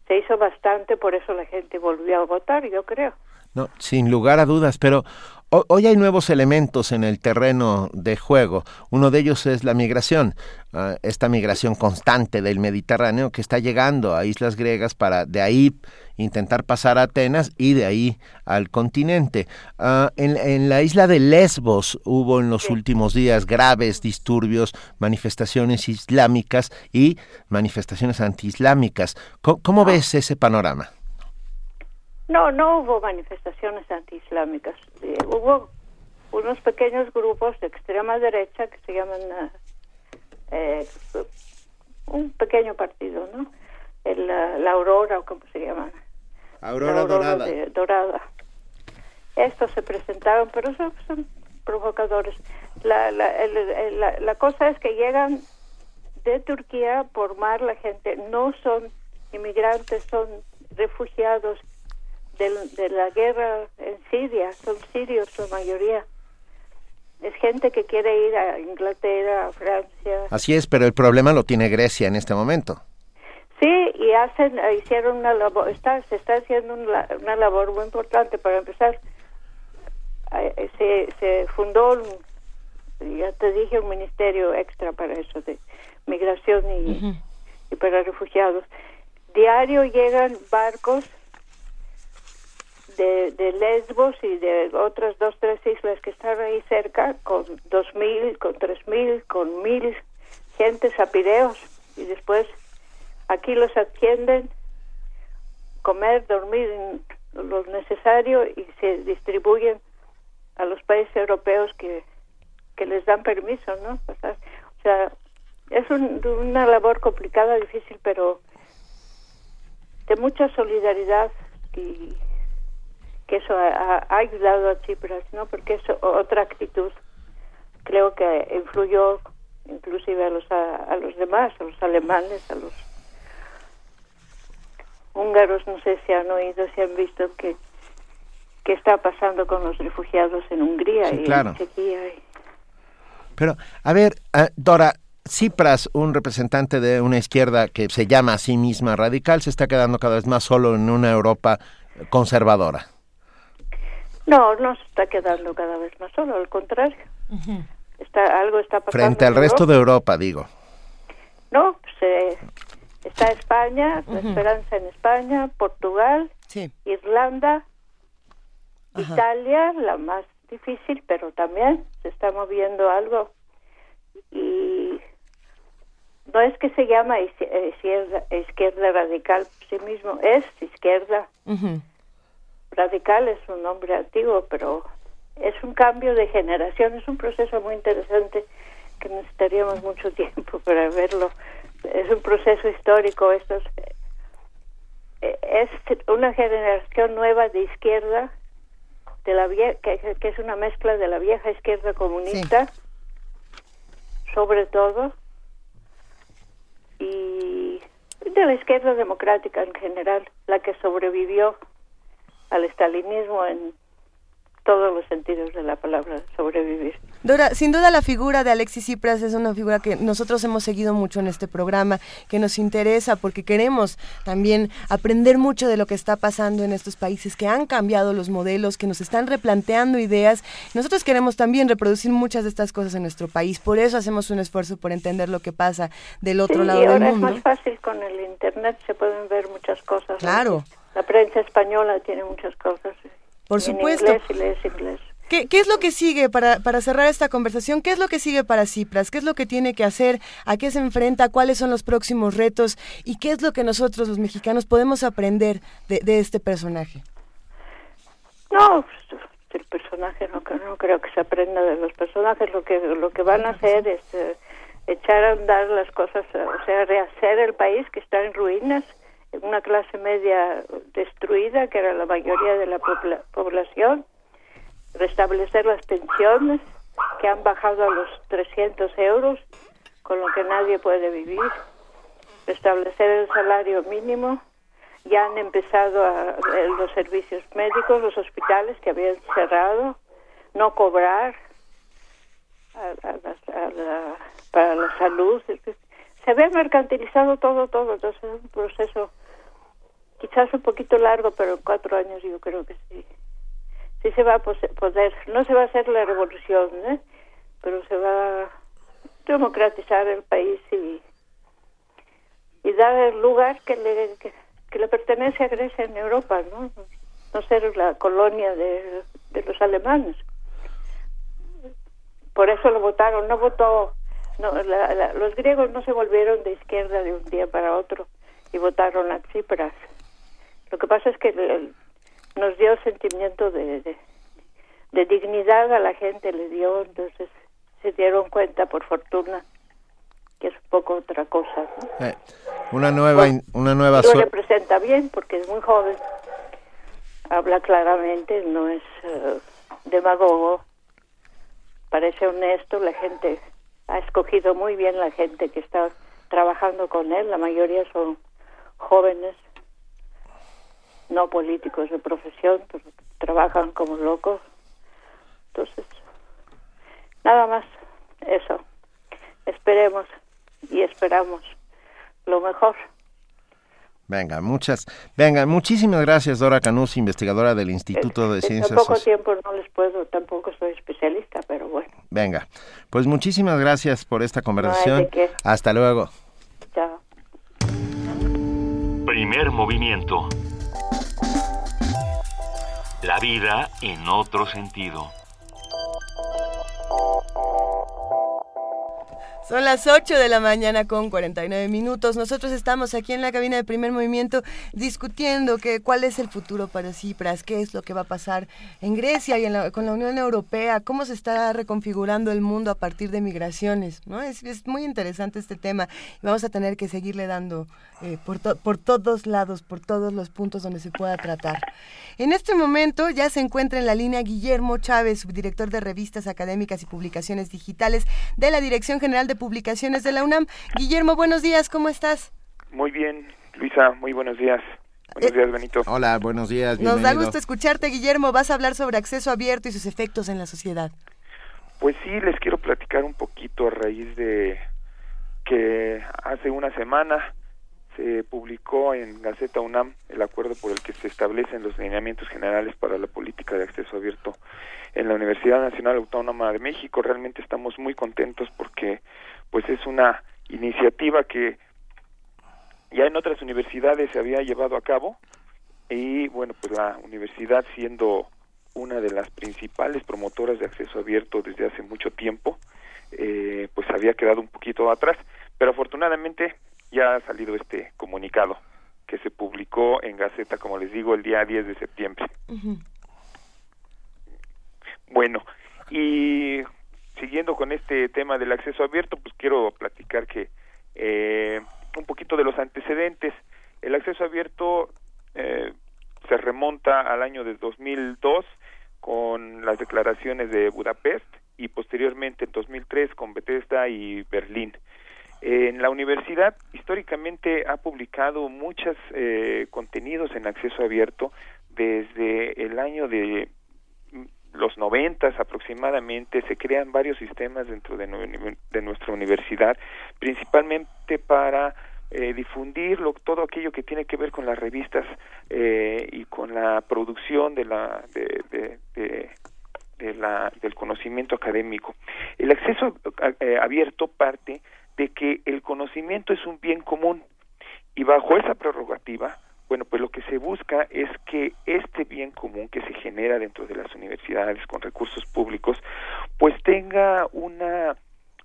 se hizo bastante, por eso la gente volvió a votar, yo creo. No, sin lugar a dudas, pero hoy hay nuevos elementos en el terreno de juego. Uno de ellos es la migración, ah, esta migración constante del Mediterráneo que está llegando a islas griegas para de ahí intentar pasar a Atenas y de ahí al continente. Ah, en, la isla de Lesbos hubo en los últimos días graves disturbios, manifestaciones islámicas y manifestaciones antiislámicas. ¿Cómo, cómo ves ese panorama? No, no hubo manifestaciones antiislámicas. Eh, hubo unos pequeños grupos de extrema derecha que se llaman eh, un pequeño partido, ¿no? El, la Aurora, o como se llama. Aurora, Dorada. dorada. Estos se presentaron, pero son, son provocadores. La, la, la, la cosa es que llegan de Turquía por mar la gente. No son inmigrantes, son refugiados de, la guerra en Siria, son sirios la mayoría. Es gente que quiere ir a Inglaterra, a Francia. Así es, pero el problema lo tiene Grecia en este momento. Sí, y hacen, hicieron una labor, está, se está haciendo una, una labor muy importante. Para empezar, eh, se, se fundó, ya te dije, un ministerio extra para eso, de migración y, y para refugiados. Diario llegan barcos de, Lesbos y de otras dos, tres islas que están ahí cerca, con dos mil, con tres mil, con mil gentes a Pireos y después aquí los atienden, comer, dormir lo necesario y se distribuyen a los países europeos que, que les dan permiso, ¿no? O sea, es una labor complicada, difícil, pero de mucha solidaridad y que eso ha, ayudado a Chipras, ¿no? Porque es otra actitud. Creo que influyó inclusive a los a, los demás, a los alemanes, a los húngaros, no sé si han oído, si han visto que qué está pasando con los refugiados en Hungría y en Chequia. Pero, a ver, uh, Dora, Tsipras, un representante de una izquierda que se llama a sí misma radical, se está quedando cada vez más solo en una Europa conservadora. No, no se está quedando cada vez más solo, al contrario. está, algo está pasando. Frente al resto de Europa, digo. No, pues, está España, la esperanza en España, Portugal, Irlanda, Italia, la más difícil, pero también se está moviendo algo. Y no es que se llama izquierda, izquierda radical por sí mismo, es izquierda radical es un nombre antiguo, pero es un cambio de generación, es un proceso muy interesante que necesitaríamos mucho tiempo para verlo. Es un proceso histórico, esto es, es una generación nueva de izquierda, de la que, que, es una mezcla de la vieja izquierda comunista, sobre todo, y de la izquierda democrática en general, la que sobrevivió al estalinismo en todos los sentidos de la palabra sobrevivir. Dora, sin duda la figura de Alexis Tsipras es una figura que nosotros hemos seguido mucho en este programa, que nos interesa porque queremos también aprender mucho de lo que está pasando en estos países que han cambiado los modelos, que nos están replanteando ideas. Nosotros queremos también reproducir muchas de estas cosas en nuestro país, por eso hacemos un esfuerzo por entender lo que pasa del otro lado del mundo. Es más fácil con el internet, se pueden ver muchas cosas. Claro. La prensa española tiene muchas cosas. Por supuesto. ¿Qué, ¿Qué, es lo que sigue para, para cerrar esta conversación? ¿Qué es lo que sigue para Cipras? ¿Qué es lo que tiene que hacer? ¿A qué se enfrenta? ¿Cuáles son los próximos retos? ¿Y qué es lo que nosotros los mexicanos podemos aprender de, de este personaje? No, pues, el personaje no, no creo que se aprenda de los personajes. Lo que, lo que van a hacer es eh, echar a andar las cosas, o sea, rehacer el país que está en ruinas una clase media destruida, que era la mayoría de la población, restablecer las pensiones, que han bajado a los 300 euros, con lo que nadie puede vivir, restablecer el salario mínimo. Ya han empezado a, los servicios médicos, los hospitales que habían cerrado, no cobrar a- a las- a la- para la salud. Se había mercantilizado todo, todo. Entonces es un proceso quizás un poquito largo, pero en cuatro años yo creo que sí. Sí se va a poder, no se va a hacer la revolución, ¿eh? pero se va a democratizar el país y, y dar el lugar que le, que, que le pertenece a Grecia en Europa, ¿no? No ser la colonia de los alemanes. Por eso lo votaron, no votó, no, la- la- los griegos no se volvieron de izquierda de un día para otro y votaron a Tsipras. Lo que pasa es que el- nos dio sentimiento de, de, de dignidad a la gente, le dio, entonces se dieron cuenta, por fortuna, que es un poco otra cosa. ¿no? Eh, una nueva, in- una nueva Lo representa bien porque es muy joven, habla claramente, no es eh, demagogo, parece honesto, la gente ha escogido muy bien la gente que está trabajando con él, la mayoría son jóvenes, no políticos de profesión, trabajan como locos. Entonces, nada más, eso. Esperemos y esperamos lo mejor. Venga, muchas, venga, muchísimas gracias Dora Canus, investigadora del Instituto de En Ciencias poco Sociales. tiempo no les puedo, tampoco soy especialista, pero bueno, Venga, pues muchísimas gracias por esta conversación. qué. Hasta luego. chao. Primer movimiento. La vida en otro sentido. Son las 8 de la mañana con 49 minutos. Nosotros estamos aquí en la cabina de primer movimiento discutiendo que cuál es el futuro para Cipras, qué es lo que va a pasar en Grecia y con la Unión Europea, cómo se está reconfigurando el mundo a partir de migraciones. ¿no? Es, es muy interesante este tema y vamos a tener que seguirle dando eh, por, por todos lados, por todos los puntos donde se pueda tratar. En este momento ya se encuentra en la línea Guillermo Chávez, subdirector de revistas académicas y publicaciones digitales de la Dirección General de Publicaciones de la UNAM. Guillermo, buenos días, ¿cómo estás? Muy bien, Luisa, muy buenos días. Buenos días, Benito. Hola, buenos días. Nos da bienvenido. gusto escucharte, Guillermo. Vas a hablar sobre acceso abierto y sus efectos en la sociedad. Pues sí, les quiero platicar un poquito a raíz de que hace una semana se publicó en Gaceta UNAM el acuerdo por el que se establecen los lineamientos generales para la política de acceso abierto en la Universidad Nacional Autónoma de México. Realmente estamos muy contentos porque pues es una iniciativa que ya en otras universidades se había llevado a cabo y bueno, pues la universidad siendo una de las principales promotoras de acceso abierto desde hace mucho tiempo, eh, pues había quedado un poquito atrás, pero afortunadamente ya ha salido este comunicado que se publicó en Gaceta, como les digo, el día 10 de septiembre. Bueno, y siguiendo con este tema del acceso abierto, pues quiero platicar que eh, un poquito de los antecedentes. El acceso abierto eh, se remonta al año de 2002 con las declaraciones de Budapest y posteriormente en 2003 con Bethesda y Berlín. En la universidad históricamente ha publicado muchos eh, contenidos en acceso abierto desde el año de mm, los noventas aproximadamente se crean varios sistemas dentro de, nu- de nuestra universidad principalmente para eh, difundir lo- todo aquello que tiene que ver con las revistas eh, y con la producción de la de- de- de la, del conocimiento académico. El acceso eh, abierto parte de que el conocimiento es un bien común y bajo esa prerrogativa, bueno, pues lo que se busca es que este bien común que se genera dentro de las universidades con recursos públicos, pues tenga una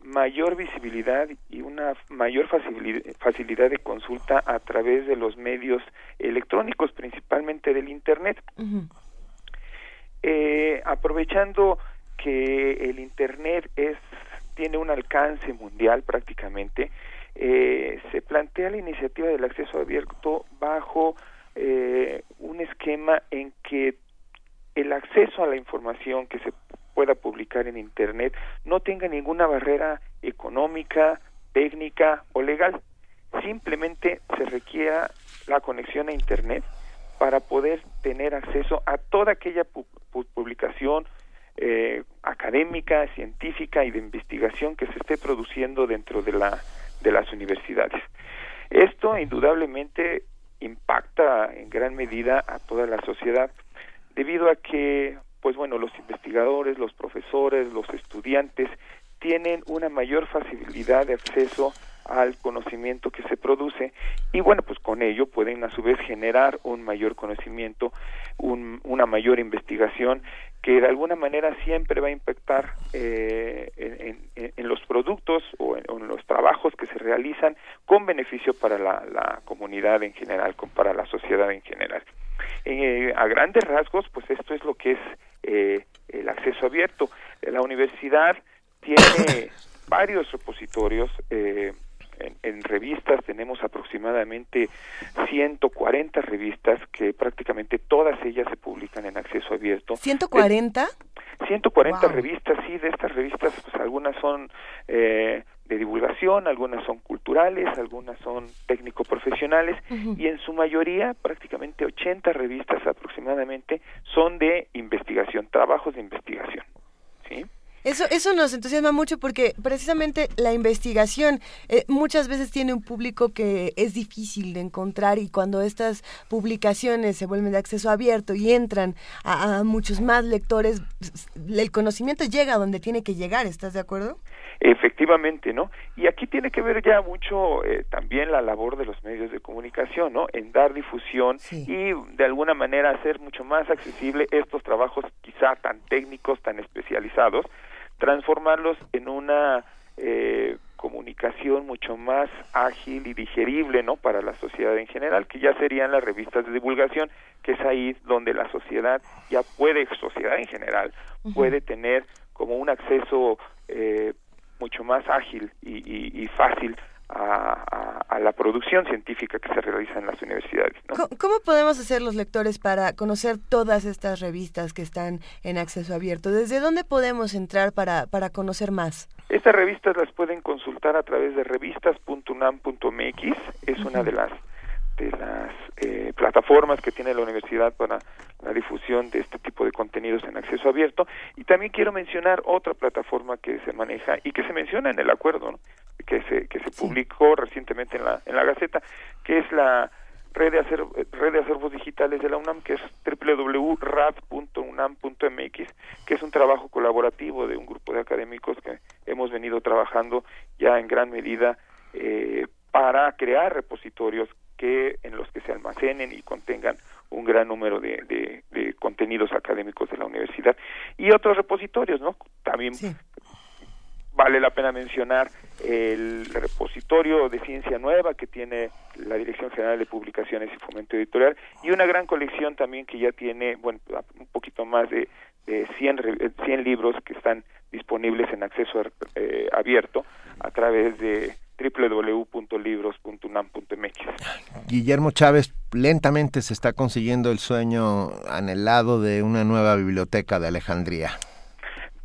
mayor visibilidad y una mayor facilidad, de consulta a través de los medios electrónicos, principalmente del Internet. Eh, aprovechando que el Internet es tiene un alcance mundial prácticamente, eh, se plantea la iniciativa del acceso abierto bajo eh, un esquema en que el acceso a la información que se pueda publicar en Internet no tenga ninguna barrera económica, técnica o legal, simplemente se requiera la conexión a Internet para poder tener acceso a toda aquella pu- pu- publicación eh, académica, científica y de investigación que se esté produciendo dentro de, la, de las universidades. Esto indudablemente impacta en gran medida a toda la sociedad debido a que pues bueno los investigadores los profesores los estudiantes tienen una mayor facilidad de acceso al conocimiento que se produce y bueno pues con ello pueden a su vez generar un mayor conocimiento un- una mayor investigación que de alguna manera siempre va a impactar eh, en, en- en los productos o en, o en los trabajos que se realizan con beneficio para la, la comunidad en general, con, para la sociedad en general. Eh, a grandes rasgos, pues esto es lo que es eh, el acceso abierto. La universidad tiene varios repositorios. Eh, en, en revistas tenemos aproximadamente 140 revistas que prácticamente todas ellas se publican en acceso abierto. 140 140 Wow. revistas, sí, de estas revistas, pues algunas son eh, de divulgación, algunas son culturales, algunas son técnico-profesionales y en su mayoría, prácticamente 80 revistas aproximadamente, son de investigación, trabajos de investigación. ¿sí? Eso, eso nos entusiasma mucho porque precisamente la investigación eh, muchas veces tiene un público que es difícil de encontrar y cuando estas publicaciones se vuelven de acceso abierto y entran a, a muchos más lectores, el conocimiento llega a donde tiene que llegar, ¿estás de acuerdo? Efectivamente, ¿no? Y aquí tiene que ver ya mucho eh, también la labor de los medios de comunicación, ¿no? En dar difusión y de alguna manera hacer mucho más accesible estos trabajos quizá tan técnicos, tan especializados, transformarlos en una eh, comunicación mucho más ágil y digerible, ¿no? Para la sociedad en general, que ya serían las revistas de divulgación, que es ahí donde la sociedad ya puede, sociedad en general, puede tener como un acceso eh, mucho más ágil y, y- y fácil a, a- a la producción científica que se realiza en las universidades. ¿no? ¿Cómo, cómo podemos hacer los lectores para conocer todas estas revistas que están en acceso abierto? ¿Desde dónde podemos entrar para, para conocer más? Estas revistas las pueden consultar a través de revistas.unam.mx, es una de las de las eh, plataformas que tiene la universidad para la difusión de este tipo de contenidos en acceso abierto y también quiero mencionar otra plataforma que se maneja y que se menciona en el acuerdo ¿no? que se que se publicó recientemente en la en la Gaceta que es la red de acer- red de acervos digitales de la UNAM que es www.rad.unam.mx que es un trabajo colaborativo de un grupo de académicos que hemos venido trabajando ya en gran medida eh, para crear repositorios que en los que se almacenen y contengan un gran número de, de- de contenidos académicos de la universidad y otros repositorios, ¿no? También vale la pena mencionar el repositorio de ciencia nueva que tiene la Dirección General de Publicaciones y Fomento Editorial y una gran colección también que ya tiene, bueno, un poquito más de, de 100, re- 100 libros que están disponibles en acceso eh, abierto a través de www.libros.unam.mx. Guillermo Chávez lentamente se está consiguiendo el sueño anhelado de una nueva biblioteca de Alejandría.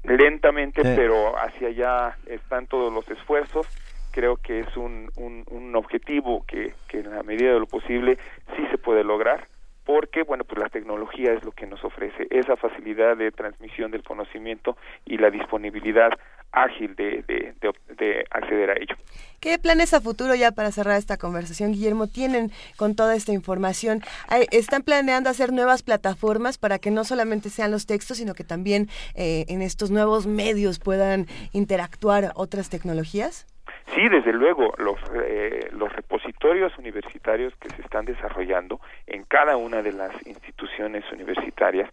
lentamente, Sí. pero hacia allá están todos los esfuerzos. Creo que es un, un, un objetivo que, que en la medida de lo posible sí se puede lograr, porque bueno, pues la tecnología es lo que nos ofrece esa facilidad de transmisión del conocimiento y la disponibilidad ágil de, de, de, de acceder a ello. ¿Qué planes a futuro ya para cerrar esta conversación, Guillermo, tienen con toda esta información? ¿Están planeando hacer nuevas plataformas para que no solamente sean los textos, sino que también eh, en estos nuevos medios puedan interactuar otras tecnologías? Sí, desde luego, los, eh, los repositorios universitarios que se están desarrollando en cada una de las instituciones universitarias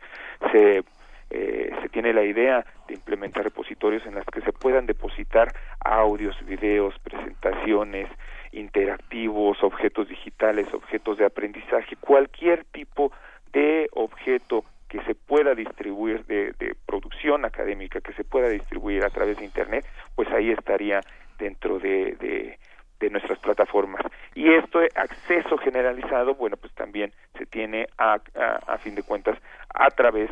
se, eh, se tiene la idea de implementar repositorios en las que se puedan depositar audios, videos, presentaciones, interactivos, objetos digitales, objetos de aprendizaje, cualquier tipo de objeto que se pueda distribuir de, de producción académica, que se pueda distribuir a través de Internet, pues ahí estaría dentro de, de, de nuestras plataformas. Y esto, acceso generalizado, bueno, pues también se tiene a, a, fin de cuentas a través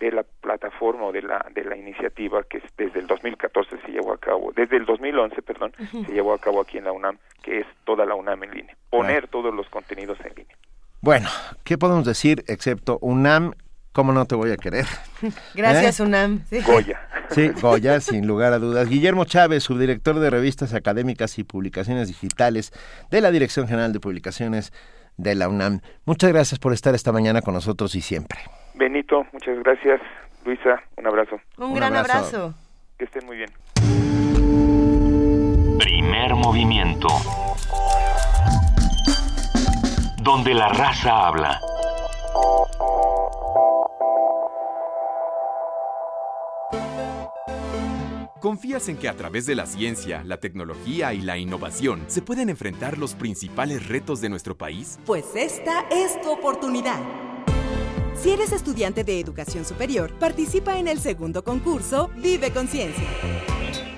de la plataforma o de la de la iniciativa que desde el 2014 se llevó a cabo, desde el 2011, perdón, Ujú. se llevó a cabo aquí en la UNAM, que es toda la UNAM en línea, poner todos los contenidos en línea. Bueno, ¿qué podemos decir excepto UNAM? ¿Cómo no te voy a querer? Gracias, ¿Eh? UNAM. Sí. Goya. Sí, Goya, sin lugar a dudas. Guillermo Chávez, subdirector de revistas académicas y publicaciones digitales de la Dirección General de Publicaciones de la UNAM. Muchas gracias por estar esta mañana con nosotros y siempre. Benito, muchas gracias. Luisa, un abrazo. Un, Un gran abrazo. abrazo. Que estén muy bien. Primer movimiento. Donde la raza habla. ¿Confías en que a través de la ciencia, la tecnología y la innovación se pueden enfrentar los principales retos de nuestro país? Pues esta es tu oportunidad. Si eres estudiante de educación superior, participa en el segundo concurso Vive Conciencia.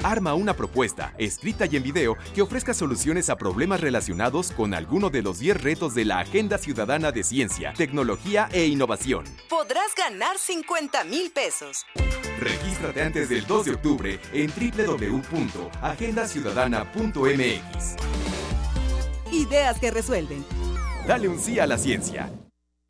Arma una propuesta, escrita y en video, que ofrezca soluciones a problemas relacionados con alguno de los 10 retos de la Agenda Ciudadana de Ciencia, Tecnología e Innovación. Podrás ganar 50 mil pesos. Regístrate antes del 2 de octubre en www.agendaciudadana.mx. Ideas que resuelven. Dale un sí a la ciencia.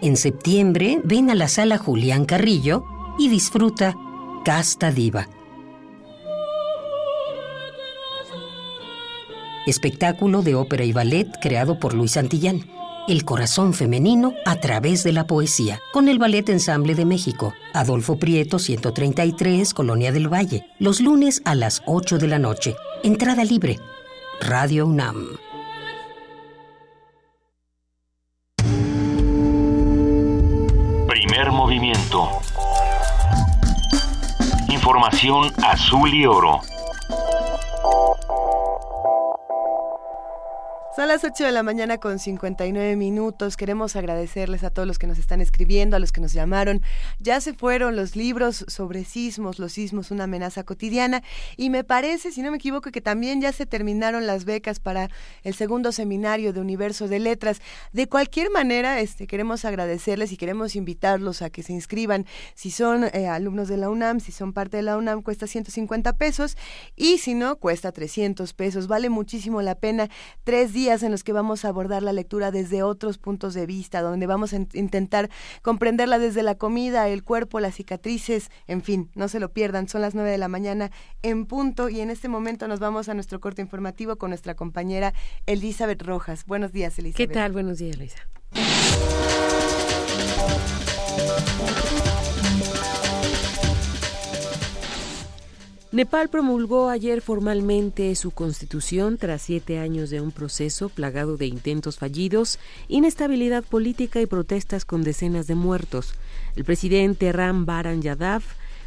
En septiembre, ven a la sala Julián Carrillo y disfruta Casta Diva. Espectáculo de ópera y ballet creado por Luis Santillán. El corazón femenino a través de la poesía, con el Ballet Ensamble de México. Adolfo Prieto, 133, Colonia del Valle. Los lunes a las 8 de la noche. Entrada libre. Radio UNAM. Movimiento. Información azul y oro. Son las 8 de la mañana con 59 minutos. Queremos agradecerles a todos los que nos están escribiendo, a los que nos llamaron. Ya se fueron los libros sobre sismos, los sismos, una amenaza cotidiana. Y me parece, si no me equivoco, que también ya se terminaron las becas para el segundo seminario de Universo de Letras. De cualquier manera, este, queremos agradecerles y queremos invitarlos a que se inscriban. Si son eh, alumnos de la UNAM, si son parte de la UNAM, cuesta 150 pesos. Y si no, cuesta 300 pesos. Vale muchísimo la pena. Tres días en los que vamos a abordar la lectura desde otros puntos de vista, donde vamos a in- intentar comprenderla desde la comida, el cuerpo, las cicatrices, en fin, no se lo pierdan, son las 9 de la mañana en punto y en este momento nos vamos a nuestro corte informativo con nuestra compañera Elizabeth Rojas. Buenos días, Elizabeth. ¿Qué tal? Buenos días, Luisa. Nepal promulgó ayer formalmente su constitución tras siete años de un proceso plagado de intentos fallidos, inestabilidad política y protestas con decenas de muertos. El presidente Ram Baran Yadav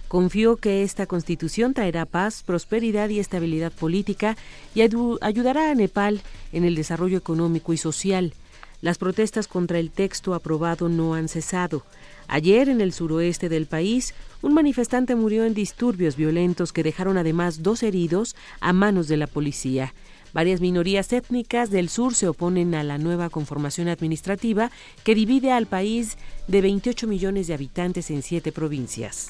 confió que esta constitución traerá paz, prosperidad y estabilidad política y ayudará a Nepal en el desarrollo económico y social. Las protestas contra el texto aprobado no han cesado. Ayer, en el suroeste del país, un manifestante murió en disturbios violentos que dejaron además dos heridos a manos de la policía. Varias minorías étnicas del sur se oponen a la nueva conformación administrativa que divide al país de 28 millones de habitantes en siete provincias.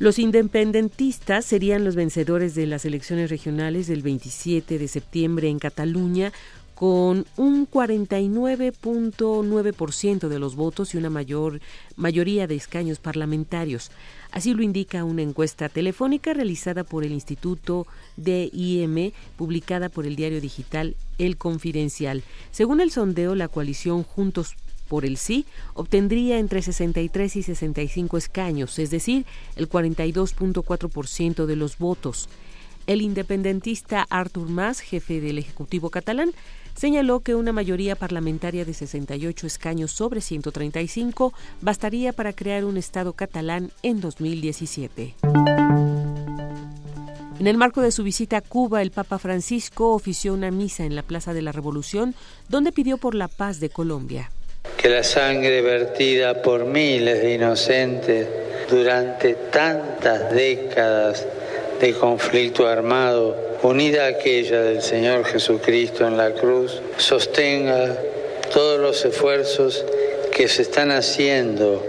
Los independentistas serían los vencedores de las elecciones regionales del 27 de septiembre en Cataluña con un 49.9% de los votos y una mayor mayoría de escaños parlamentarios. Así lo indica una encuesta telefónica realizada por el Instituto DIM, publicada por el diario digital El Confidencial. Según el sondeo, la coalición Juntos por el sí obtendría entre 63 y 65 escaños, es decir, el 42.4% de los votos. El independentista Artur Mas, jefe del Ejecutivo catalán, señaló que una mayoría parlamentaria de 68 escaños sobre 135 bastaría para crear un Estado catalán en 2017. En el marco de su visita a Cuba, el Papa Francisco ofició una misa en la Plaza de la Revolución, donde pidió por la paz de Colombia. Que la sangre vertida por miles de inocentes durante tantas décadas de conflicto armado, unida a aquella del Señor Jesucristo en la cruz, sostenga todos los esfuerzos que se están haciendo,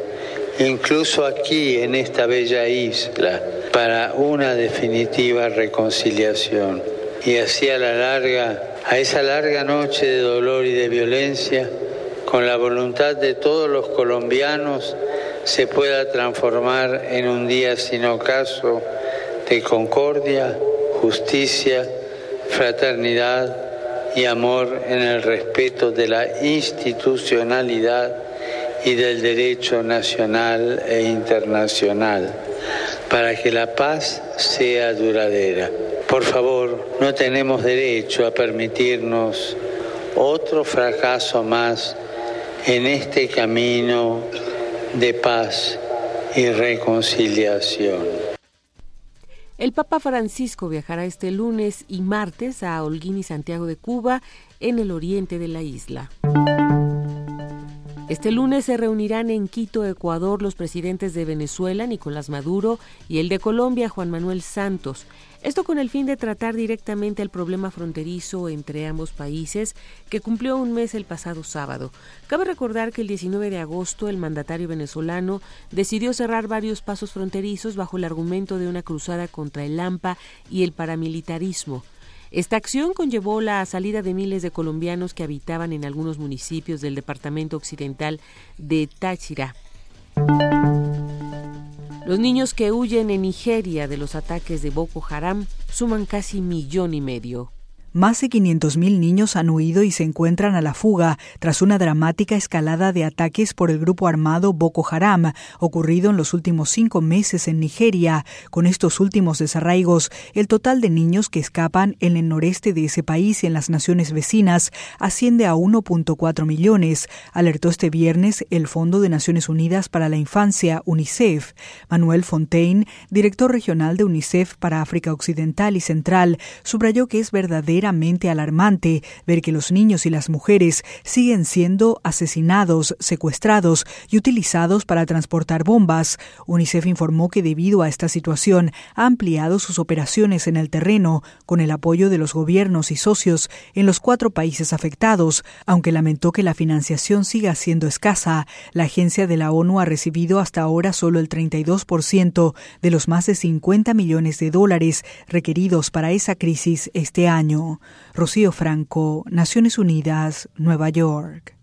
incluso aquí en esta bella isla, para una definitiva reconciliación. Y así a la larga, a esa larga noche de dolor y de violencia, con la voluntad de todos los colombianos, se pueda transformar en un día sin ocaso de concordia, justicia, fraternidad y amor en el respeto de la institucionalidad y del derecho nacional e internacional, para que la paz sea duradera. Por favor, no tenemos derecho a permitirnos otro fracaso más en este camino de paz y reconciliación. El Papa Francisco viajará este lunes y martes a Holguín y Santiago de Cuba, en el oriente de la isla. Este lunes se reunirán en Quito, Ecuador, los presidentes de Venezuela, Nicolás Maduro, y el de Colombia, Juan Manuel Santos. Esto con el fin de tratar directamente el problema fronterizo entre ambos países, que cumplió un mes el pasado sábado. Cabe recordar que el 19 de agosto el mandatario venezolano decidió cerrar varios pasos fronterizos bajo el argumento de una cruzada contra el AMPA y el paramilitarismo. Esta acción conllevó la salida de miles de colombianos que habitaban en algunos municipios del departamento occidental de Táchira. Los niños que huyen en Nigeria de los ataques de Boko Haram suman casi millón y medio. Más de 500.000 niños han huido y se encuentran a la fuga tras una dramática escalada de ataques por el grupo armado Boko Haram, ocurrido en los últimos cinco meses en Nigeria. Con estos últimos desarraigos, el total de niños que escapan en el noreste de ese país y en las naciones vecinas asciende a 1.4 millones, alertó este viernes el Fondo de Naciones Unidas para la Infancia, UNICEF. Manuel Fontaine, director regional de UNICEF para África Occidental y Central, subrayó que es verdadero alarmante ver que los niños y las mujeres siguen siendo asesinados, secuestrados y utilizados para transportar bombas. UNICEF informó que debido a esta situación ha ampliado sus operaciones en el terreno con el apoyo de los gobiernos y socios en los cuatro países afectados, aunque lamentó que la financiación siga siendo escasa. La agencia de la ONU ha recibido hasta ahora solo el 32% de los más de 50 millones de dólares requeridos para esa crisis este año. Rocío Franco, Naciones Unidas, Nueva York.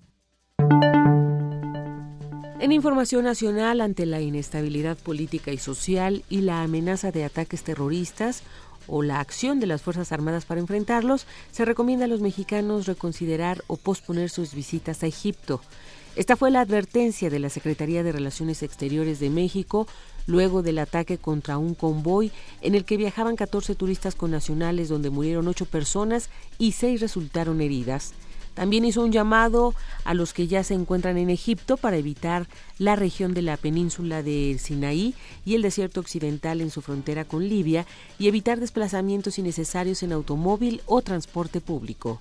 En información nacional, ante la inestabilidad política y social y la amenaza de ataques terroristas o la acción de las Fuerzas Armadas para enfrentarlos, se recomienda a los mexicanos reconsiderar o posponer sus visitas a Egipto. Esta fue la advertencia de la Secretaría de Relaciones Exteriores de México luego del ataque contra un convoy en el que viajaban 14 turistas connacionales donde murieron 8 personas y 6 resultaron heridas. También hizo un llamado a los que ya se encuentran en Egipto para evitar la región de la península de Sinaí y el desierto occidental en su frontera con Libia y evitar desplazamientos innecesarios en automóvil o transporte público.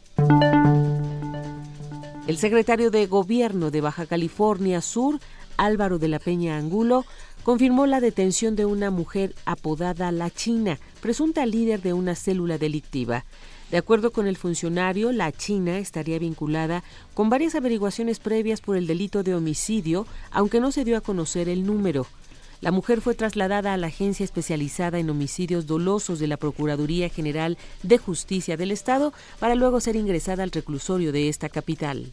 El secretario de Gobierno de Baja California Sur, Álvaro de la Peña Angulo, confirmó la detención de una mujer apodada La China, presunta líder de una célula delictiva. De acuerdo con el funcionario, la China estaría vinculada con varias averiguaciones previas por el delito de homicidio, aunque no se dio a conocer el número. La mujer fue trasladada a la agencia especializada en homicidios dolosos de la Procuraduría General de Justicia del Estado para luego ser ingresada al reclusorio de esta capital.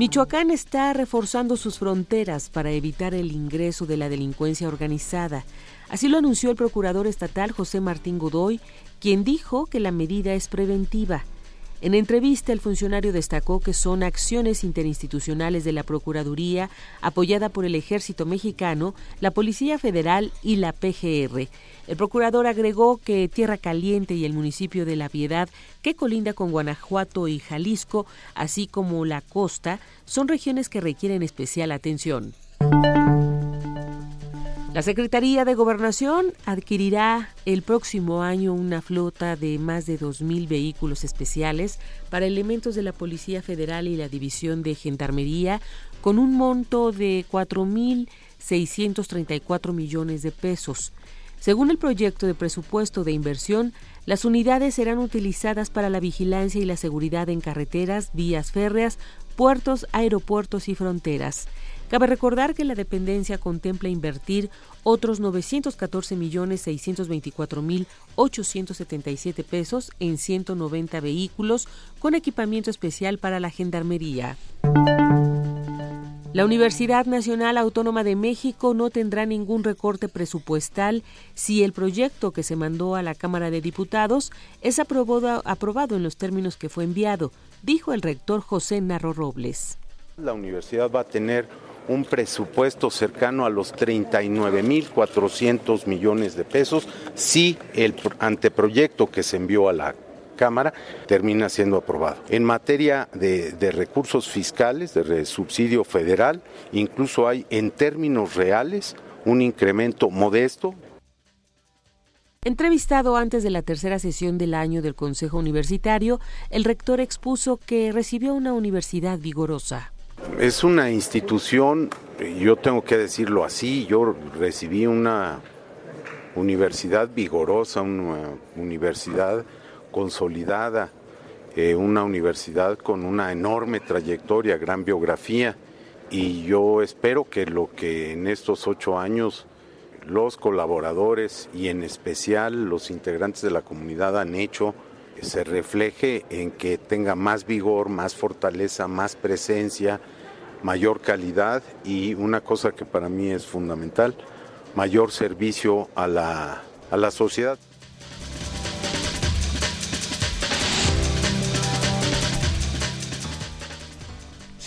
Michoacán está reforzando sus fronteras para evitar el ingreso de la delincuencia organizada. Así lo anunció el procurador estatal José Martín Godoy, quien dijo que la medida es preventiva. En entrevista, el funcionario destacó que son acciones interinstitucionales de la Procuraduría, apoyada por el Ejército Mexicano, la Policía Federal y la PGR. El procurador agregó que Tierra Caliente y el municipio de La Piedad, que colinda con Guanajuato y Jalisco, así como la costa, son regiones que requieren especial atención. La Secretaría de Gobernación adquirirá el próximo año una flota de más de 2.000 vehículos especiales para elementos de la Policía Federal y la División de Gendarmería con un monto de 4.634 millones de pesos. Según el proyecto de presupuesto de inversión, las unidades serán utilizadas para la vigilancia y la seguridad en carreteras, vías férreas, puertos, aeropuertos y fronteras. Cabe recordar que la dependencia contempla invertir otros 914 millones 624 mil 877 pesos en 190 vehículos con equipamiento especial para la gendarmería. La Universidad Nacional Autónoma de México no tendrá ningún recorte presupuestal si el proyecto que se mandó a la Cámara de Diputados es aprobado, aprobado en los términos que fue enviado, dijo el rector José Narro Robles. La universidad va a tener un presupuesto cercano a los 39.400 millones de pesos si el anteproyecto que se envió a la Cámara termina siendo aprobado. En materia de, de recursos fiscales, de subsidio federal, incluso hay en términos reales un incremento modesto Entrevistado antes de la tercera sesión del año del Consejo Universitario, el rector expuso que recibió una universidad vigorosa. Es una institución, yo tengo que decirlo así, yo recibí una universidad vigorosa, una universidad consolidada, eh, una universidad con una enorme trayectoria, gran biografía, y yo espero que lo que en estos ocho años los colaboradores y en especial los integrantes de la comunidad han hecho, se refleje en que tenga más vigor, más fortaleza, más presencia, mayor calidad y una cosa que para mí es fundamental, mayor servicio a la, a la sociedad.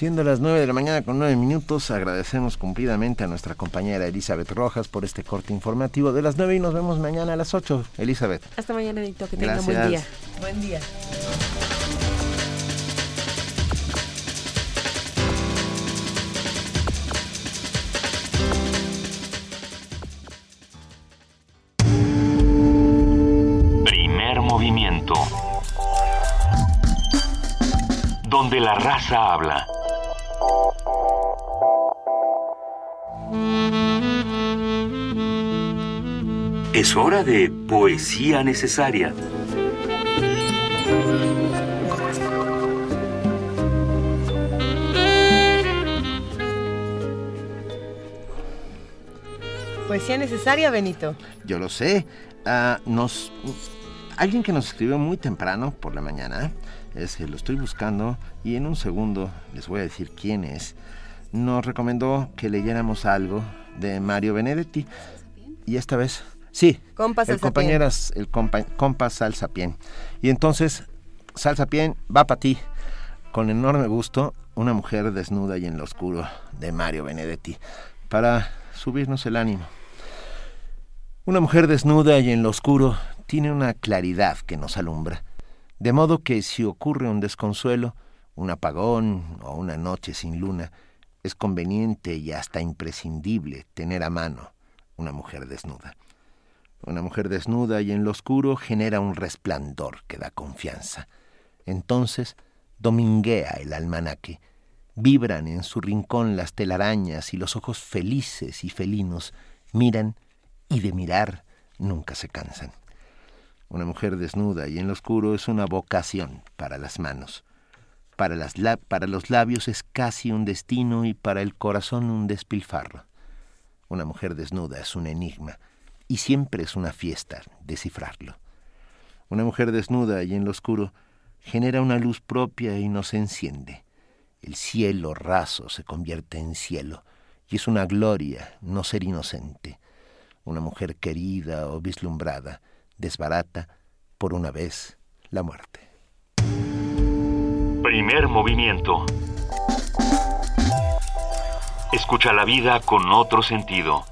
Siendo las 9 de la mañana con 9 minutos, agradecemos cumplidamente a nuestra compañera Elizabeth Rojas por este corte informativo de las 9 y nos vemos mañana a las 8. Elizabeth. Hasta mañana, Nito, que tengan buen día. Buen día. Primer movimiento. Donde la raza habla. Es hora de poesía necesaria. Poesía necesaria, Benito. Yo lo sé. Ah, nos, alguien que nos escribió muy temprano por la mañana, es que lo estoy buscando y en un segundo les voy a decir quién es, nos recomendó que leyéramos algo de Mario Benedetti y esta vez, sí, Compa el compañeras, el compa, Salsapien. Y entonces, Salsapien va para ti, con enorme gusto, una mujer desnuda y en lo oscuro de Mario Benedetti, para subirnos el ánimo. Una mujer desnuda y en lo oscuro tiene una claridad que nos alumbra, de modo que si ocurre un desconsuelo, un apagón o una noche sin luna, es conveniente y hasta imprescindible tener a mano una mujer desnuda. Una mujer desnuda y en lo oscuro genera un resplandor que da confianza. Entonces dominguea el almanaque, vibran en su rincón las telarañas y los ojos felices y felinos miran y de mirar nunca se cansan. Una mujer desnuda y en lo oscuro es una vocación para las manos. Para, las la- para los labios es casi un destino y para el corazón un despilfarro. Una mujer desnuda es un enigma y siempre es una fiesta descifrarlo. Una mujer desnuda y en lo oscuro genera una luz propia y nos enciende. El cielo raso se convierte en cielo y es una gloria no ser inocente. Una mujer querida o vislumbrada desbarata por una vez la muerte. Primer movimiento. Escucha la vida con otro sentido.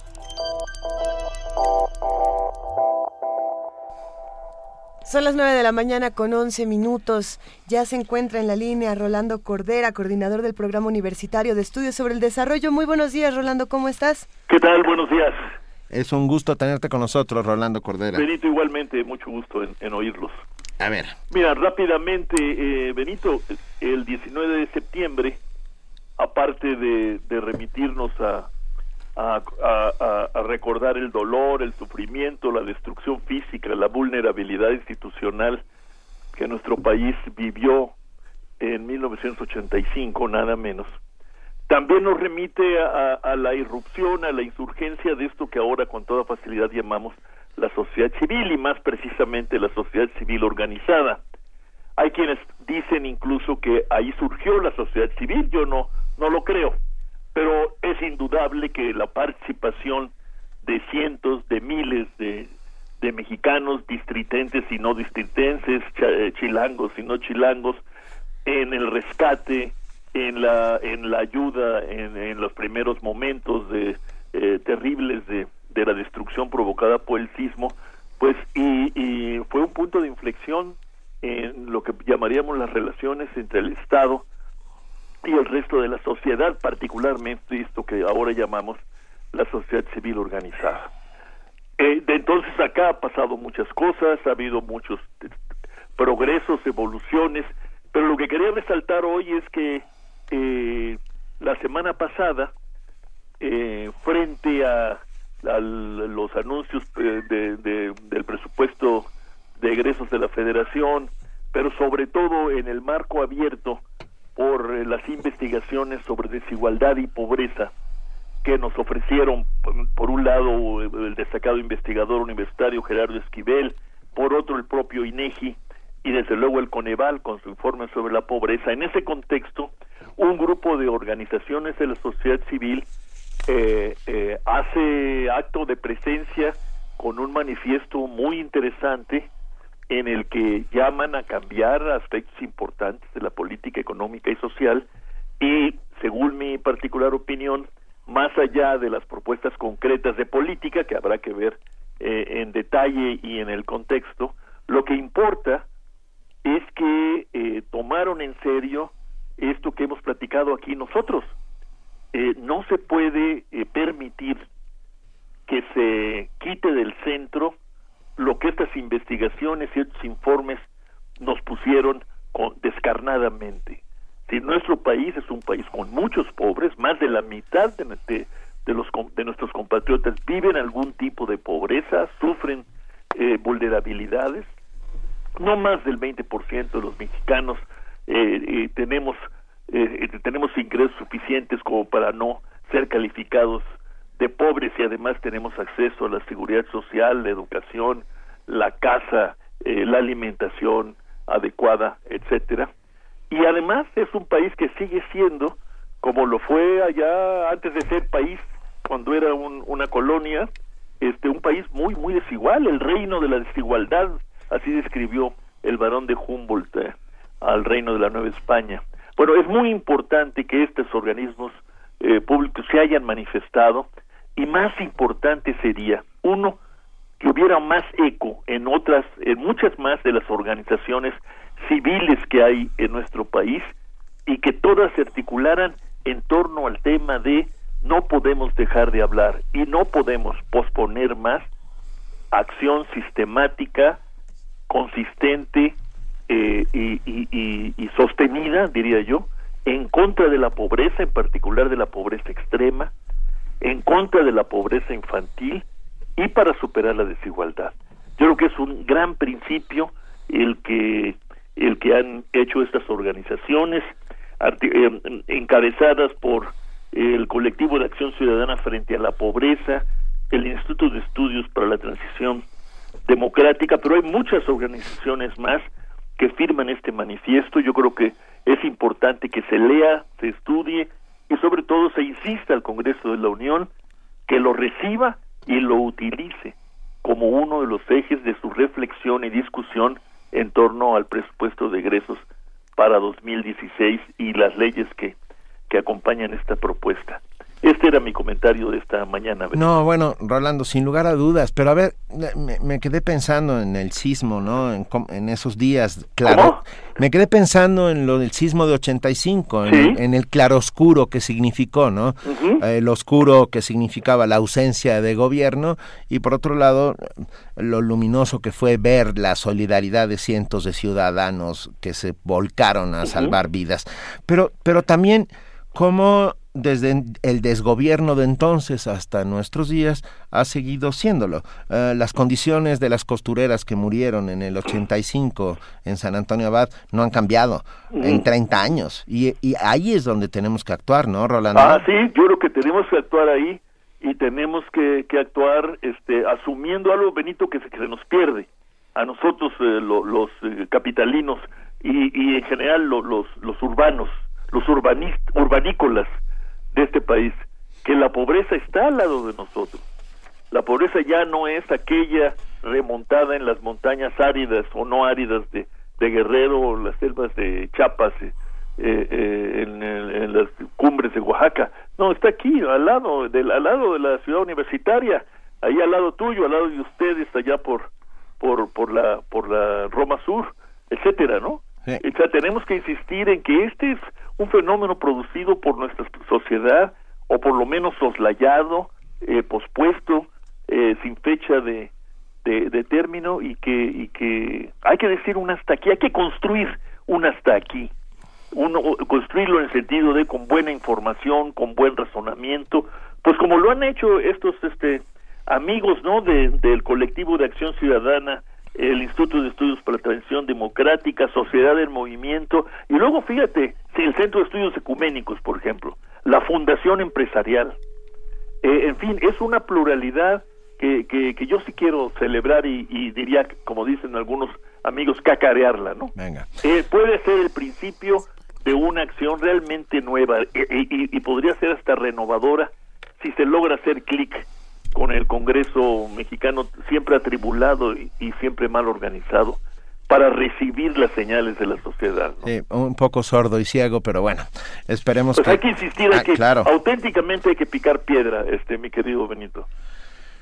Son las 9 de la mañana con 11 minutos. Ya se encuentra en la línea Rolando Cordera, coordinador del Programa Universitario de Estudios sobre el Desarrollo. Muy buenos días, Rolando, ¿cómo estás? ¿Qué tal? Buenos días. Es un gusto tenerte con nosotros, Rolando Cordera. Benito, igualmente, mucho gusto en, en oírlos. A ver. Mira, rápidamente, eh, Benito, el 19 de septiembre, aparte de, de remitirnos a, a, a- a recordar el dolor, el sufrimiento, la destrucción física, la vulnerabilidad institucional que nuestro país vivió en 1985, nada menos, también nos remite a, a la irrupción, a la insurgencia de esto que ahora con toda facilidad llamamos la sociedad civil y más precisamente la sociedad civil organizada. Hay quienes dicen incluso que ahí surgió la sociedad civil, yo no no lo creo, pero es indudable que la participación de cientos, de miles de, de mexicanos distritenses y no distritenses, eh, chilangos y no chilangos, en el rescate, en la en la ayuda en, los primeros momentos de eh, terribles de, de la destrucción provocada por el sismo, pues y, y fue un punto de inflexión en lo que llamaríamos las relaciones entre el Estado y el resto de la sociedad, particularmente esto que ahora llamamos la sociedad civil organizada. Eh, de entonces acá ha pasado muchas cosas, ha habido muchos eh, progresos, evoluciones, pero lo que quería resaltar hoy es que eh, la semana pasada, eh, frente a, los anuncios eh, de- de- del presupuesto de egresos de la Federación, pero sobre todo en el marco abierto por eh, las investigaciones sobre desigualdad y pobreza que nos ofrecieron, por un lado, el destacado investigador universitario Gerardo Esquivel, por otro, el propio INEGI y desde luego el Coneval con su informe sobre la pobreza. En ese contexto, un grupo de organizaciones de la sociedad civil eh, eh, hace acto de presencia con un manifiesto muy interesante en el que llaman a cambiar aspectos importantes de la política económica y social y, según mi particular opinión, más allá de las propuestas concretas de política que habrá que ver eh, en detalle y en el contexto, lo que importa es que eh, tomaron en serio esto que hemos platicado aquí nosotros. Eh, no se puede eh, permitir que se quite del centro lo que estas investigaciones y estos informes nos pusieron con, descarnadamente. Si nuestro país es un país con muchos pobres, más de la mitad de, de- los, de nuestros compatriotas viven algún tipo de pobreza, sufren eh, vulnerabilidades, no más del 20% de los mexicanos eh, eh, tenemos eh, eh, tenemos ingresos suficientes como para no ser calificados de pobres y además tenemos acceso a la seguridad social, la educación, la casa, la alimentación adecuada, etcétera. Y además es un país que sigue siendo como lo fue allá antes de ser país, cuando era un- una colonia, este un país muy muy desigual, el reino de la desigualdad, así describió el barón de Humboldt eh, al reino de la Nueva España. Bueno, es muy importante que estos organismos eh, públicos se hayan manifestado y más importante sería, uno, que hubiera más eco en otras, en muchas más de las organizaciones civiles que hay en nuestro país y que todas se articularan en torno al tema de no podemos dejar de hablar y no podemos posponer más acción sistemática, consistente eh, y, sostenida, diría yo, en contra de la pobreza, en particular de la pobreza extrema, en contra de la pobreza infantil y para superar la desigualdad. Yo creo que es un gran principio el que el que han hecho estas organizaciones eh, encabezadas por el colectivo de acción ciudadana frente a la pobreza, el Instituto de Estudios para la Transición Democrática, pero hay muchas organizaciones más que firman este manifiesto. Yo creo que es importante que se lea, se estudie y sobre todo se insista al Congreso de la Unión que lo reciba y lo utilice como uno de los ejes de su reflexión y discusión en torno al presupuesto de egresos para 2016 y las leyes que, que acompañan esta propuesta. Este era mi comentario de esta mañana. No, bueno, Rolando, sin lugar a dudas, pero a ver, me, quedé pensando en el sismo, ¿no? En, esos días, claro. Me quedé pensando en lo del sismo de 85, en, el claroscuro que significó, ¿no? El oscuro que significaba la ausencia de gobierno y por otro lado, lo luminoso que fue ver la solidaridad de cientos de ciudadanos que se volcaron a salvar vidas. Pero, pero también cómo desde el desgobierno de entonces hasta nuestros días ha seguido siéndolo. Eh, las condiciones de las costureras que murieron en el 85 en San Antonio Abad no han cambiado en 30 años y, ahí es donde tenemos que actuar, ¿no, Rolando? Ah, sí, yo creo que tenemos que actuar ahí y tenemos que, actuar este, asumiendo algo, Benito, que se, que se nos pierde a nosotros eh, los eh, capitalinos y, y, en general los, los urbanos, los urbanícolas de este país, que la pobreza está al lado de nosotros. La pobreza ya no es aquella remontada en las montañas áridas o no áridas de, de Guerrero o las selvas de Chiapas, eh, eh, en, las cumbres de Oaxaca. No, está aquí, al lado, del, al lado de la ciudad universitaria, ahí al lado tuyo, al lado de ustedes, allá por, por, por, la, por la Roma Sur, etcétera, ¿no? O sea, tenemos que insistir en que este es un fenómeno producido por nuestra sociedad, o por lo menos soslayado, eh, pospuesto, eh, sin fecha de, de, término, y que, y que hay que decir un hasta aquí, hay que construir un hasta aquí. Uno, construirlo en el sentido de con buena información, con buen razonamiento, pues como lo han hecho estos este amigos no de, del colectivo de acción ciudadana el Instituto de Estudios para la Transición Democrática, Sociedad del Movimiento, y luego fíjate, el Centro de Estudios Ecuménicos, por ejemplo, la Fundación Empresarial. Eh, en fin, es una pluralidad que, que, yo sí quiero celebrar y, diría, como dicen algunos amigos, cacarearla, ¿no? Venga. Eh, puede ser el principio de una acción realmente nueva eh, y, y podría ser hasta renovadora si se logra hacer clic con el Congreso mexicano siempre atribulado y, siempre mal organizado para recibir las señales de la sociedad. un poco sordo y ciego, pero bueno, esperemos pues que... hay que insistir, hay ah, que, claro. auténticamente hay que picar piedra, este, mi querido Benito.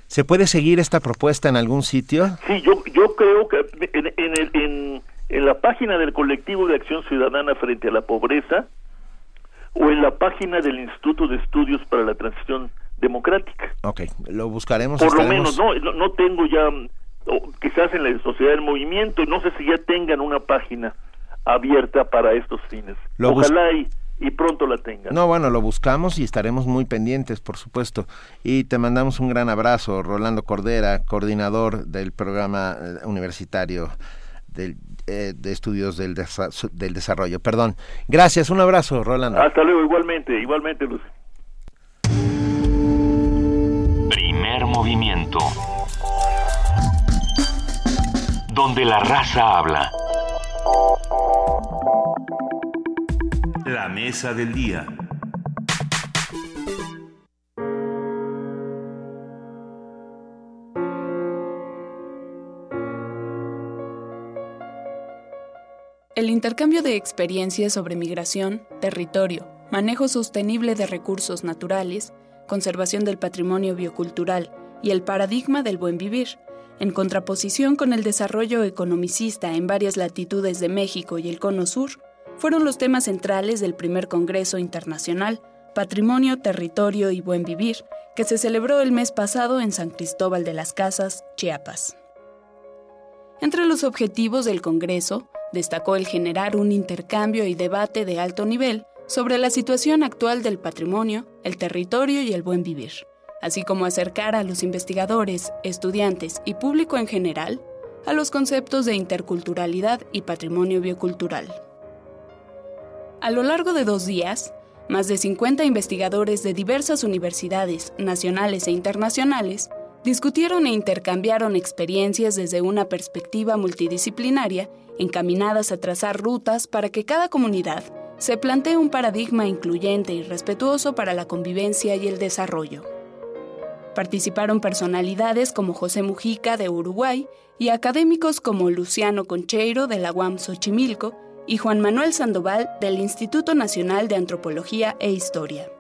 ¿Se puede seguir esta propuesta en algún sitio? Sí, yo, yo creo que en, en, en, en la página del colectivo de acción ciudadana frente a la pobreza o en la página del Instituto de Estudios para la Transición democrática. Ok, lo buscaremos. Por lo menos, no, no tengo ya, quizás en la Sociedad del Movimiento, no sé si ya tengan una página abierta para estos fines. Ojalá y, y, pronto la tengan. No, bueno, lo buscamos y estaremos muy pendientes, por supuesto. Y te mandamos un gran abrazo, Rolando Cordera, coordinador del programa eh, universitario del, eh, de estudios del, del desarrollo. Perdón. Gracias, un abrazo, Rolando. Hasta luego, igualmente, igualmente, Movimiento. Donde la raza habla. La mesa del día. El intercambio de experiencias sobre migración, territorio, manejo sostenible de recursos naturales, conservación del patrimonio biocultural y el paradigma del buen vivir, en contraposición con el desarrollo economicista en varias latitudes de México y el Cono Sur, fueron los temas centrales del primer Congreso Internacional Patrimonio, Territorio y Buen Vivir, que se celebró el mes pasado en San Cristóbal de las Casas, Chiapas. Entre los objetivos del Congreso, destacó el generar un intercambio y debate de alto nivel sobre la situación actual del patrimonio, el territorio y el buen vivir, así como acercar a los investigadores, estudiantes y público en general a los conceptos de interculturalidad y patrimonio biocultural. A lo largo de dos días, más de 50 investigadores de diversas universidades nacionales e internacionales discutieron e intercambiaron experiencias desde una perspectiva multidisciplinaria encaminadas a trazar rutas para que cada comunidad se plantea un paradigma incluyente y respetuoso para la convivencia y el desarrollo. Participaron personalidades como José Mujica de Uruguay y académicos como Luciano Concheiro de la UAM Xochimilco y Juan Manuel Sandoval del Instituto Nacional de Antropología e Historia.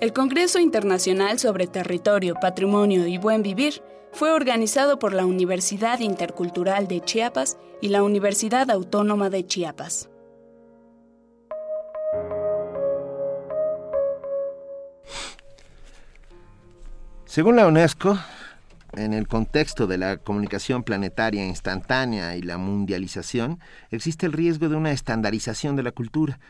El Congreso Internacional sobre Territorio, Patrimonio y Buen Vivir fue organizado por la Universidad Intercultural de Chiapas y la Universidad Autónoma de Chiapas. Según la UNESCO, en el contexto de la comunicación planetaria instantánea y la mundialización, existe el riesgo de una estandarización de la cultura.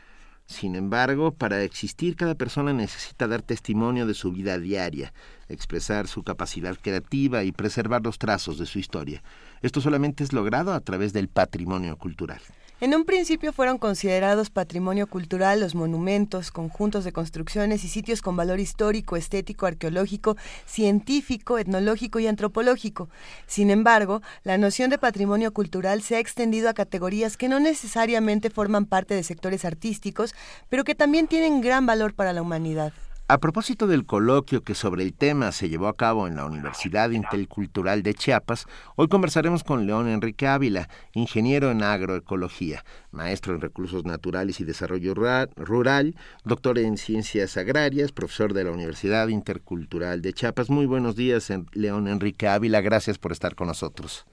Sin embargo, para existir cada persona necesita dar testimonio de su vida diaria, expresar su capacidad creativa y preservar los trazos de su historia. Esto solamente es logrado a través del patrimonio cultural. En un principio fueron considerados patrimonio cultural los monumentos, conjuntos de construcciones y sitios con valor histórico, estético, arqueológico, científico, etnológico y antropológico. Sin embargo, la noción de patrimonio cultural se ha extendido a categorías que no necesariamente forman parte de sectores artísticos, pero que también tienen gran valor para la humanidad. A propósito del coloquio que sobre el tema se llevó a cabo en la Universidad Intercultural de Chiapas, hoy conversaremos con León Enrique Ávila, ingeniero en agroecología, maestro en recursos naturales y desarrollo rural, doctor en ciencias agrarias, profesor de la Universidad Intercultural de Chiapas. Muy buenos días, León Enrique Ávila, gracias por estar con nosotros.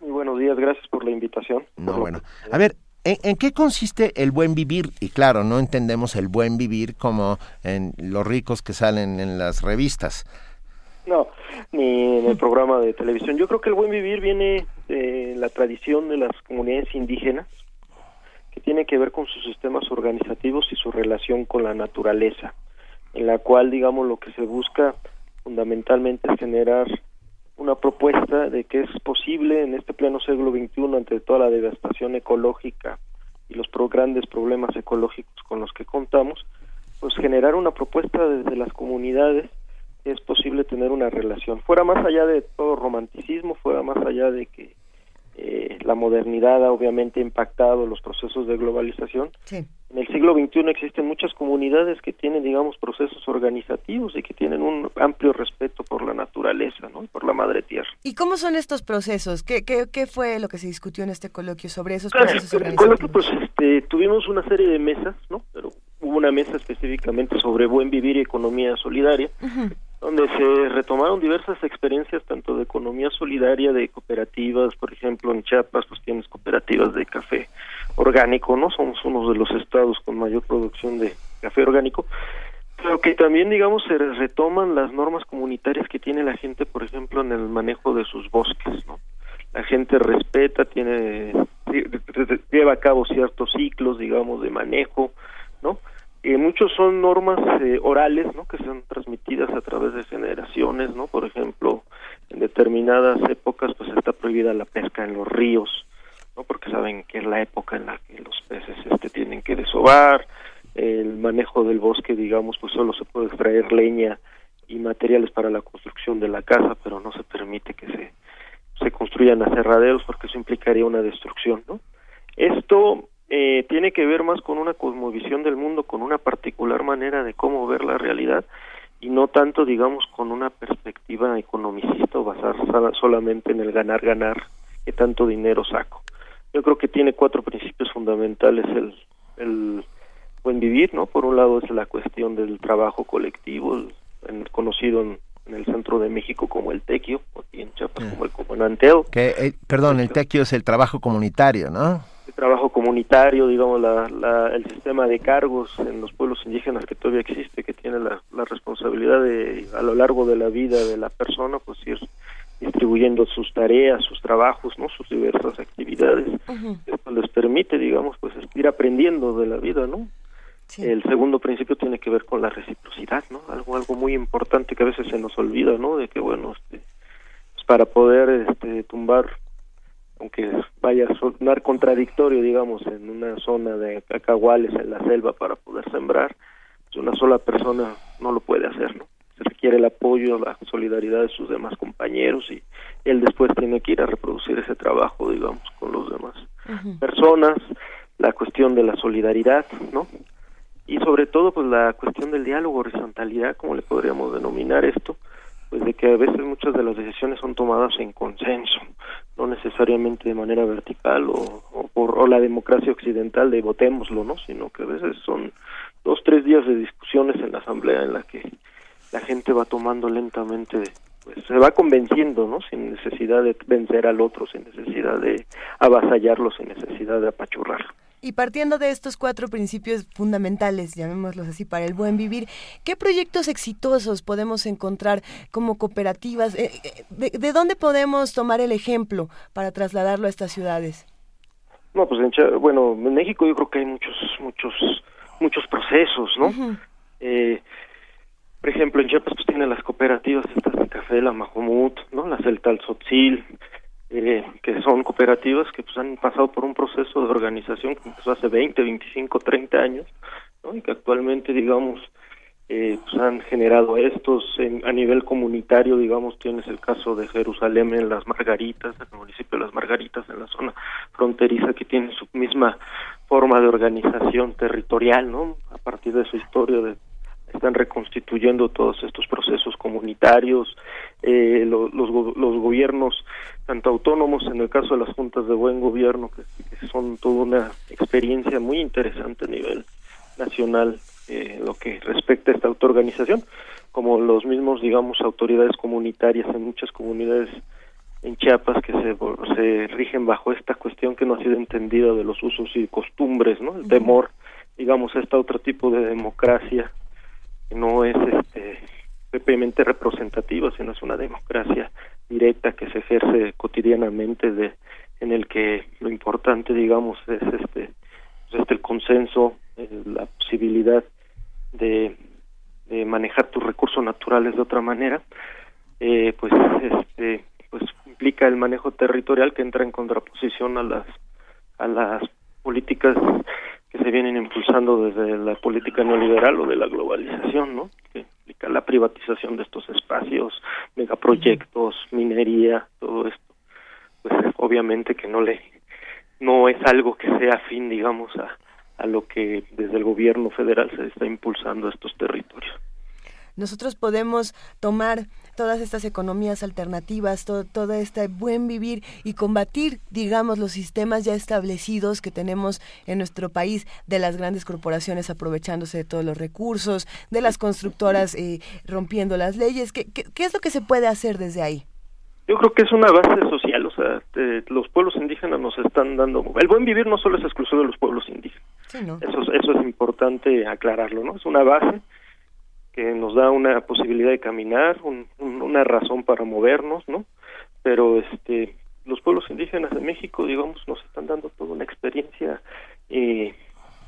Muy buenos días, gracias por la invitación. No, bueno. A ver, ¿En, qué consiste el buen vivir? Y claro, no entendemos el buen vivir como en los ricos que salen en las revistas. No, ni en el programa de televisión. Yo creo que el buen vivir viene de la tradición de las comunidades indígenas, que tiene que ver con sus sistemas organizativos y su relación con la naturaleza, en la cual, digamos, lo que se busca fundamentalmente es generar una propuesta de que es posible en este pleno siglo XXI, ante toda la devastación ecológica y los grandes problemas ecológicos con los que contamos, pues generar una propuesta desde las comunidades es posible tener una relación. Fuera más allá de todo romanticismo, fuera más allá de que eh, la modernidad ha obviamente impactado los procesos de globalización. En el siglo XXI existen muchas comunidades que tienen, digamos, procesos organizativos y que tienen un amplio respeto por la naturaleza ¿no? y por la madre tierra. ¿Y cómo son estos procesos? ¿Qué, qué, qué fue lo que se discutió en este coloquio sobre esos procesos organizativos? En el coloquio, pues, este, tuvimos una serie de mesas, ¿no? Pero hubo una mesa específicamente sobre buen vivir y economía solidaria donde se retomaron diversas experiencias tanto de economía solidaria, de cooperativas, por ejemplo en Chiapas pues tienes cooperativas de café orgánico, ¿no? Somos uno de los estados con mayor producción de café orgánico, pero que también digamos se retoman las normas comunitarias que tiene la gente, por ejemplo, en el manejo de sus bosques, ¿no? La gente respeta, tiene lleva a cabo ciertos ciclos, digamos, de manejo, ¿no? Eh, muchos son normas eh, orales, ¿no? Que son transmitidas a través de generaciones, ¿no? Por ejemplo, en determinadas épocas, pues está prohibida la pesca en los ríos, ¿no? Porque saben que es la época en la que los peces este tienen que desovar, el manejo del bosque, digamos, pues solo se puede extraer leña y materiales para la construcción de la casa, pero no se permite que se se construyan aserraderos porque eso implicaría una destrucción, ¿no? Esto eh, tiene que ver más con una cosmovisión del mundo, con una particular manera de cómo ver la realidad y no tanto, digamos, con una perspectiva economicista o basada solamente en el ganar, ganar, que tanto dinero saco. Yo creo que tiene cuatro principios fundamentales el, el buen vivir, ¿no? Por un lado es la cuestión del trabajo colectivo, el, conocido en, el centro de México como el tequio, aquí en Chiapas como el comunanteo. Que, eh, perdón, el tequio es el trabajo comunitario, ¿no? Trabajo comunitario, digamos, la, el sistema de cargos en los pueblos indígenas que todavía existe, que tiene la, responsabilidad de, a lo largo de la vida de la persona, pues ir distribuyendo sus tareas, sus trabajos, ¿no? Sus diversas actividades. Esto les permite, digamos, pues ir aprendiendo de la vida, ¿no? El segundo principio tiene que ver con la reciprocidad, ¿no? Algo algo muy importante que a veces se nos olvida, ¿no? De que bueno, este, pues para poder este, tumbar aunque vaya a sonar contradictorio, digamos, en una zona de cacahuales en la selva para poder sembrar, pues una sola persona no lo puede hacer, ¿no? Se requiere el apoyo, la solidaridad de sus demás compañeros y él después tiene que ir a reproducir ese trabajo, digamos, con los demás personas, la cuestión de la solidaridad, ¿no? Y sobre todo, pues la cuestión del diálogo, horizontalidad, como le podríamos denominar esto, pues de que a veces muchas de las decisiones son tomadas en consenso, no necesariamente de manera vertical o, por o la democracia occidental de votémoslo, ¿no? Sino que a veces son dos, tres días de discusiones en la asamblea en la que la gente va tomando lentamente, pues se va convenciendo, ¿no? Sin necesidad de vencer al otro, sin necesidad de avasallarlo, sin necesidad de apachurrarlo. Y partiendo de estos cuatro principios fundamentales, llamémoslos así, para el buen vivir, ¿qué proyectos exitosos podemos encontrar como cooperativas? Eh, eh, ¿De, de dónde podemos tomar el ejemplo para trasladarlo a estas ciudades? No, pues en, bueno, en México yo creo que hay muchos, muchos, muchos procesos, ¿no? Eh, por ejemplo, en Chiapas pues tiene las cooperativas estas de café, la Majomut, ¿no? Las del Talzotzil, eh, que son cooperativas que pues han pasado por un proceso de organización que empezó hace 20, 25, 30 años, ¿no? Y que actualmente, digamos, eh, pues han generado estos en- a nivel comunitario, digamos, tienes el caso de Jerusalén en Las Margaritas, el municipio de Las Margaritas, en la zona fronteriza, que tiene su misma forma de organización territorial, ¿no? A partir de su historia, de, están reconstituyendo todos estos procesos comunitarios, eh, lo- los, los gobiernos, tanto autónomos, en el caso de las juntas de buen gobierno, que, que son toda una experiencia muy interesante a nivel nacional eh, lo que respecta a esta autoorganización, como los mismos, digamos, autoridades comunitarias en muchas comunidades en Chiapas que se, se rigen bajo esta cuestión que no ha sido entendida de los usos y costumbres, ¿no? El temor, digamos, a este otro tipo de democracia no es este propiamente representativa, sino es una democracia directa que se ejerce cotidianamente de en el que lo importante, digamos, es este pues, este el consenso, eh, la posibilidad de, de manejar tus recursos naturales de otra manera, eh, pues este pues implica el manejo territorial que entra en contraposición a las a las políticas que se vienen impulsando desde la política neoliberal o de la globalización, ¿no? Que implica la privatización de estos espacios, megaproyectos, minería, todo esto. Pues obviamente que no le no es algo que sea afín, digamos, a, a lo que desde el gobierno federal se está impulsando a estos territorios. Nosotros podemos tomar todas estas economías alternativas, to- todo este buen vivir y combatir, digamos, los sistemas ya establecidos que tenemos en nuestro país de las grandes corporaciones aprovechándose de todos los recursos, de las constructoras eh, rompiendo las leyes. ¿Qué, qué, qué es lo que se puede hacer desde ahí? Yo creo que es una base social, o sea, eh, los pueblos indígenas nos están dando... El buen vivir no solo es exclusivo de los pueblos indígenas, Sí, ¿no? eso, es- eso es importante aclararlo, ¿no? Es una base que nos da una posibilidad de caminar, un- un- una razón para movernos, ¿no? Pero este los pueblos indígenas de México, digamos, nos están dando toda una experiencia eh,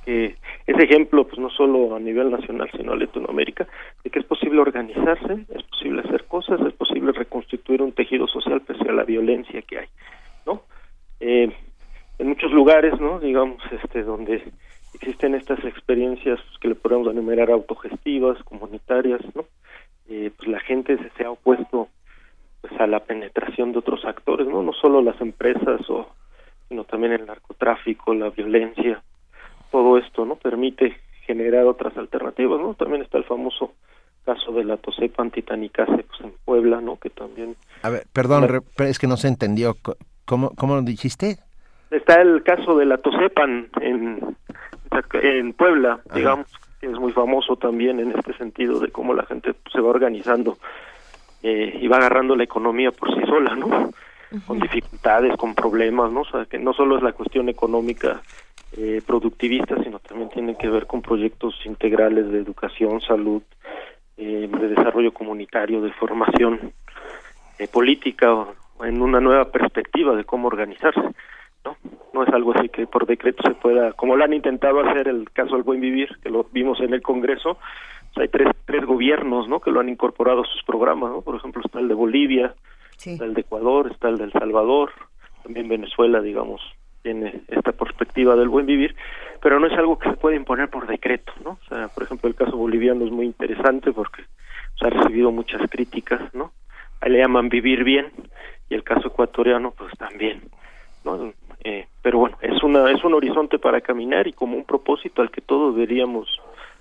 que es ejemplo, pues no solo a nivel nacional, sino a Latinoamérica, de que es posible organizarse, es posible hacer cosas, es posible reconstituir un tejido social pese a la violencia que hay, ¿no? Eh, en muchos lugares, ¿no? Digamos, este, donde existen estas experiencias que le podemos enumerar autogestivas, comunitarias, ¿no? Eh, pues la gente se, se ha opuesto pues a la penetración de otros actores, ¿no? No solo las empresas o sino también el narcotráfico, la violencia, todo esto, ¿no? Permite generar otras alternativas, ¿no? También está el famoso caso de la Tosepan Titanicase pues en Puebla, ¿no? Que también A ver, perdón, pero es que no se entendió. ¿Cómo, cómo lo dijiste? está el caso de la Tosepan en, en Puebla, digamos, que es muy famoso también en este sentido de cómo la gente se va organizando eh, y va agarrando la economía por sí sola, ¿no? Con dificultades, con problemas, ¿no? O sea, que no solo es la cuestión económica eh, productivista, sino también tiene que ver con proyectos integrales de educación, salud, eh, de desarrollo comunitario, de formación eh, política en una nueva perspectiva de cómo organizarse. ¿No? no es algo así que por decreto se pueda, como lo han intentado hacer el caso del buen vivir, que lo vimos en el Congreso, pues hay tres, tres gobiernos ¿no? que lo han incorporado a sus programas, ¿no? por ejemplo está el de Bolivia, está el de Ecuador, está el de El Salvador, también Venezuela, digamos, tiene esta perspectiva del buen vivir, pero no es algo que se puede imponer por decreto, ¿no? O sea, por ejemplo, el caso boliviano es muy interesante porque se ha recibido muchas críticas, ¿no? Ahí le llaman vivir bien y el caso ecuatoriano, pues también, ¿no? Eh, pero bueno, es una es un horizonte para caminar y como un propósito al que todos deberíamos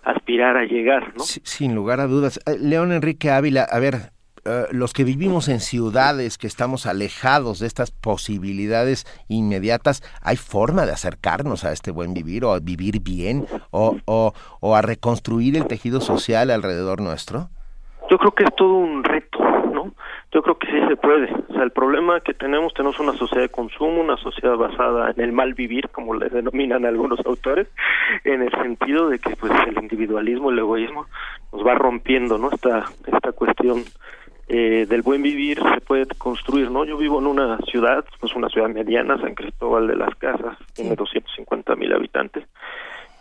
aspirar a llegar, ¿no? Sí, sin lugar a dudas. Eh, León Enrique Ávila, a ver, eh, los que vivimos en ciudades, que estamos alejados de estas posibilidades inmediatas, ¿hay forma de acercarnos a este buen vivir o a vivir bien o, o, o a reconstruir el tejido social alrededor nuestro? Yo creo que es todo un reto. Yo creo que sí se puede. O sea, el problema que tenemos, tenemos una sociedad de consumo, una sociedad basada en el mal vivir, como le denominan algunos autores, en el sentido de que pues el individualismo, el egoísmo, nos va rompiendo, ¿no? Esta, esta cuestión eh, del buen vivir se puede construir, ¿no? Yo vivo en una ciudad, pues una ciudad mediana, San Cristóbal de las Casas, tiene 250 mil habitantes,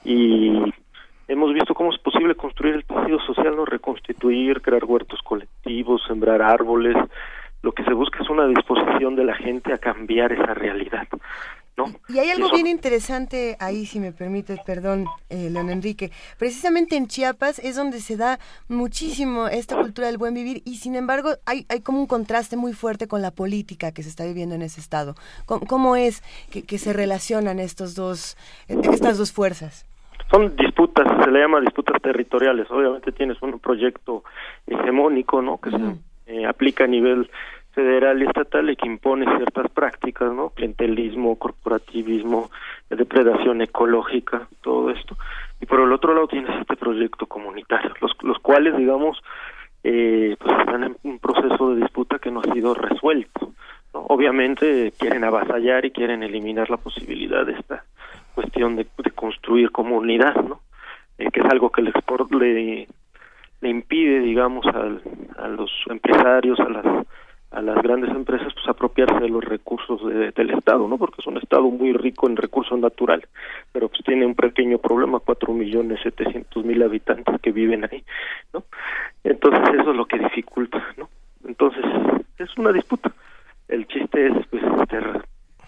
y hemos visto cómo es posible construir el tejido social, no reconstituir, crear huertos colectivos, sembrar árboles. Lo que se busca es una disposición de la gente a cambiar esa realidad, ¿no? Y hay algo bien interesante ahí, si me permites, perdón, eh, León Enrique. Precisamente en Chiapas es donde se da muchísimo esta cultura del buen vivir y sin embargo hay, hay como un contraste muy fuerte con la política que se está viviendo en ese estado. ¿Cómo, cómo es que, que se relacionan estos dos, eh, estas dos fuerzas? Son disputas, se le llama disputas territoriales. Obviamente tienes un proyecto hegemónico, ¿no? Que se eh, aplica a nivel federal y estatal y que impone ciertas prácticas, ¿no? Clientelismo, corporativismo, depredación ecológica, todo esto. Y por el otro lado tienes este proyecto comunitario, los, los cuales, digamos, eh, pues están en un proceso de disputa que no ha sido resuelto. ¿no? Obviamente quieren avasallar y quieren eliminar la posibilidad de esta cuestión de, de construir comunidad, ¿no? Eh, que es algo que el export le, le impide, digamos, al, a los empresarios, a las a las grandes empresas, pues apropiarse de los recursos de- del Estado, ¿no? Porque es un Estado muy rico en recursos naturales, pero pues tiene un pequeño problema, cuatro millones setecientos mil habitantes que viven ahí, ¿no? Entonces eso es lo que dificulta, ¿no? Entonces es una disputa. El chiste es, pues, este,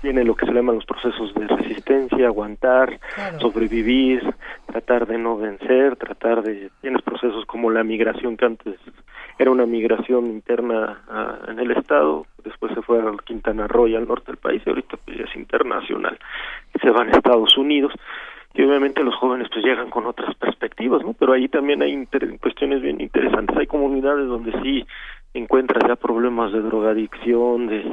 tiene lo que se llaman los procesos de resistencia, aguantar, sobrevivir, tratar de no vencer, tratar de... Tienes procesos como la migración que antes era una migración interna en el Estado, después se fue a Quintana Roo y al norte del país y ahorita pues, ya es internacional. Se van a Estados Unidos y obviamente los jóvenes pues llegan con otras perspectivas, ¿no? Pero ahí también hay inter- cuestiones bien interesantes. Hay comunidades donde sí encuentras ya problemas de drogadicción, de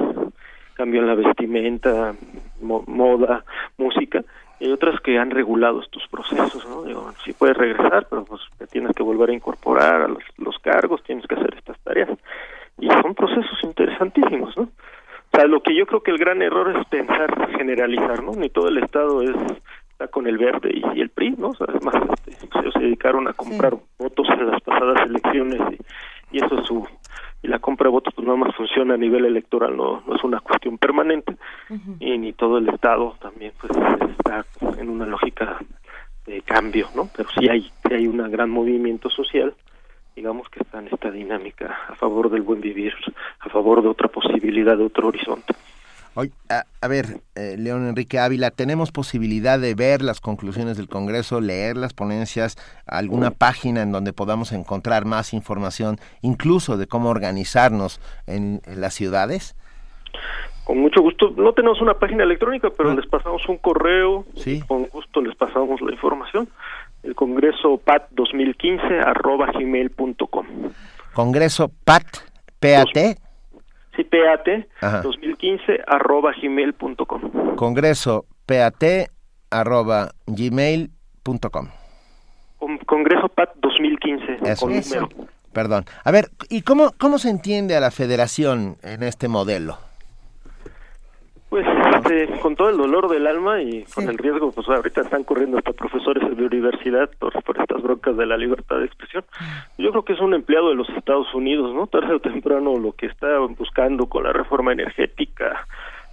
cambio en la vestimenta, mo- moda, música, y hay otras que han regulado estos procesos, ¿no? Digo, sí puedes regresar, pero pues te tienes que volver a incorporar a los, los cargos, tienes que hacer estas tareas. Y son procesos interesantísimos, ¿no? O sea, lo que yo creo que el gran error es pensar generalizar, ¿no? Ni todo el Estado es está con el verde y, y el PRI, ¿no? O sea, además, este, ellos se dedicaron a comprar votos en las pasadas elecciones y, y eso es su y la compra de votos pues nada más funciona a nivel electoral, no, no es una cuestión permanente y ni todo el Estado también pues está en una lógica de cambio, ¿no? Pero sí hay, sí hay un gran movimiento social, digamos que está en esta dinámica a favor del buen vivir, a favor de otra posibilidad, de otro horizonte. Oye, a, a ver, eh, León Enrique Ávila, ¿tenemos posibilidad de ver las conclusiones del Congreso, leer las ponencias, alguna página en donde podamos encontrar más información, incluso de cómo organizarnos en, en las ciudades? Con mucho gusto, no tenemos una página electrónica, pero les pasamos un correo, Sí. con gusto les pasamos la información. El Congreso PAT 2015 arroba gmail.com. Congreso PAT, PAT, Sí, PAT Ajá. 2015 arroba gmail.com. Congreso PAT, arroba gmail.com. Con- Congreso PAT 2015 Eso. con Eso. Perdón. A ver, ¿y cómo, cómo se entiende a la federación en este modelo? Pues este, con todo el dolor del alma y con el riesgo, pues ahorita están corriendo hasta profesores de universidad por, por estas broncas de la libertad de expresión. Yo creo que es un empleado de los Estados Unidos, ¿no? Tarde o temprano lo que está buscando con la reforma energética,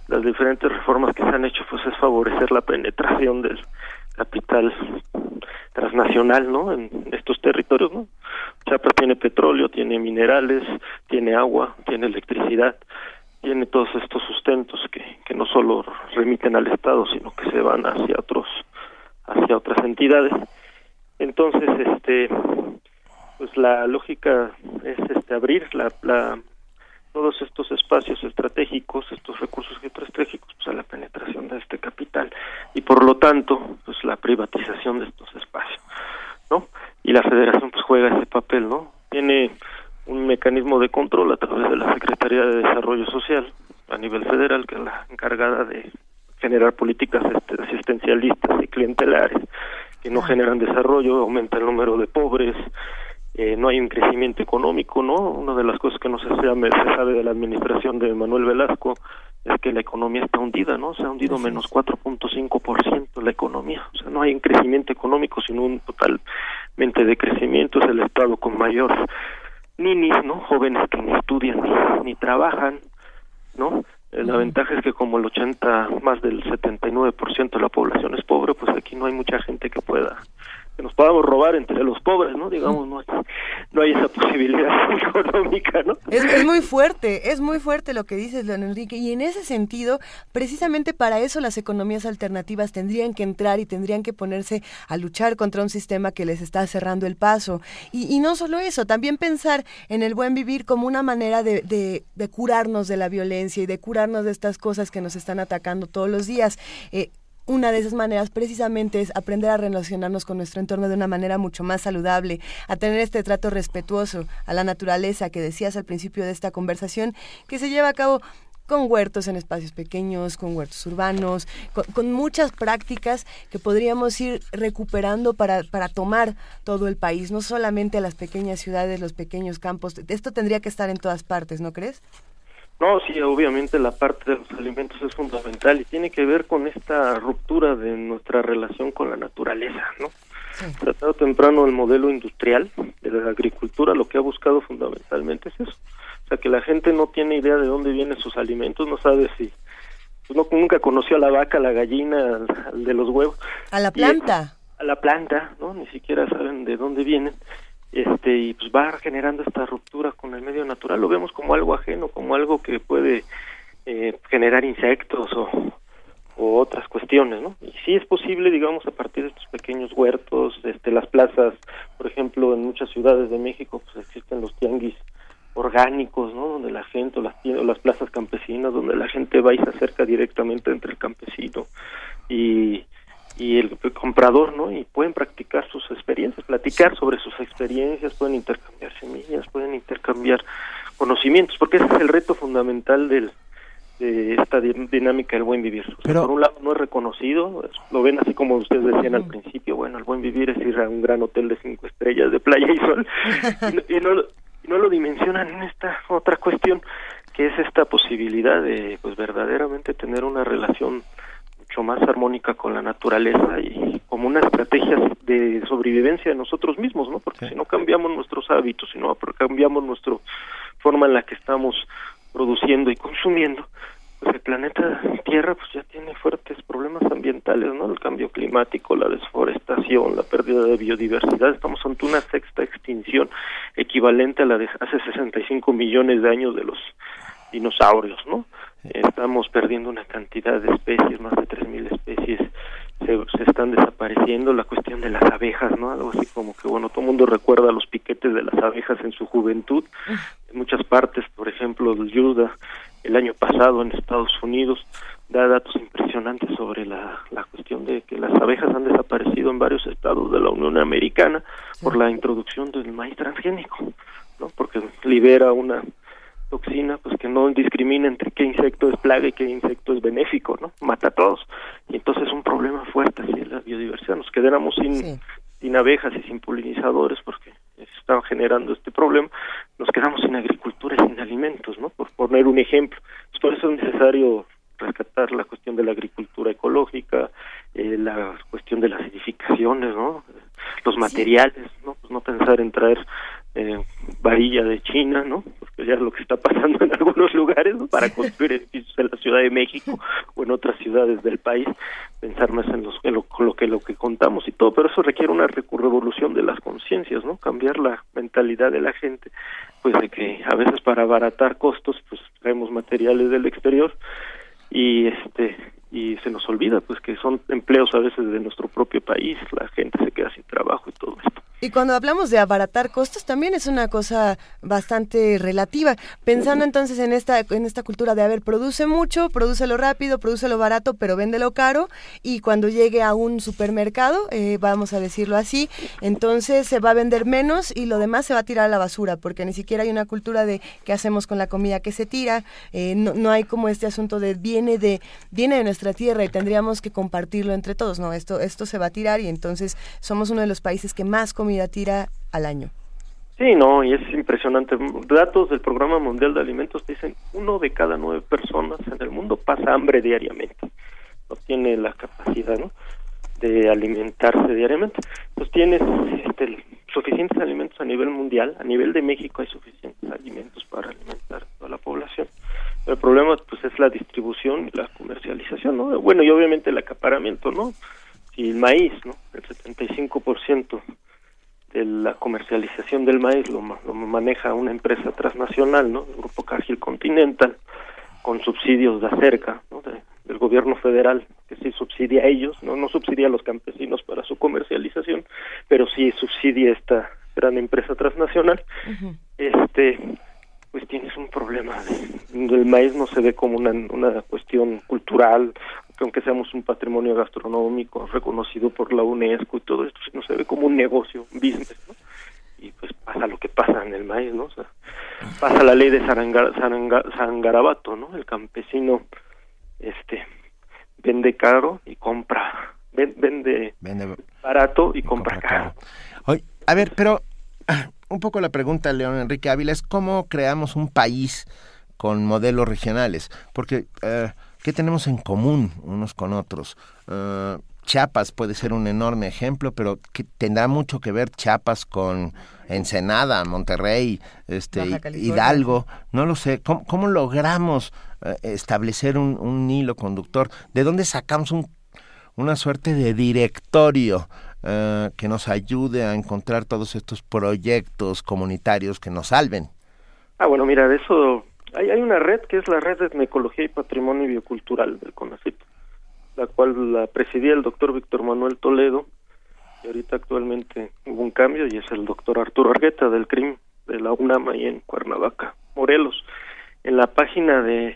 las diferentes reformas que se han hecho, pues es favorecer la penetración del capital transnacional, ¿no? En estos territorios, ¿no? Chiapas tiene petróleo, tiene minerales, tiene agua, tiene electricidad, tiene todos estos sustentos que, que no solo remiten al Estado, sino que se van hacia otros, hacia otras entidades. Entonces, este, pues la lógica es este abrir la, la todos estos espacios estratégicos, estos recursos estratégicos, pues a la penetración de este capital y por lo tanto, pues la privatización de estos espacios, ¿no? Y la Federación pues juega ese papel, ¿no? Tiene un mecanismo de control a través de la Secretaría de Desarrollo Social a nivel federal, que es la encargada de generar políticas asistencialistas y clientelares que no generan desarrollo, aumenta el número de pobres, eh, no hay un crecimiento económico, ¿no? Una de las cosas que no se sabe, se sabe de la administración de Manuel Velasco es que la economía está hundida, ¿no? Se ha hundido menos 4.5% la economía. O sea, no hay un crecimiento económico, sino un totalmente de crecimiento. Es el Estado con mayor ninis, ¿no? Jóvenes que ni estudian ni, ni trabajan, ¿no? Eh, La ventaja es que como el 80, más del 79% de la población es pobre, pues aquí no hay mucha gente que pueda que nos podamos robar entre los pobres, ¿no? Digamos, no hay, no hay esa posibilidad económica, ¿no? Es, muy fuerte, es muy fuerte lo que dices, León Enrique, y en ese sentido, precisamente para eso las economías alternativas tendrían que entrar y tendrían que ponerse a luchar contra un sistema que les está cerrando el paso. Y, y no solo eso, también pensar en el buen vivir como una manera de, de, de curarnos de la violencia y de curarnos de estas cosas que nos están atacando todos los días. Eh, una de esas maneras precisamente es aprender a relacionarnos con nuestro entorno de una manera mucho más saludable, a tener este trato respetuoso a la naturaleza que decías al principio de esta conversación, que se lleva a cabo con huertos en espacios pequeños, con huertos urbanos, con, muchas prácticas que podríamos ir recuperando para, para tomar todo el país, no solamente las pequeñas ciudades, los pequeños campos. Esto tendría que estar en todas partes, ¿no crees? No, sí, obviamente la parte de los alimentos es fundamental y tiene que ver con esta ruptura de nuestra relación con la naturaleza, ¿no? Tratado temprano el modelo industrial de la agricultura lo que ha buscado fundamentalmente es eso. O sea, que la gente no tiene idea de dónde vienen sus alimentos, no sabe si pues no nunca conoció a la vaca, a la gallina, al, al de los huevos. A la planta. Y, a la planta, ¿no? Ni siquiera saben de dónde vienen este y pues va generando esta ruptura con el medio natural. Lo vemos como algo ajeno como algo que puede eh, generar insectos o, otras cuestiones no y sí es posible digamos a partir de estos pequeños huertos este las plazas por ejemplo en muchas ciudades de México pues existen los tianguis orgánicos no donde la gente o las o las plazas campesinas donde la gente va y se acerca directamente entre el campesino y y el comprador, ¿no? Y pueden practicar sus experiencias, platicar sobre sus experiencias, pueden intercambiar semillas, pueden intercambiar conocimientos, porque ese es el reto fundamental del, de esta dinámica del buen vivir. O sea, por un lado no es reconocido, lo ven así como ustedes decían al principio, bueno, el buen vivir es ir a un gran hotel de cinco estrellas de playa y sol, y, no, y no, y no lo dimensionan en esta otra cuestión, que es esta posibilidad de, pues, verdaderamente tener una relación mucho más armónica con la naturaleza y como una estrategia de sobrevivencia de nosotros mismos, ¿no? Porque si no cambiamos nuestros hábitos, si no cambiamos nuestra forma en la que estamos produciendo y consumiendo, pues el planeta Tierra pues ya tiene fuertes problemas ambientales, ¿no? El cambio climático, la desforestación, la pérdida de biodiversidad, estamos ante una sexta extinción equivalente a la de hace 65 millones de años de los dinosaurios, ¿no? Estamos perdiendo una cantidad de especies, más de 3.000 especies se, se, están desapareciendo. La cuestión de las abejas, ¿no? Algo así como que, bueno, todo el mundo recuerda los piquetes de las abejas en su juventud. En muchas partes, por ejemplo, el USDA, el año pasado en Estados Unidos, da datos impresionantes sobre la, la cuestión de que las abejas han desaparecido en varios estados de la Unión Americana por la introducción del maíz transgénico, ¿no? Porque libera una toxina pues que no discrimina entre qué insecto es plaga y qué insecto es benéfico, ¿no? Mata a todos. Y entonces es un problema fuerte así la biodiversidad. Nos quedáramos sin, sí. sin abejas y sin polinizadores porque están generando este problema. Nos quedamos sin agricultura y sin alimentos, ¿no? Por poner un ejemplo. Pues por eso es necesario rescatar la cuestión de la agricultura ecológica, eh, la cuestión de las edificaciones, ¿no? Los materiales, ¿no? Pues no pensar en traer eh, varilla de China, ¿no? Porque ya es lo que está pasando en algunos lugares ¿no? para construir edificios en la Ciudad de México o en otras ciudades del país, pensar más en, los, en lo, lo que lo que contamos y todo, pero eso requiere una revolución de las conciencias, ¿no? Cambiar la mentalidad de la gente, pues de que a veces para abaratar costos, pues traemos materiales del exterior y este y se nos olvida pues que son empleos a veces de nuestro propio país, la gente se queda sin trabajo y todo esto. Y cuando hablamos de abaratar costos también es una cosa bastante relativa. Pensando entonces en esta en esta cultura de a ver, produce mucho, produce lo rápido, produce lo barato, pero vende lo caro y cuando llegue a un supermercado, eh, vamos a decirlo así, entonces se va a vender menos y lo demás se va a tirar a la basura porque ni siquiera hay una cultura de qué hacemos con la comida que se tira, eh, no, no hay como este asunto de viene de viene de nuestra tierra y tendríamos que compartirlo entre todos. No, esto esto se va a tirar y entonces somos uno de los países que más comida tira al año. Sí, no, y es impresionante. Datos del Programa Mundial de Alimentos dicen uno de cada nueve personas en el mundo pasa hambre diariamente. No tiene la capacidad, ¿no? de alimentarse diariamente. Pues tienes este, suficientes alimentos a nivel mundial, a nivel de México hay suficientes alimentos para alimentar a toda la población. El problema pues es la distribución y la comercialización, ¿no? Bueno, y obviamente el acaparamiento, ¿no? Si el maíz, ¿no? El 75% de la comercialización del maíz lo, lo maneja una empresa transnacional, ¿no? El Grupo Cargill Continental, con subsidios de acerca, ¿no? De, del gobierno federal, que sí subsidia a ellos, no no subsidia a los campesinos para su comercialización, pero sí subsidia esta gran empresa transnacional. Este, pues tienes un problema. El maíz no se ve como una, una cuestión cultural, que aunque seamos un patrimonio gastronómico reconocido por la UNESCO y todo esto, se ve como un negocio, un business, ¿no? Y pues pasa lo que pasa en el maíz, ¿no? O sea, pasa la ley de Saranga, Saranga, Sangarabato, ¿no? El campesino este vende caro y compra ven- vende, barato y, compra, caro. Oye, a ver, pero un poco la pregunta, León Enrique Ávila, es cómo creamos un país con modelos regionales, porque eh, ¿qué tenemos en común unos con otros? Eh, Chiapas puede ser un enorme ejemplo, pero que tendrá mucho que ver Chiapas con Ensenada, Monterrey, este. Hidalgo, no lo sé. ¿Cómo, cómo logramos eh, establecer un, un hilo conductor? ¿De dónde sacamos un, una suerte de directorio eh, que nos ayude a encontrar todos estos proyectos comunitarios que nos salven? Ah, bueno, mira, de eso hay, una red que es la red de etnoecología y patrimonio biocultural del CONACYT, la cual la presidía el doctor Víctor Manuel Toledo, y ahorita actualmente hubo un cambio y es el doctor Arturo Argueta del CRIM de la UNAM ahí en Cuernavaca, Morelos. En la página de,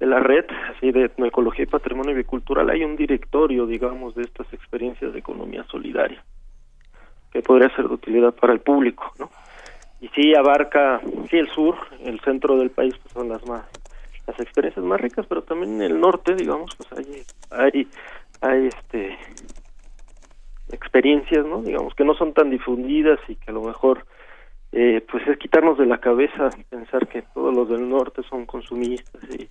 la red, así de etnoecología y patrimonio biocultural, hay un directorio, digamos, de estas experiencias de economía solidaria, que podría ser de utilidad para el público, ¿no? Y sí abarca sí el sur el centro del país pues son las más las experiencias más ricas pero también en el norte digamos pues hay hay hay este experiencias no digamos que no son tan difundidas y que a lo mejor eh, pues es quitarnos de la cabeza pensar que todos los del norte son consumistas y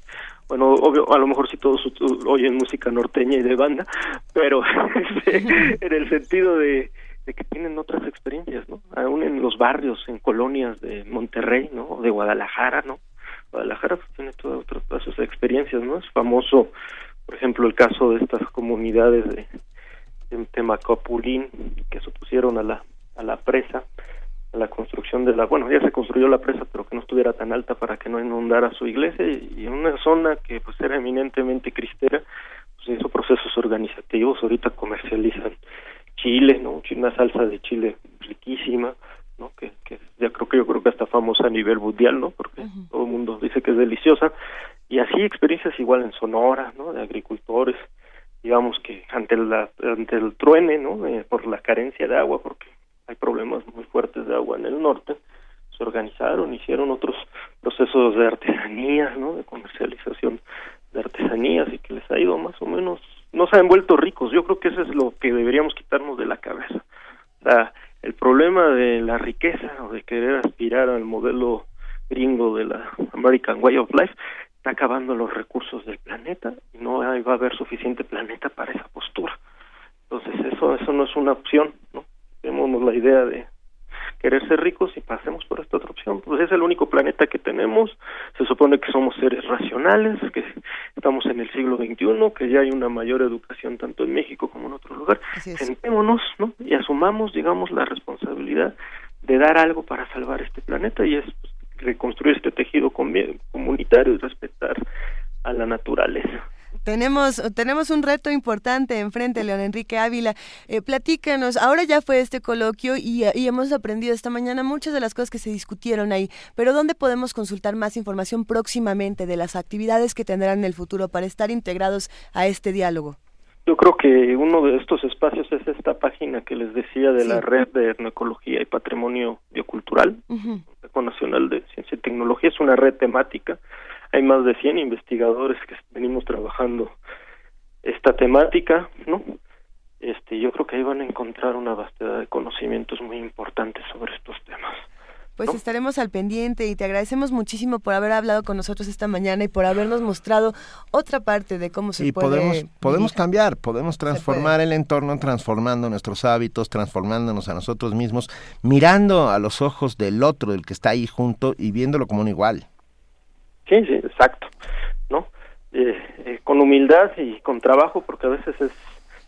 bueno obvio a lo mejor sí todos oyen música norteña y de banda pero este, en el sentido de de que tienen otras experiencias, ¿no? Aún en los barrios, en colonias de Monterrey, ¿no? O de Guadalajara, ¿no? Guadalajara pues, tiene todas otras todas sus experiencias, ¿no? Es famoso, por ejemplo, el caso de estas comunidades de, de Temacapulín que se opusieron a la, a la presa, a la construcción de la, bueno, ya se construyó la presa, pero que no estuviera tan alta para que no inundara su iglesia y en una zona que pues era eminentemente cristera, pues hizo procesos organizativos, ahorita comercializan chile, ¿no? Una salsa de chile riquísima, ¿no? Que, que ya creo que yo creo que hasta famosa a nivel mundial, ¿no? Porque todo el mundo dice que es deliciosa. Y así experiencias igual en Sonora, ¿no? De agricultores, digamos que ante la ante el truene, ¿no? Eh, por la carencia de agua, porque hay problemas muy fuertes de agua en el norte, se organizaron, hicieron otros procesos de artesanías, ¿no? De comercialización de artesanías y que les ha ido más o menos, no se han vuelto ricos. Yo creo que eso es lo que deberíamos quitarnos de la cabeza. O el problema de la riqueza o de querer aspirar al modelo gringo de la American Way of Life está acabando los recursos del planeta y no va a haber suficiente planeta para esa postura. Entonces eso eso no es una opción, ¿no? Tenemos la idea de querer ser ricos y pasemos por esta otra opción. Pues es el único planeta que tenemos, se supone que somos seres racionales, que estamos en el siglo XXI, que ya hay una mayor educación tanto en México como en otro lugar. Sentémonos, ¿no? Y asumamos, digamos, la responsabilidad de dar algo para salvar este planeta y es pues, reconstruir este tejido comunitario y respetar a la naturaleza. Tenemos, tenemos un reto importante enfrente, León Enrique Ávila. Eh, platícanos, ahora ya fue este coloquio y, y, hemos aprendido esta mañana muchas de las cosas que se discutieron ahí, pero ¿dónde podemos consultar más información próximamente de las actividades que tendrán en el futuro para estar integrados a este diálogo? Yo creo que uno de estos espacios es esta página que les decía de la red de etnoecología y patrimonio biocultural, uh Nacional de Ciencia y Tecnología, es una red temática. Hay más de 100 investigadores que venimos trabajando esta temática, ¿no? Este, yo creo que ahí van a encontrar una vastedad de conocimientos muy importantes sobre estos temas. Pues estaremos al pendiente y te agradecemos muchísimo por haber hablado con nosotros esta mañana y por habernos mostrado otra parte de cómo se y puede podemos podemos cambiar, podemos transformar el entorno transformando nuestros hábitos, transformándonos a nosotros mismos, mirando a los ojos del otro, del que está ahí junto y viéndolo como un igual. Sí, sí, exacto, ¿no? Eh, eh, con humildad y con trabajo, porque a veces es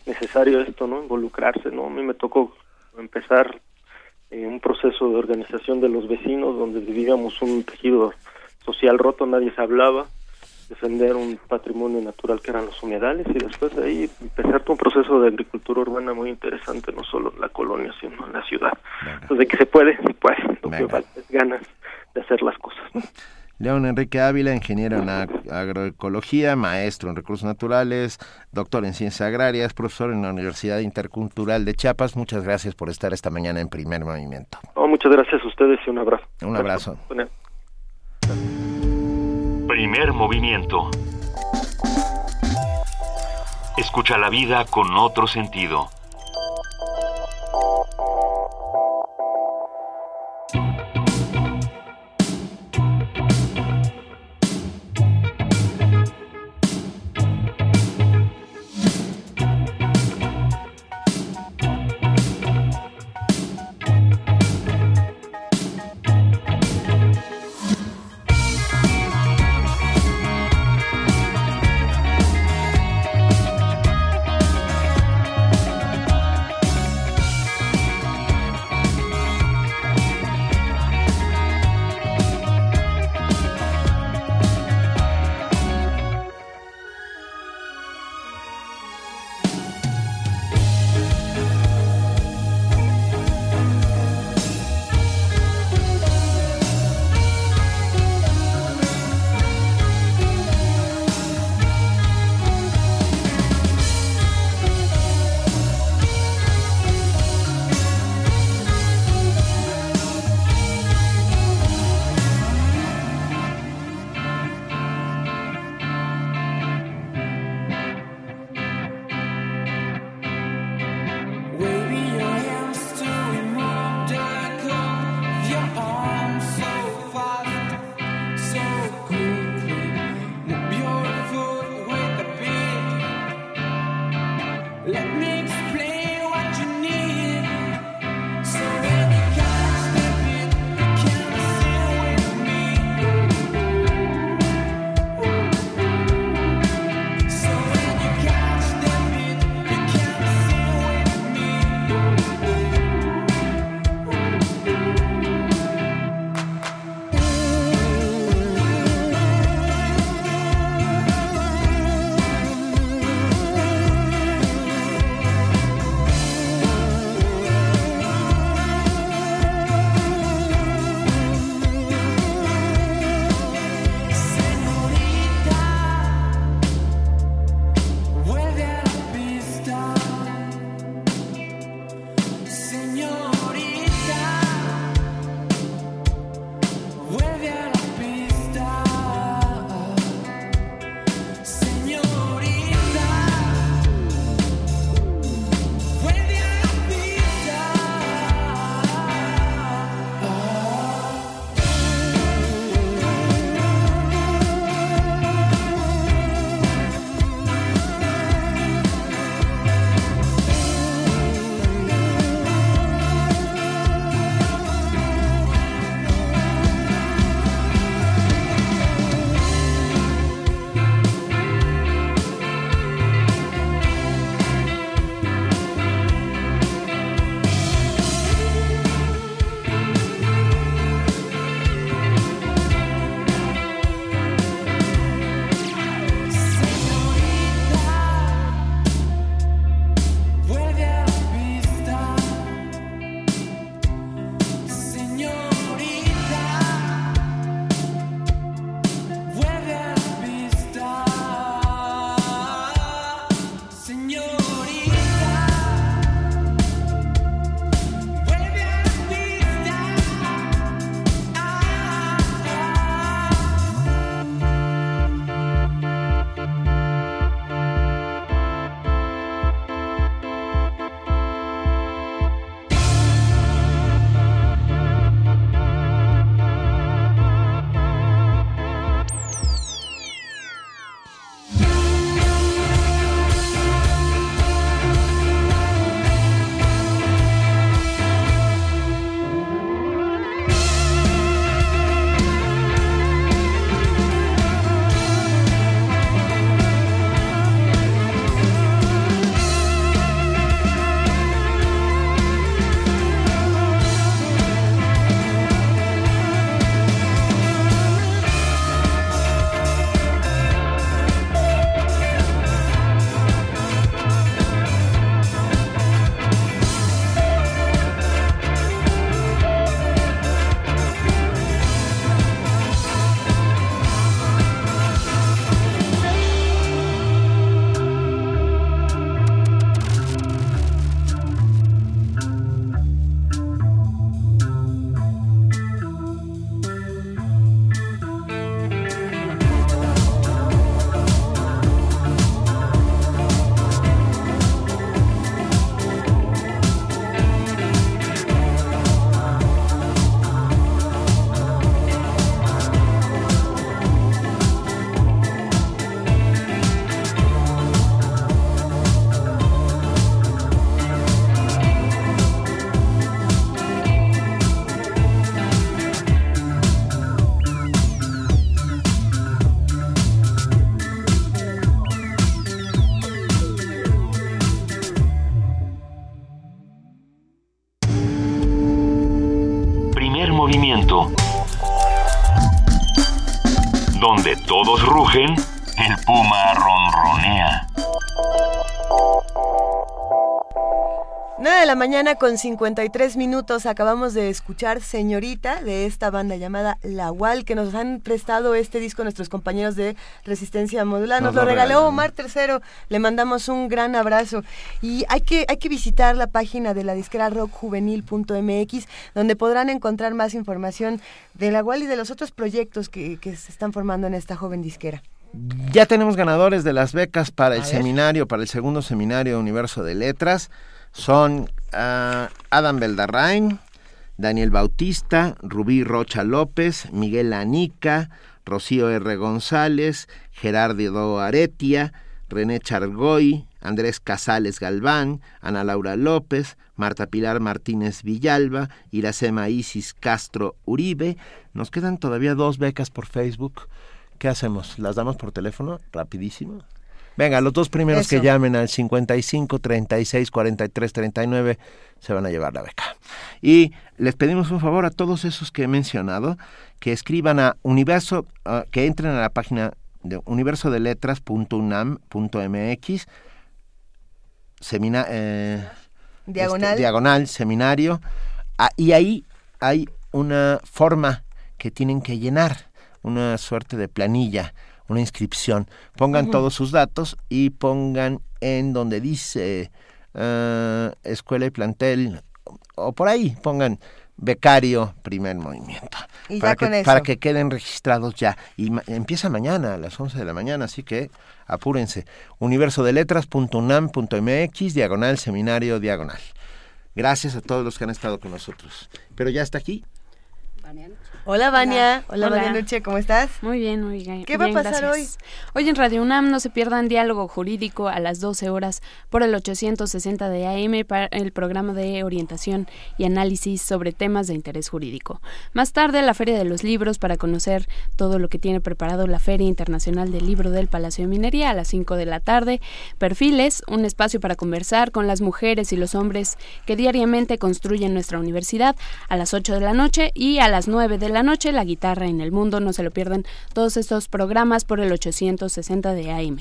necesario esto, ¿no? Involucrarse, ¿no? A mí me tocó empezar eh, un proceso de organización de los vecinos donde vivíamos un tejido social roto, nadie se hablaba, defender un patrimonio natural que eran los humedales y después de ahí empezar un proceso de agricultura urbana muy interesante, no solo en la colonia, sino en la ciudad. Entonces, de que se puede, se puede, lo que falta es ganas de hacer las cosas. León Enrique Ávila, ingeniero en agroecología, maestro en recursos naturales, doctor en ciencias agrarias, profesor en la Universidad Intercultural de Chiapas. Muchas gracias por estar esta mañana en primer movimiento. Oh, muchas gracias a ustedes y un abrazo. Un abrazo. Primer movimiento. Escucha la vida con otro sentido. Todos rugen, mañana con 53 minutos acabamos de escuchar Señorita de esta banda llamada La Wal que nos han prestado este disco nuestros compañeros de Resistencia Modular. Nos, Nos lo regaló. Omar Tercero. Le mandamos un gran abrazo. Y hay que, hay que visitar la página de la disquera rockjuvenil.mx donde podrán encontrar más información de La Wal y de los otros proyectos que, que se están formando en esta joven disquera. Ya tenemos ganadores de las becas para el seminario, para el segundo seminario Universo de Letras. Son Adam Beldarrain, Daniel Bautista, Rubí Rocha López, Miguel Anica, Rocío R. González, Gerardo Aretia, René Chargoy, Andrés Casales Galván, Ana Laura López, Marta Pilar Martínez Villalba, Iracema Isis Castro Uribe. Nos quedan todavía dos becas por Facebook. ¿Qué hacemos? ¿Las damos por teléfono? Rapidísimo. Venga, los dos primeros que llamen al 55 36 43 39 se van a llevar la beca. Y les pedimos un favor a todos esos que he mencionado que escriban a universo, ah, que entren a la página de universodeletras.unam.mx semina, eh, Diagonal. este, diagonal seminario Ah, y ahí hay una forma que tienen que llenar, una suerte de planilla, una inscripción. Pongan todos sus datos y pongan en donde dice eh, escuela y plantel o por ahí pongan becario primer movimiento. Y para ya que, para que queden registrados ya. Y ma- empieza mañana a las 11 de la mañana así que apúrense. Universodeletras.unam.mx diagonal seminario diagonal. Gracias a todos los que han estado con nosotros. Pero ya está aquí Hola, Vania. Hola, Hola. Vania Nuche, ¿cómo estás? Muy bien, muy bien. ¿Qué va a pasar gracias. hoy? en Radio UNAM no se pierdan Diálogo Jurídico a las 12 horas por el 860 de AM para el programa de orientación y análisis sobre temas de interés jurídico. Más tarde, la Feria de los Libros para conocer todo lo que tiene preparado la Feria Internacional del Libro del Palacio de Minería a las 5 de la tarde. Perfiles, un espacio para conversar con las mujeres y los hombres que diariamente construyen nuestra universidad a las 8 de la noche y a las 9 de la noche la guitarra en el mundo. No se lo pierdan todos estos programas por el 860 de AM.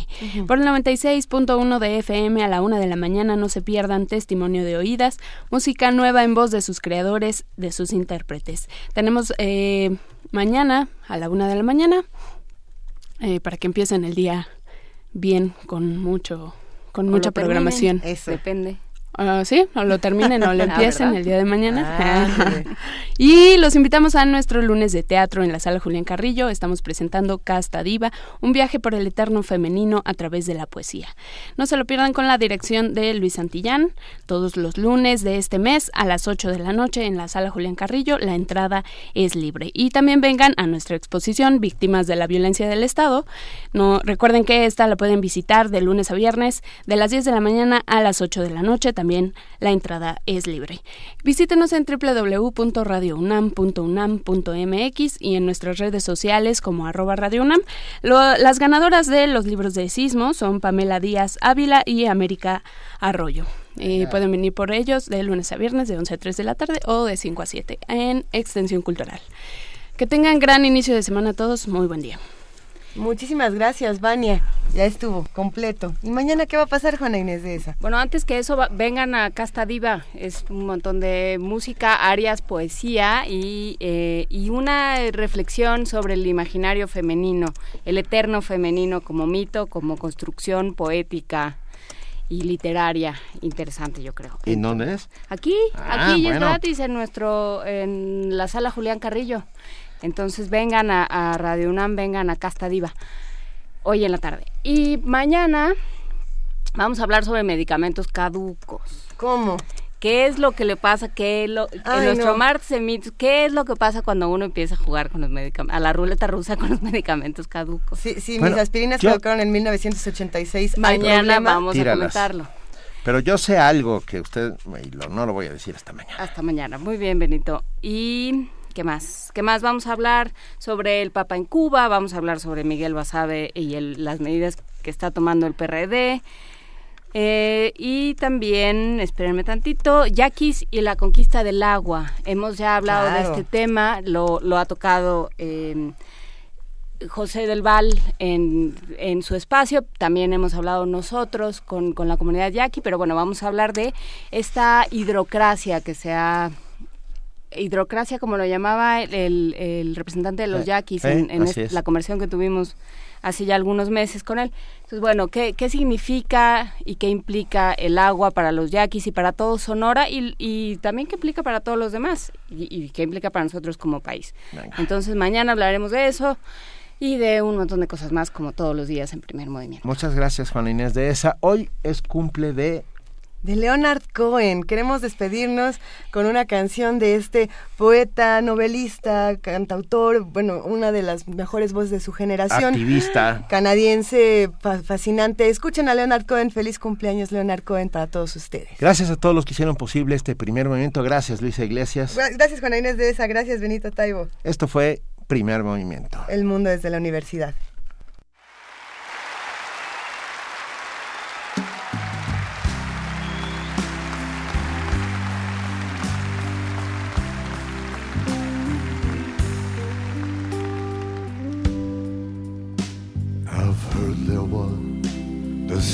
Por el 96.1 de FM a la 1 de la mañana no se pierdan testimonio de oídas, música nueva en voz de sus creadores, de sus intérpretes. Tenemos eh, mañana a la 1 de la mañana eh, para que empiecen el día bien con mucho con O mucha programación. Eso. Depende. Ah, sí, o lo terminen o lo Ah, empiecen el día de mañana. Ah, y los invitamos a nuestro lunes de teatro en la sala Julián Carrillo. Estamos presentando Casta Diva, un viaje por el eterno femenino a través de la poesía. No se lo pierdan con la dirección de Luis Santillán, todos los lunes de este mes a las 8 de la noche en la sala Julián Carrillo. La entrada es libre. Y también vengan a nuestra exposición Víctimas de la Violencia del Estado. No, recuerden que esta la pueden visitar de lunes a viernes de las 10 de la mañana a las 8 de la noche. También la entrada es libre. Visítenos en www.radiounam.unam.mx y en nuestras redes sociales como arroba Radio UNAM. Lo- las ganadoras de los libros de sismo son Pamela Díaz Ávila y América Arroyo. Eh, pueden venir por ellos de lunes a viernes de 11 a 3 de la tarde o de 5 a 7 en Extensión Cultural. Que tengan gran inicio de semana a todos. Muy buen día. Muchísimas gracias, Vania. Ya estuvo, completo. ¿Y mañana qué va a pasar, Juana Inés de esa? Bueno, antes que eso, va- vengan a Casta Diva. Es un montón de música, arias, poesía y, eh, y una reflexión sobre el imaginario femenino, el eterno femenino como mito, como construcción poética y literaria. Interesante, yo creo. ¿en dónde es? Aquí, Ah, aquí y es gratis en nuestro, en la sala Julián Carrillo. Entonces vengan a, a Radio UNAM, vengan a Casta Diva hoy en la tarde. Y mañana vamos a hablar sobre medicamentos caducos. ¿Cómo? ¿Qué es lo que le pasa? ¿Qué es lo, Ay, en nuestro no. martes ¿qué es lo que pasa cuando uno empieza a jugar con los medicamentos, a la ruleta rusa con los medicamentos caducos? Sí, sí, Bueno, mis aspirinas yo- caducaron en 1986. ¿Hay Mañana problema? vamos Tíralas. a comentarlo. pero yo sé algo que usted no lo voy a decir hasta mañana Hasta mañana. Muy bien, Benito. ¿Y qué más? ¿Qué más? Vamos a hablar sobre el Papa en Cuba, vamos a hablar sobre Miguel Basabe y el- las medidas que está tomando el PRD. Eh, y también, espérenme tantito, Yaquis y la conquista del agua. Hemos ya hablado Claro. de este tema, lo, lo ha tocado eh, José del Val en, en, su espacio, también hemos hablado nosotros con, con la comunidad yaqui, pero bueno, vamos a hablar de esta hidrocracia que se ha hidrocracia, como lo llamaba el, el representante de los yaquis en, en la conversión que tuvimos hace ya algunos meses con él. Entonces, bueno, ¿qué, qué significa y qué implica el agua para los yaquis y para todo Sonora y, y también qué implica para todos los demás y, qué implica para nosotros como país? Entonces, mañana hablaremos de eso y de un montón de cosas más como todos los días en primer movimiento. Muchas gracias Juan Inés de esa. Hoy es cumple de de Leonard Cohen. Queremos despedirnos con una canción de este poeta, novelista, cantautor, bueno, una de las mejores voces de su generación. Activista. Canadiense, fascinante. Escuchen a Leonard Cohen. Feliz cumpleaños, Leonard Cohen, para todos ustedes. Gracias a todos los que hicieron posible este primer movimiento. Gracias, Luisa Iglesias. Gracias, Juana Inés de esa. Gracias, Benito Taibo. Esto fue Primer Movimiento. El mundo desde la universidad.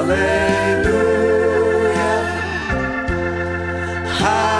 Hallelujah. Hallelujah.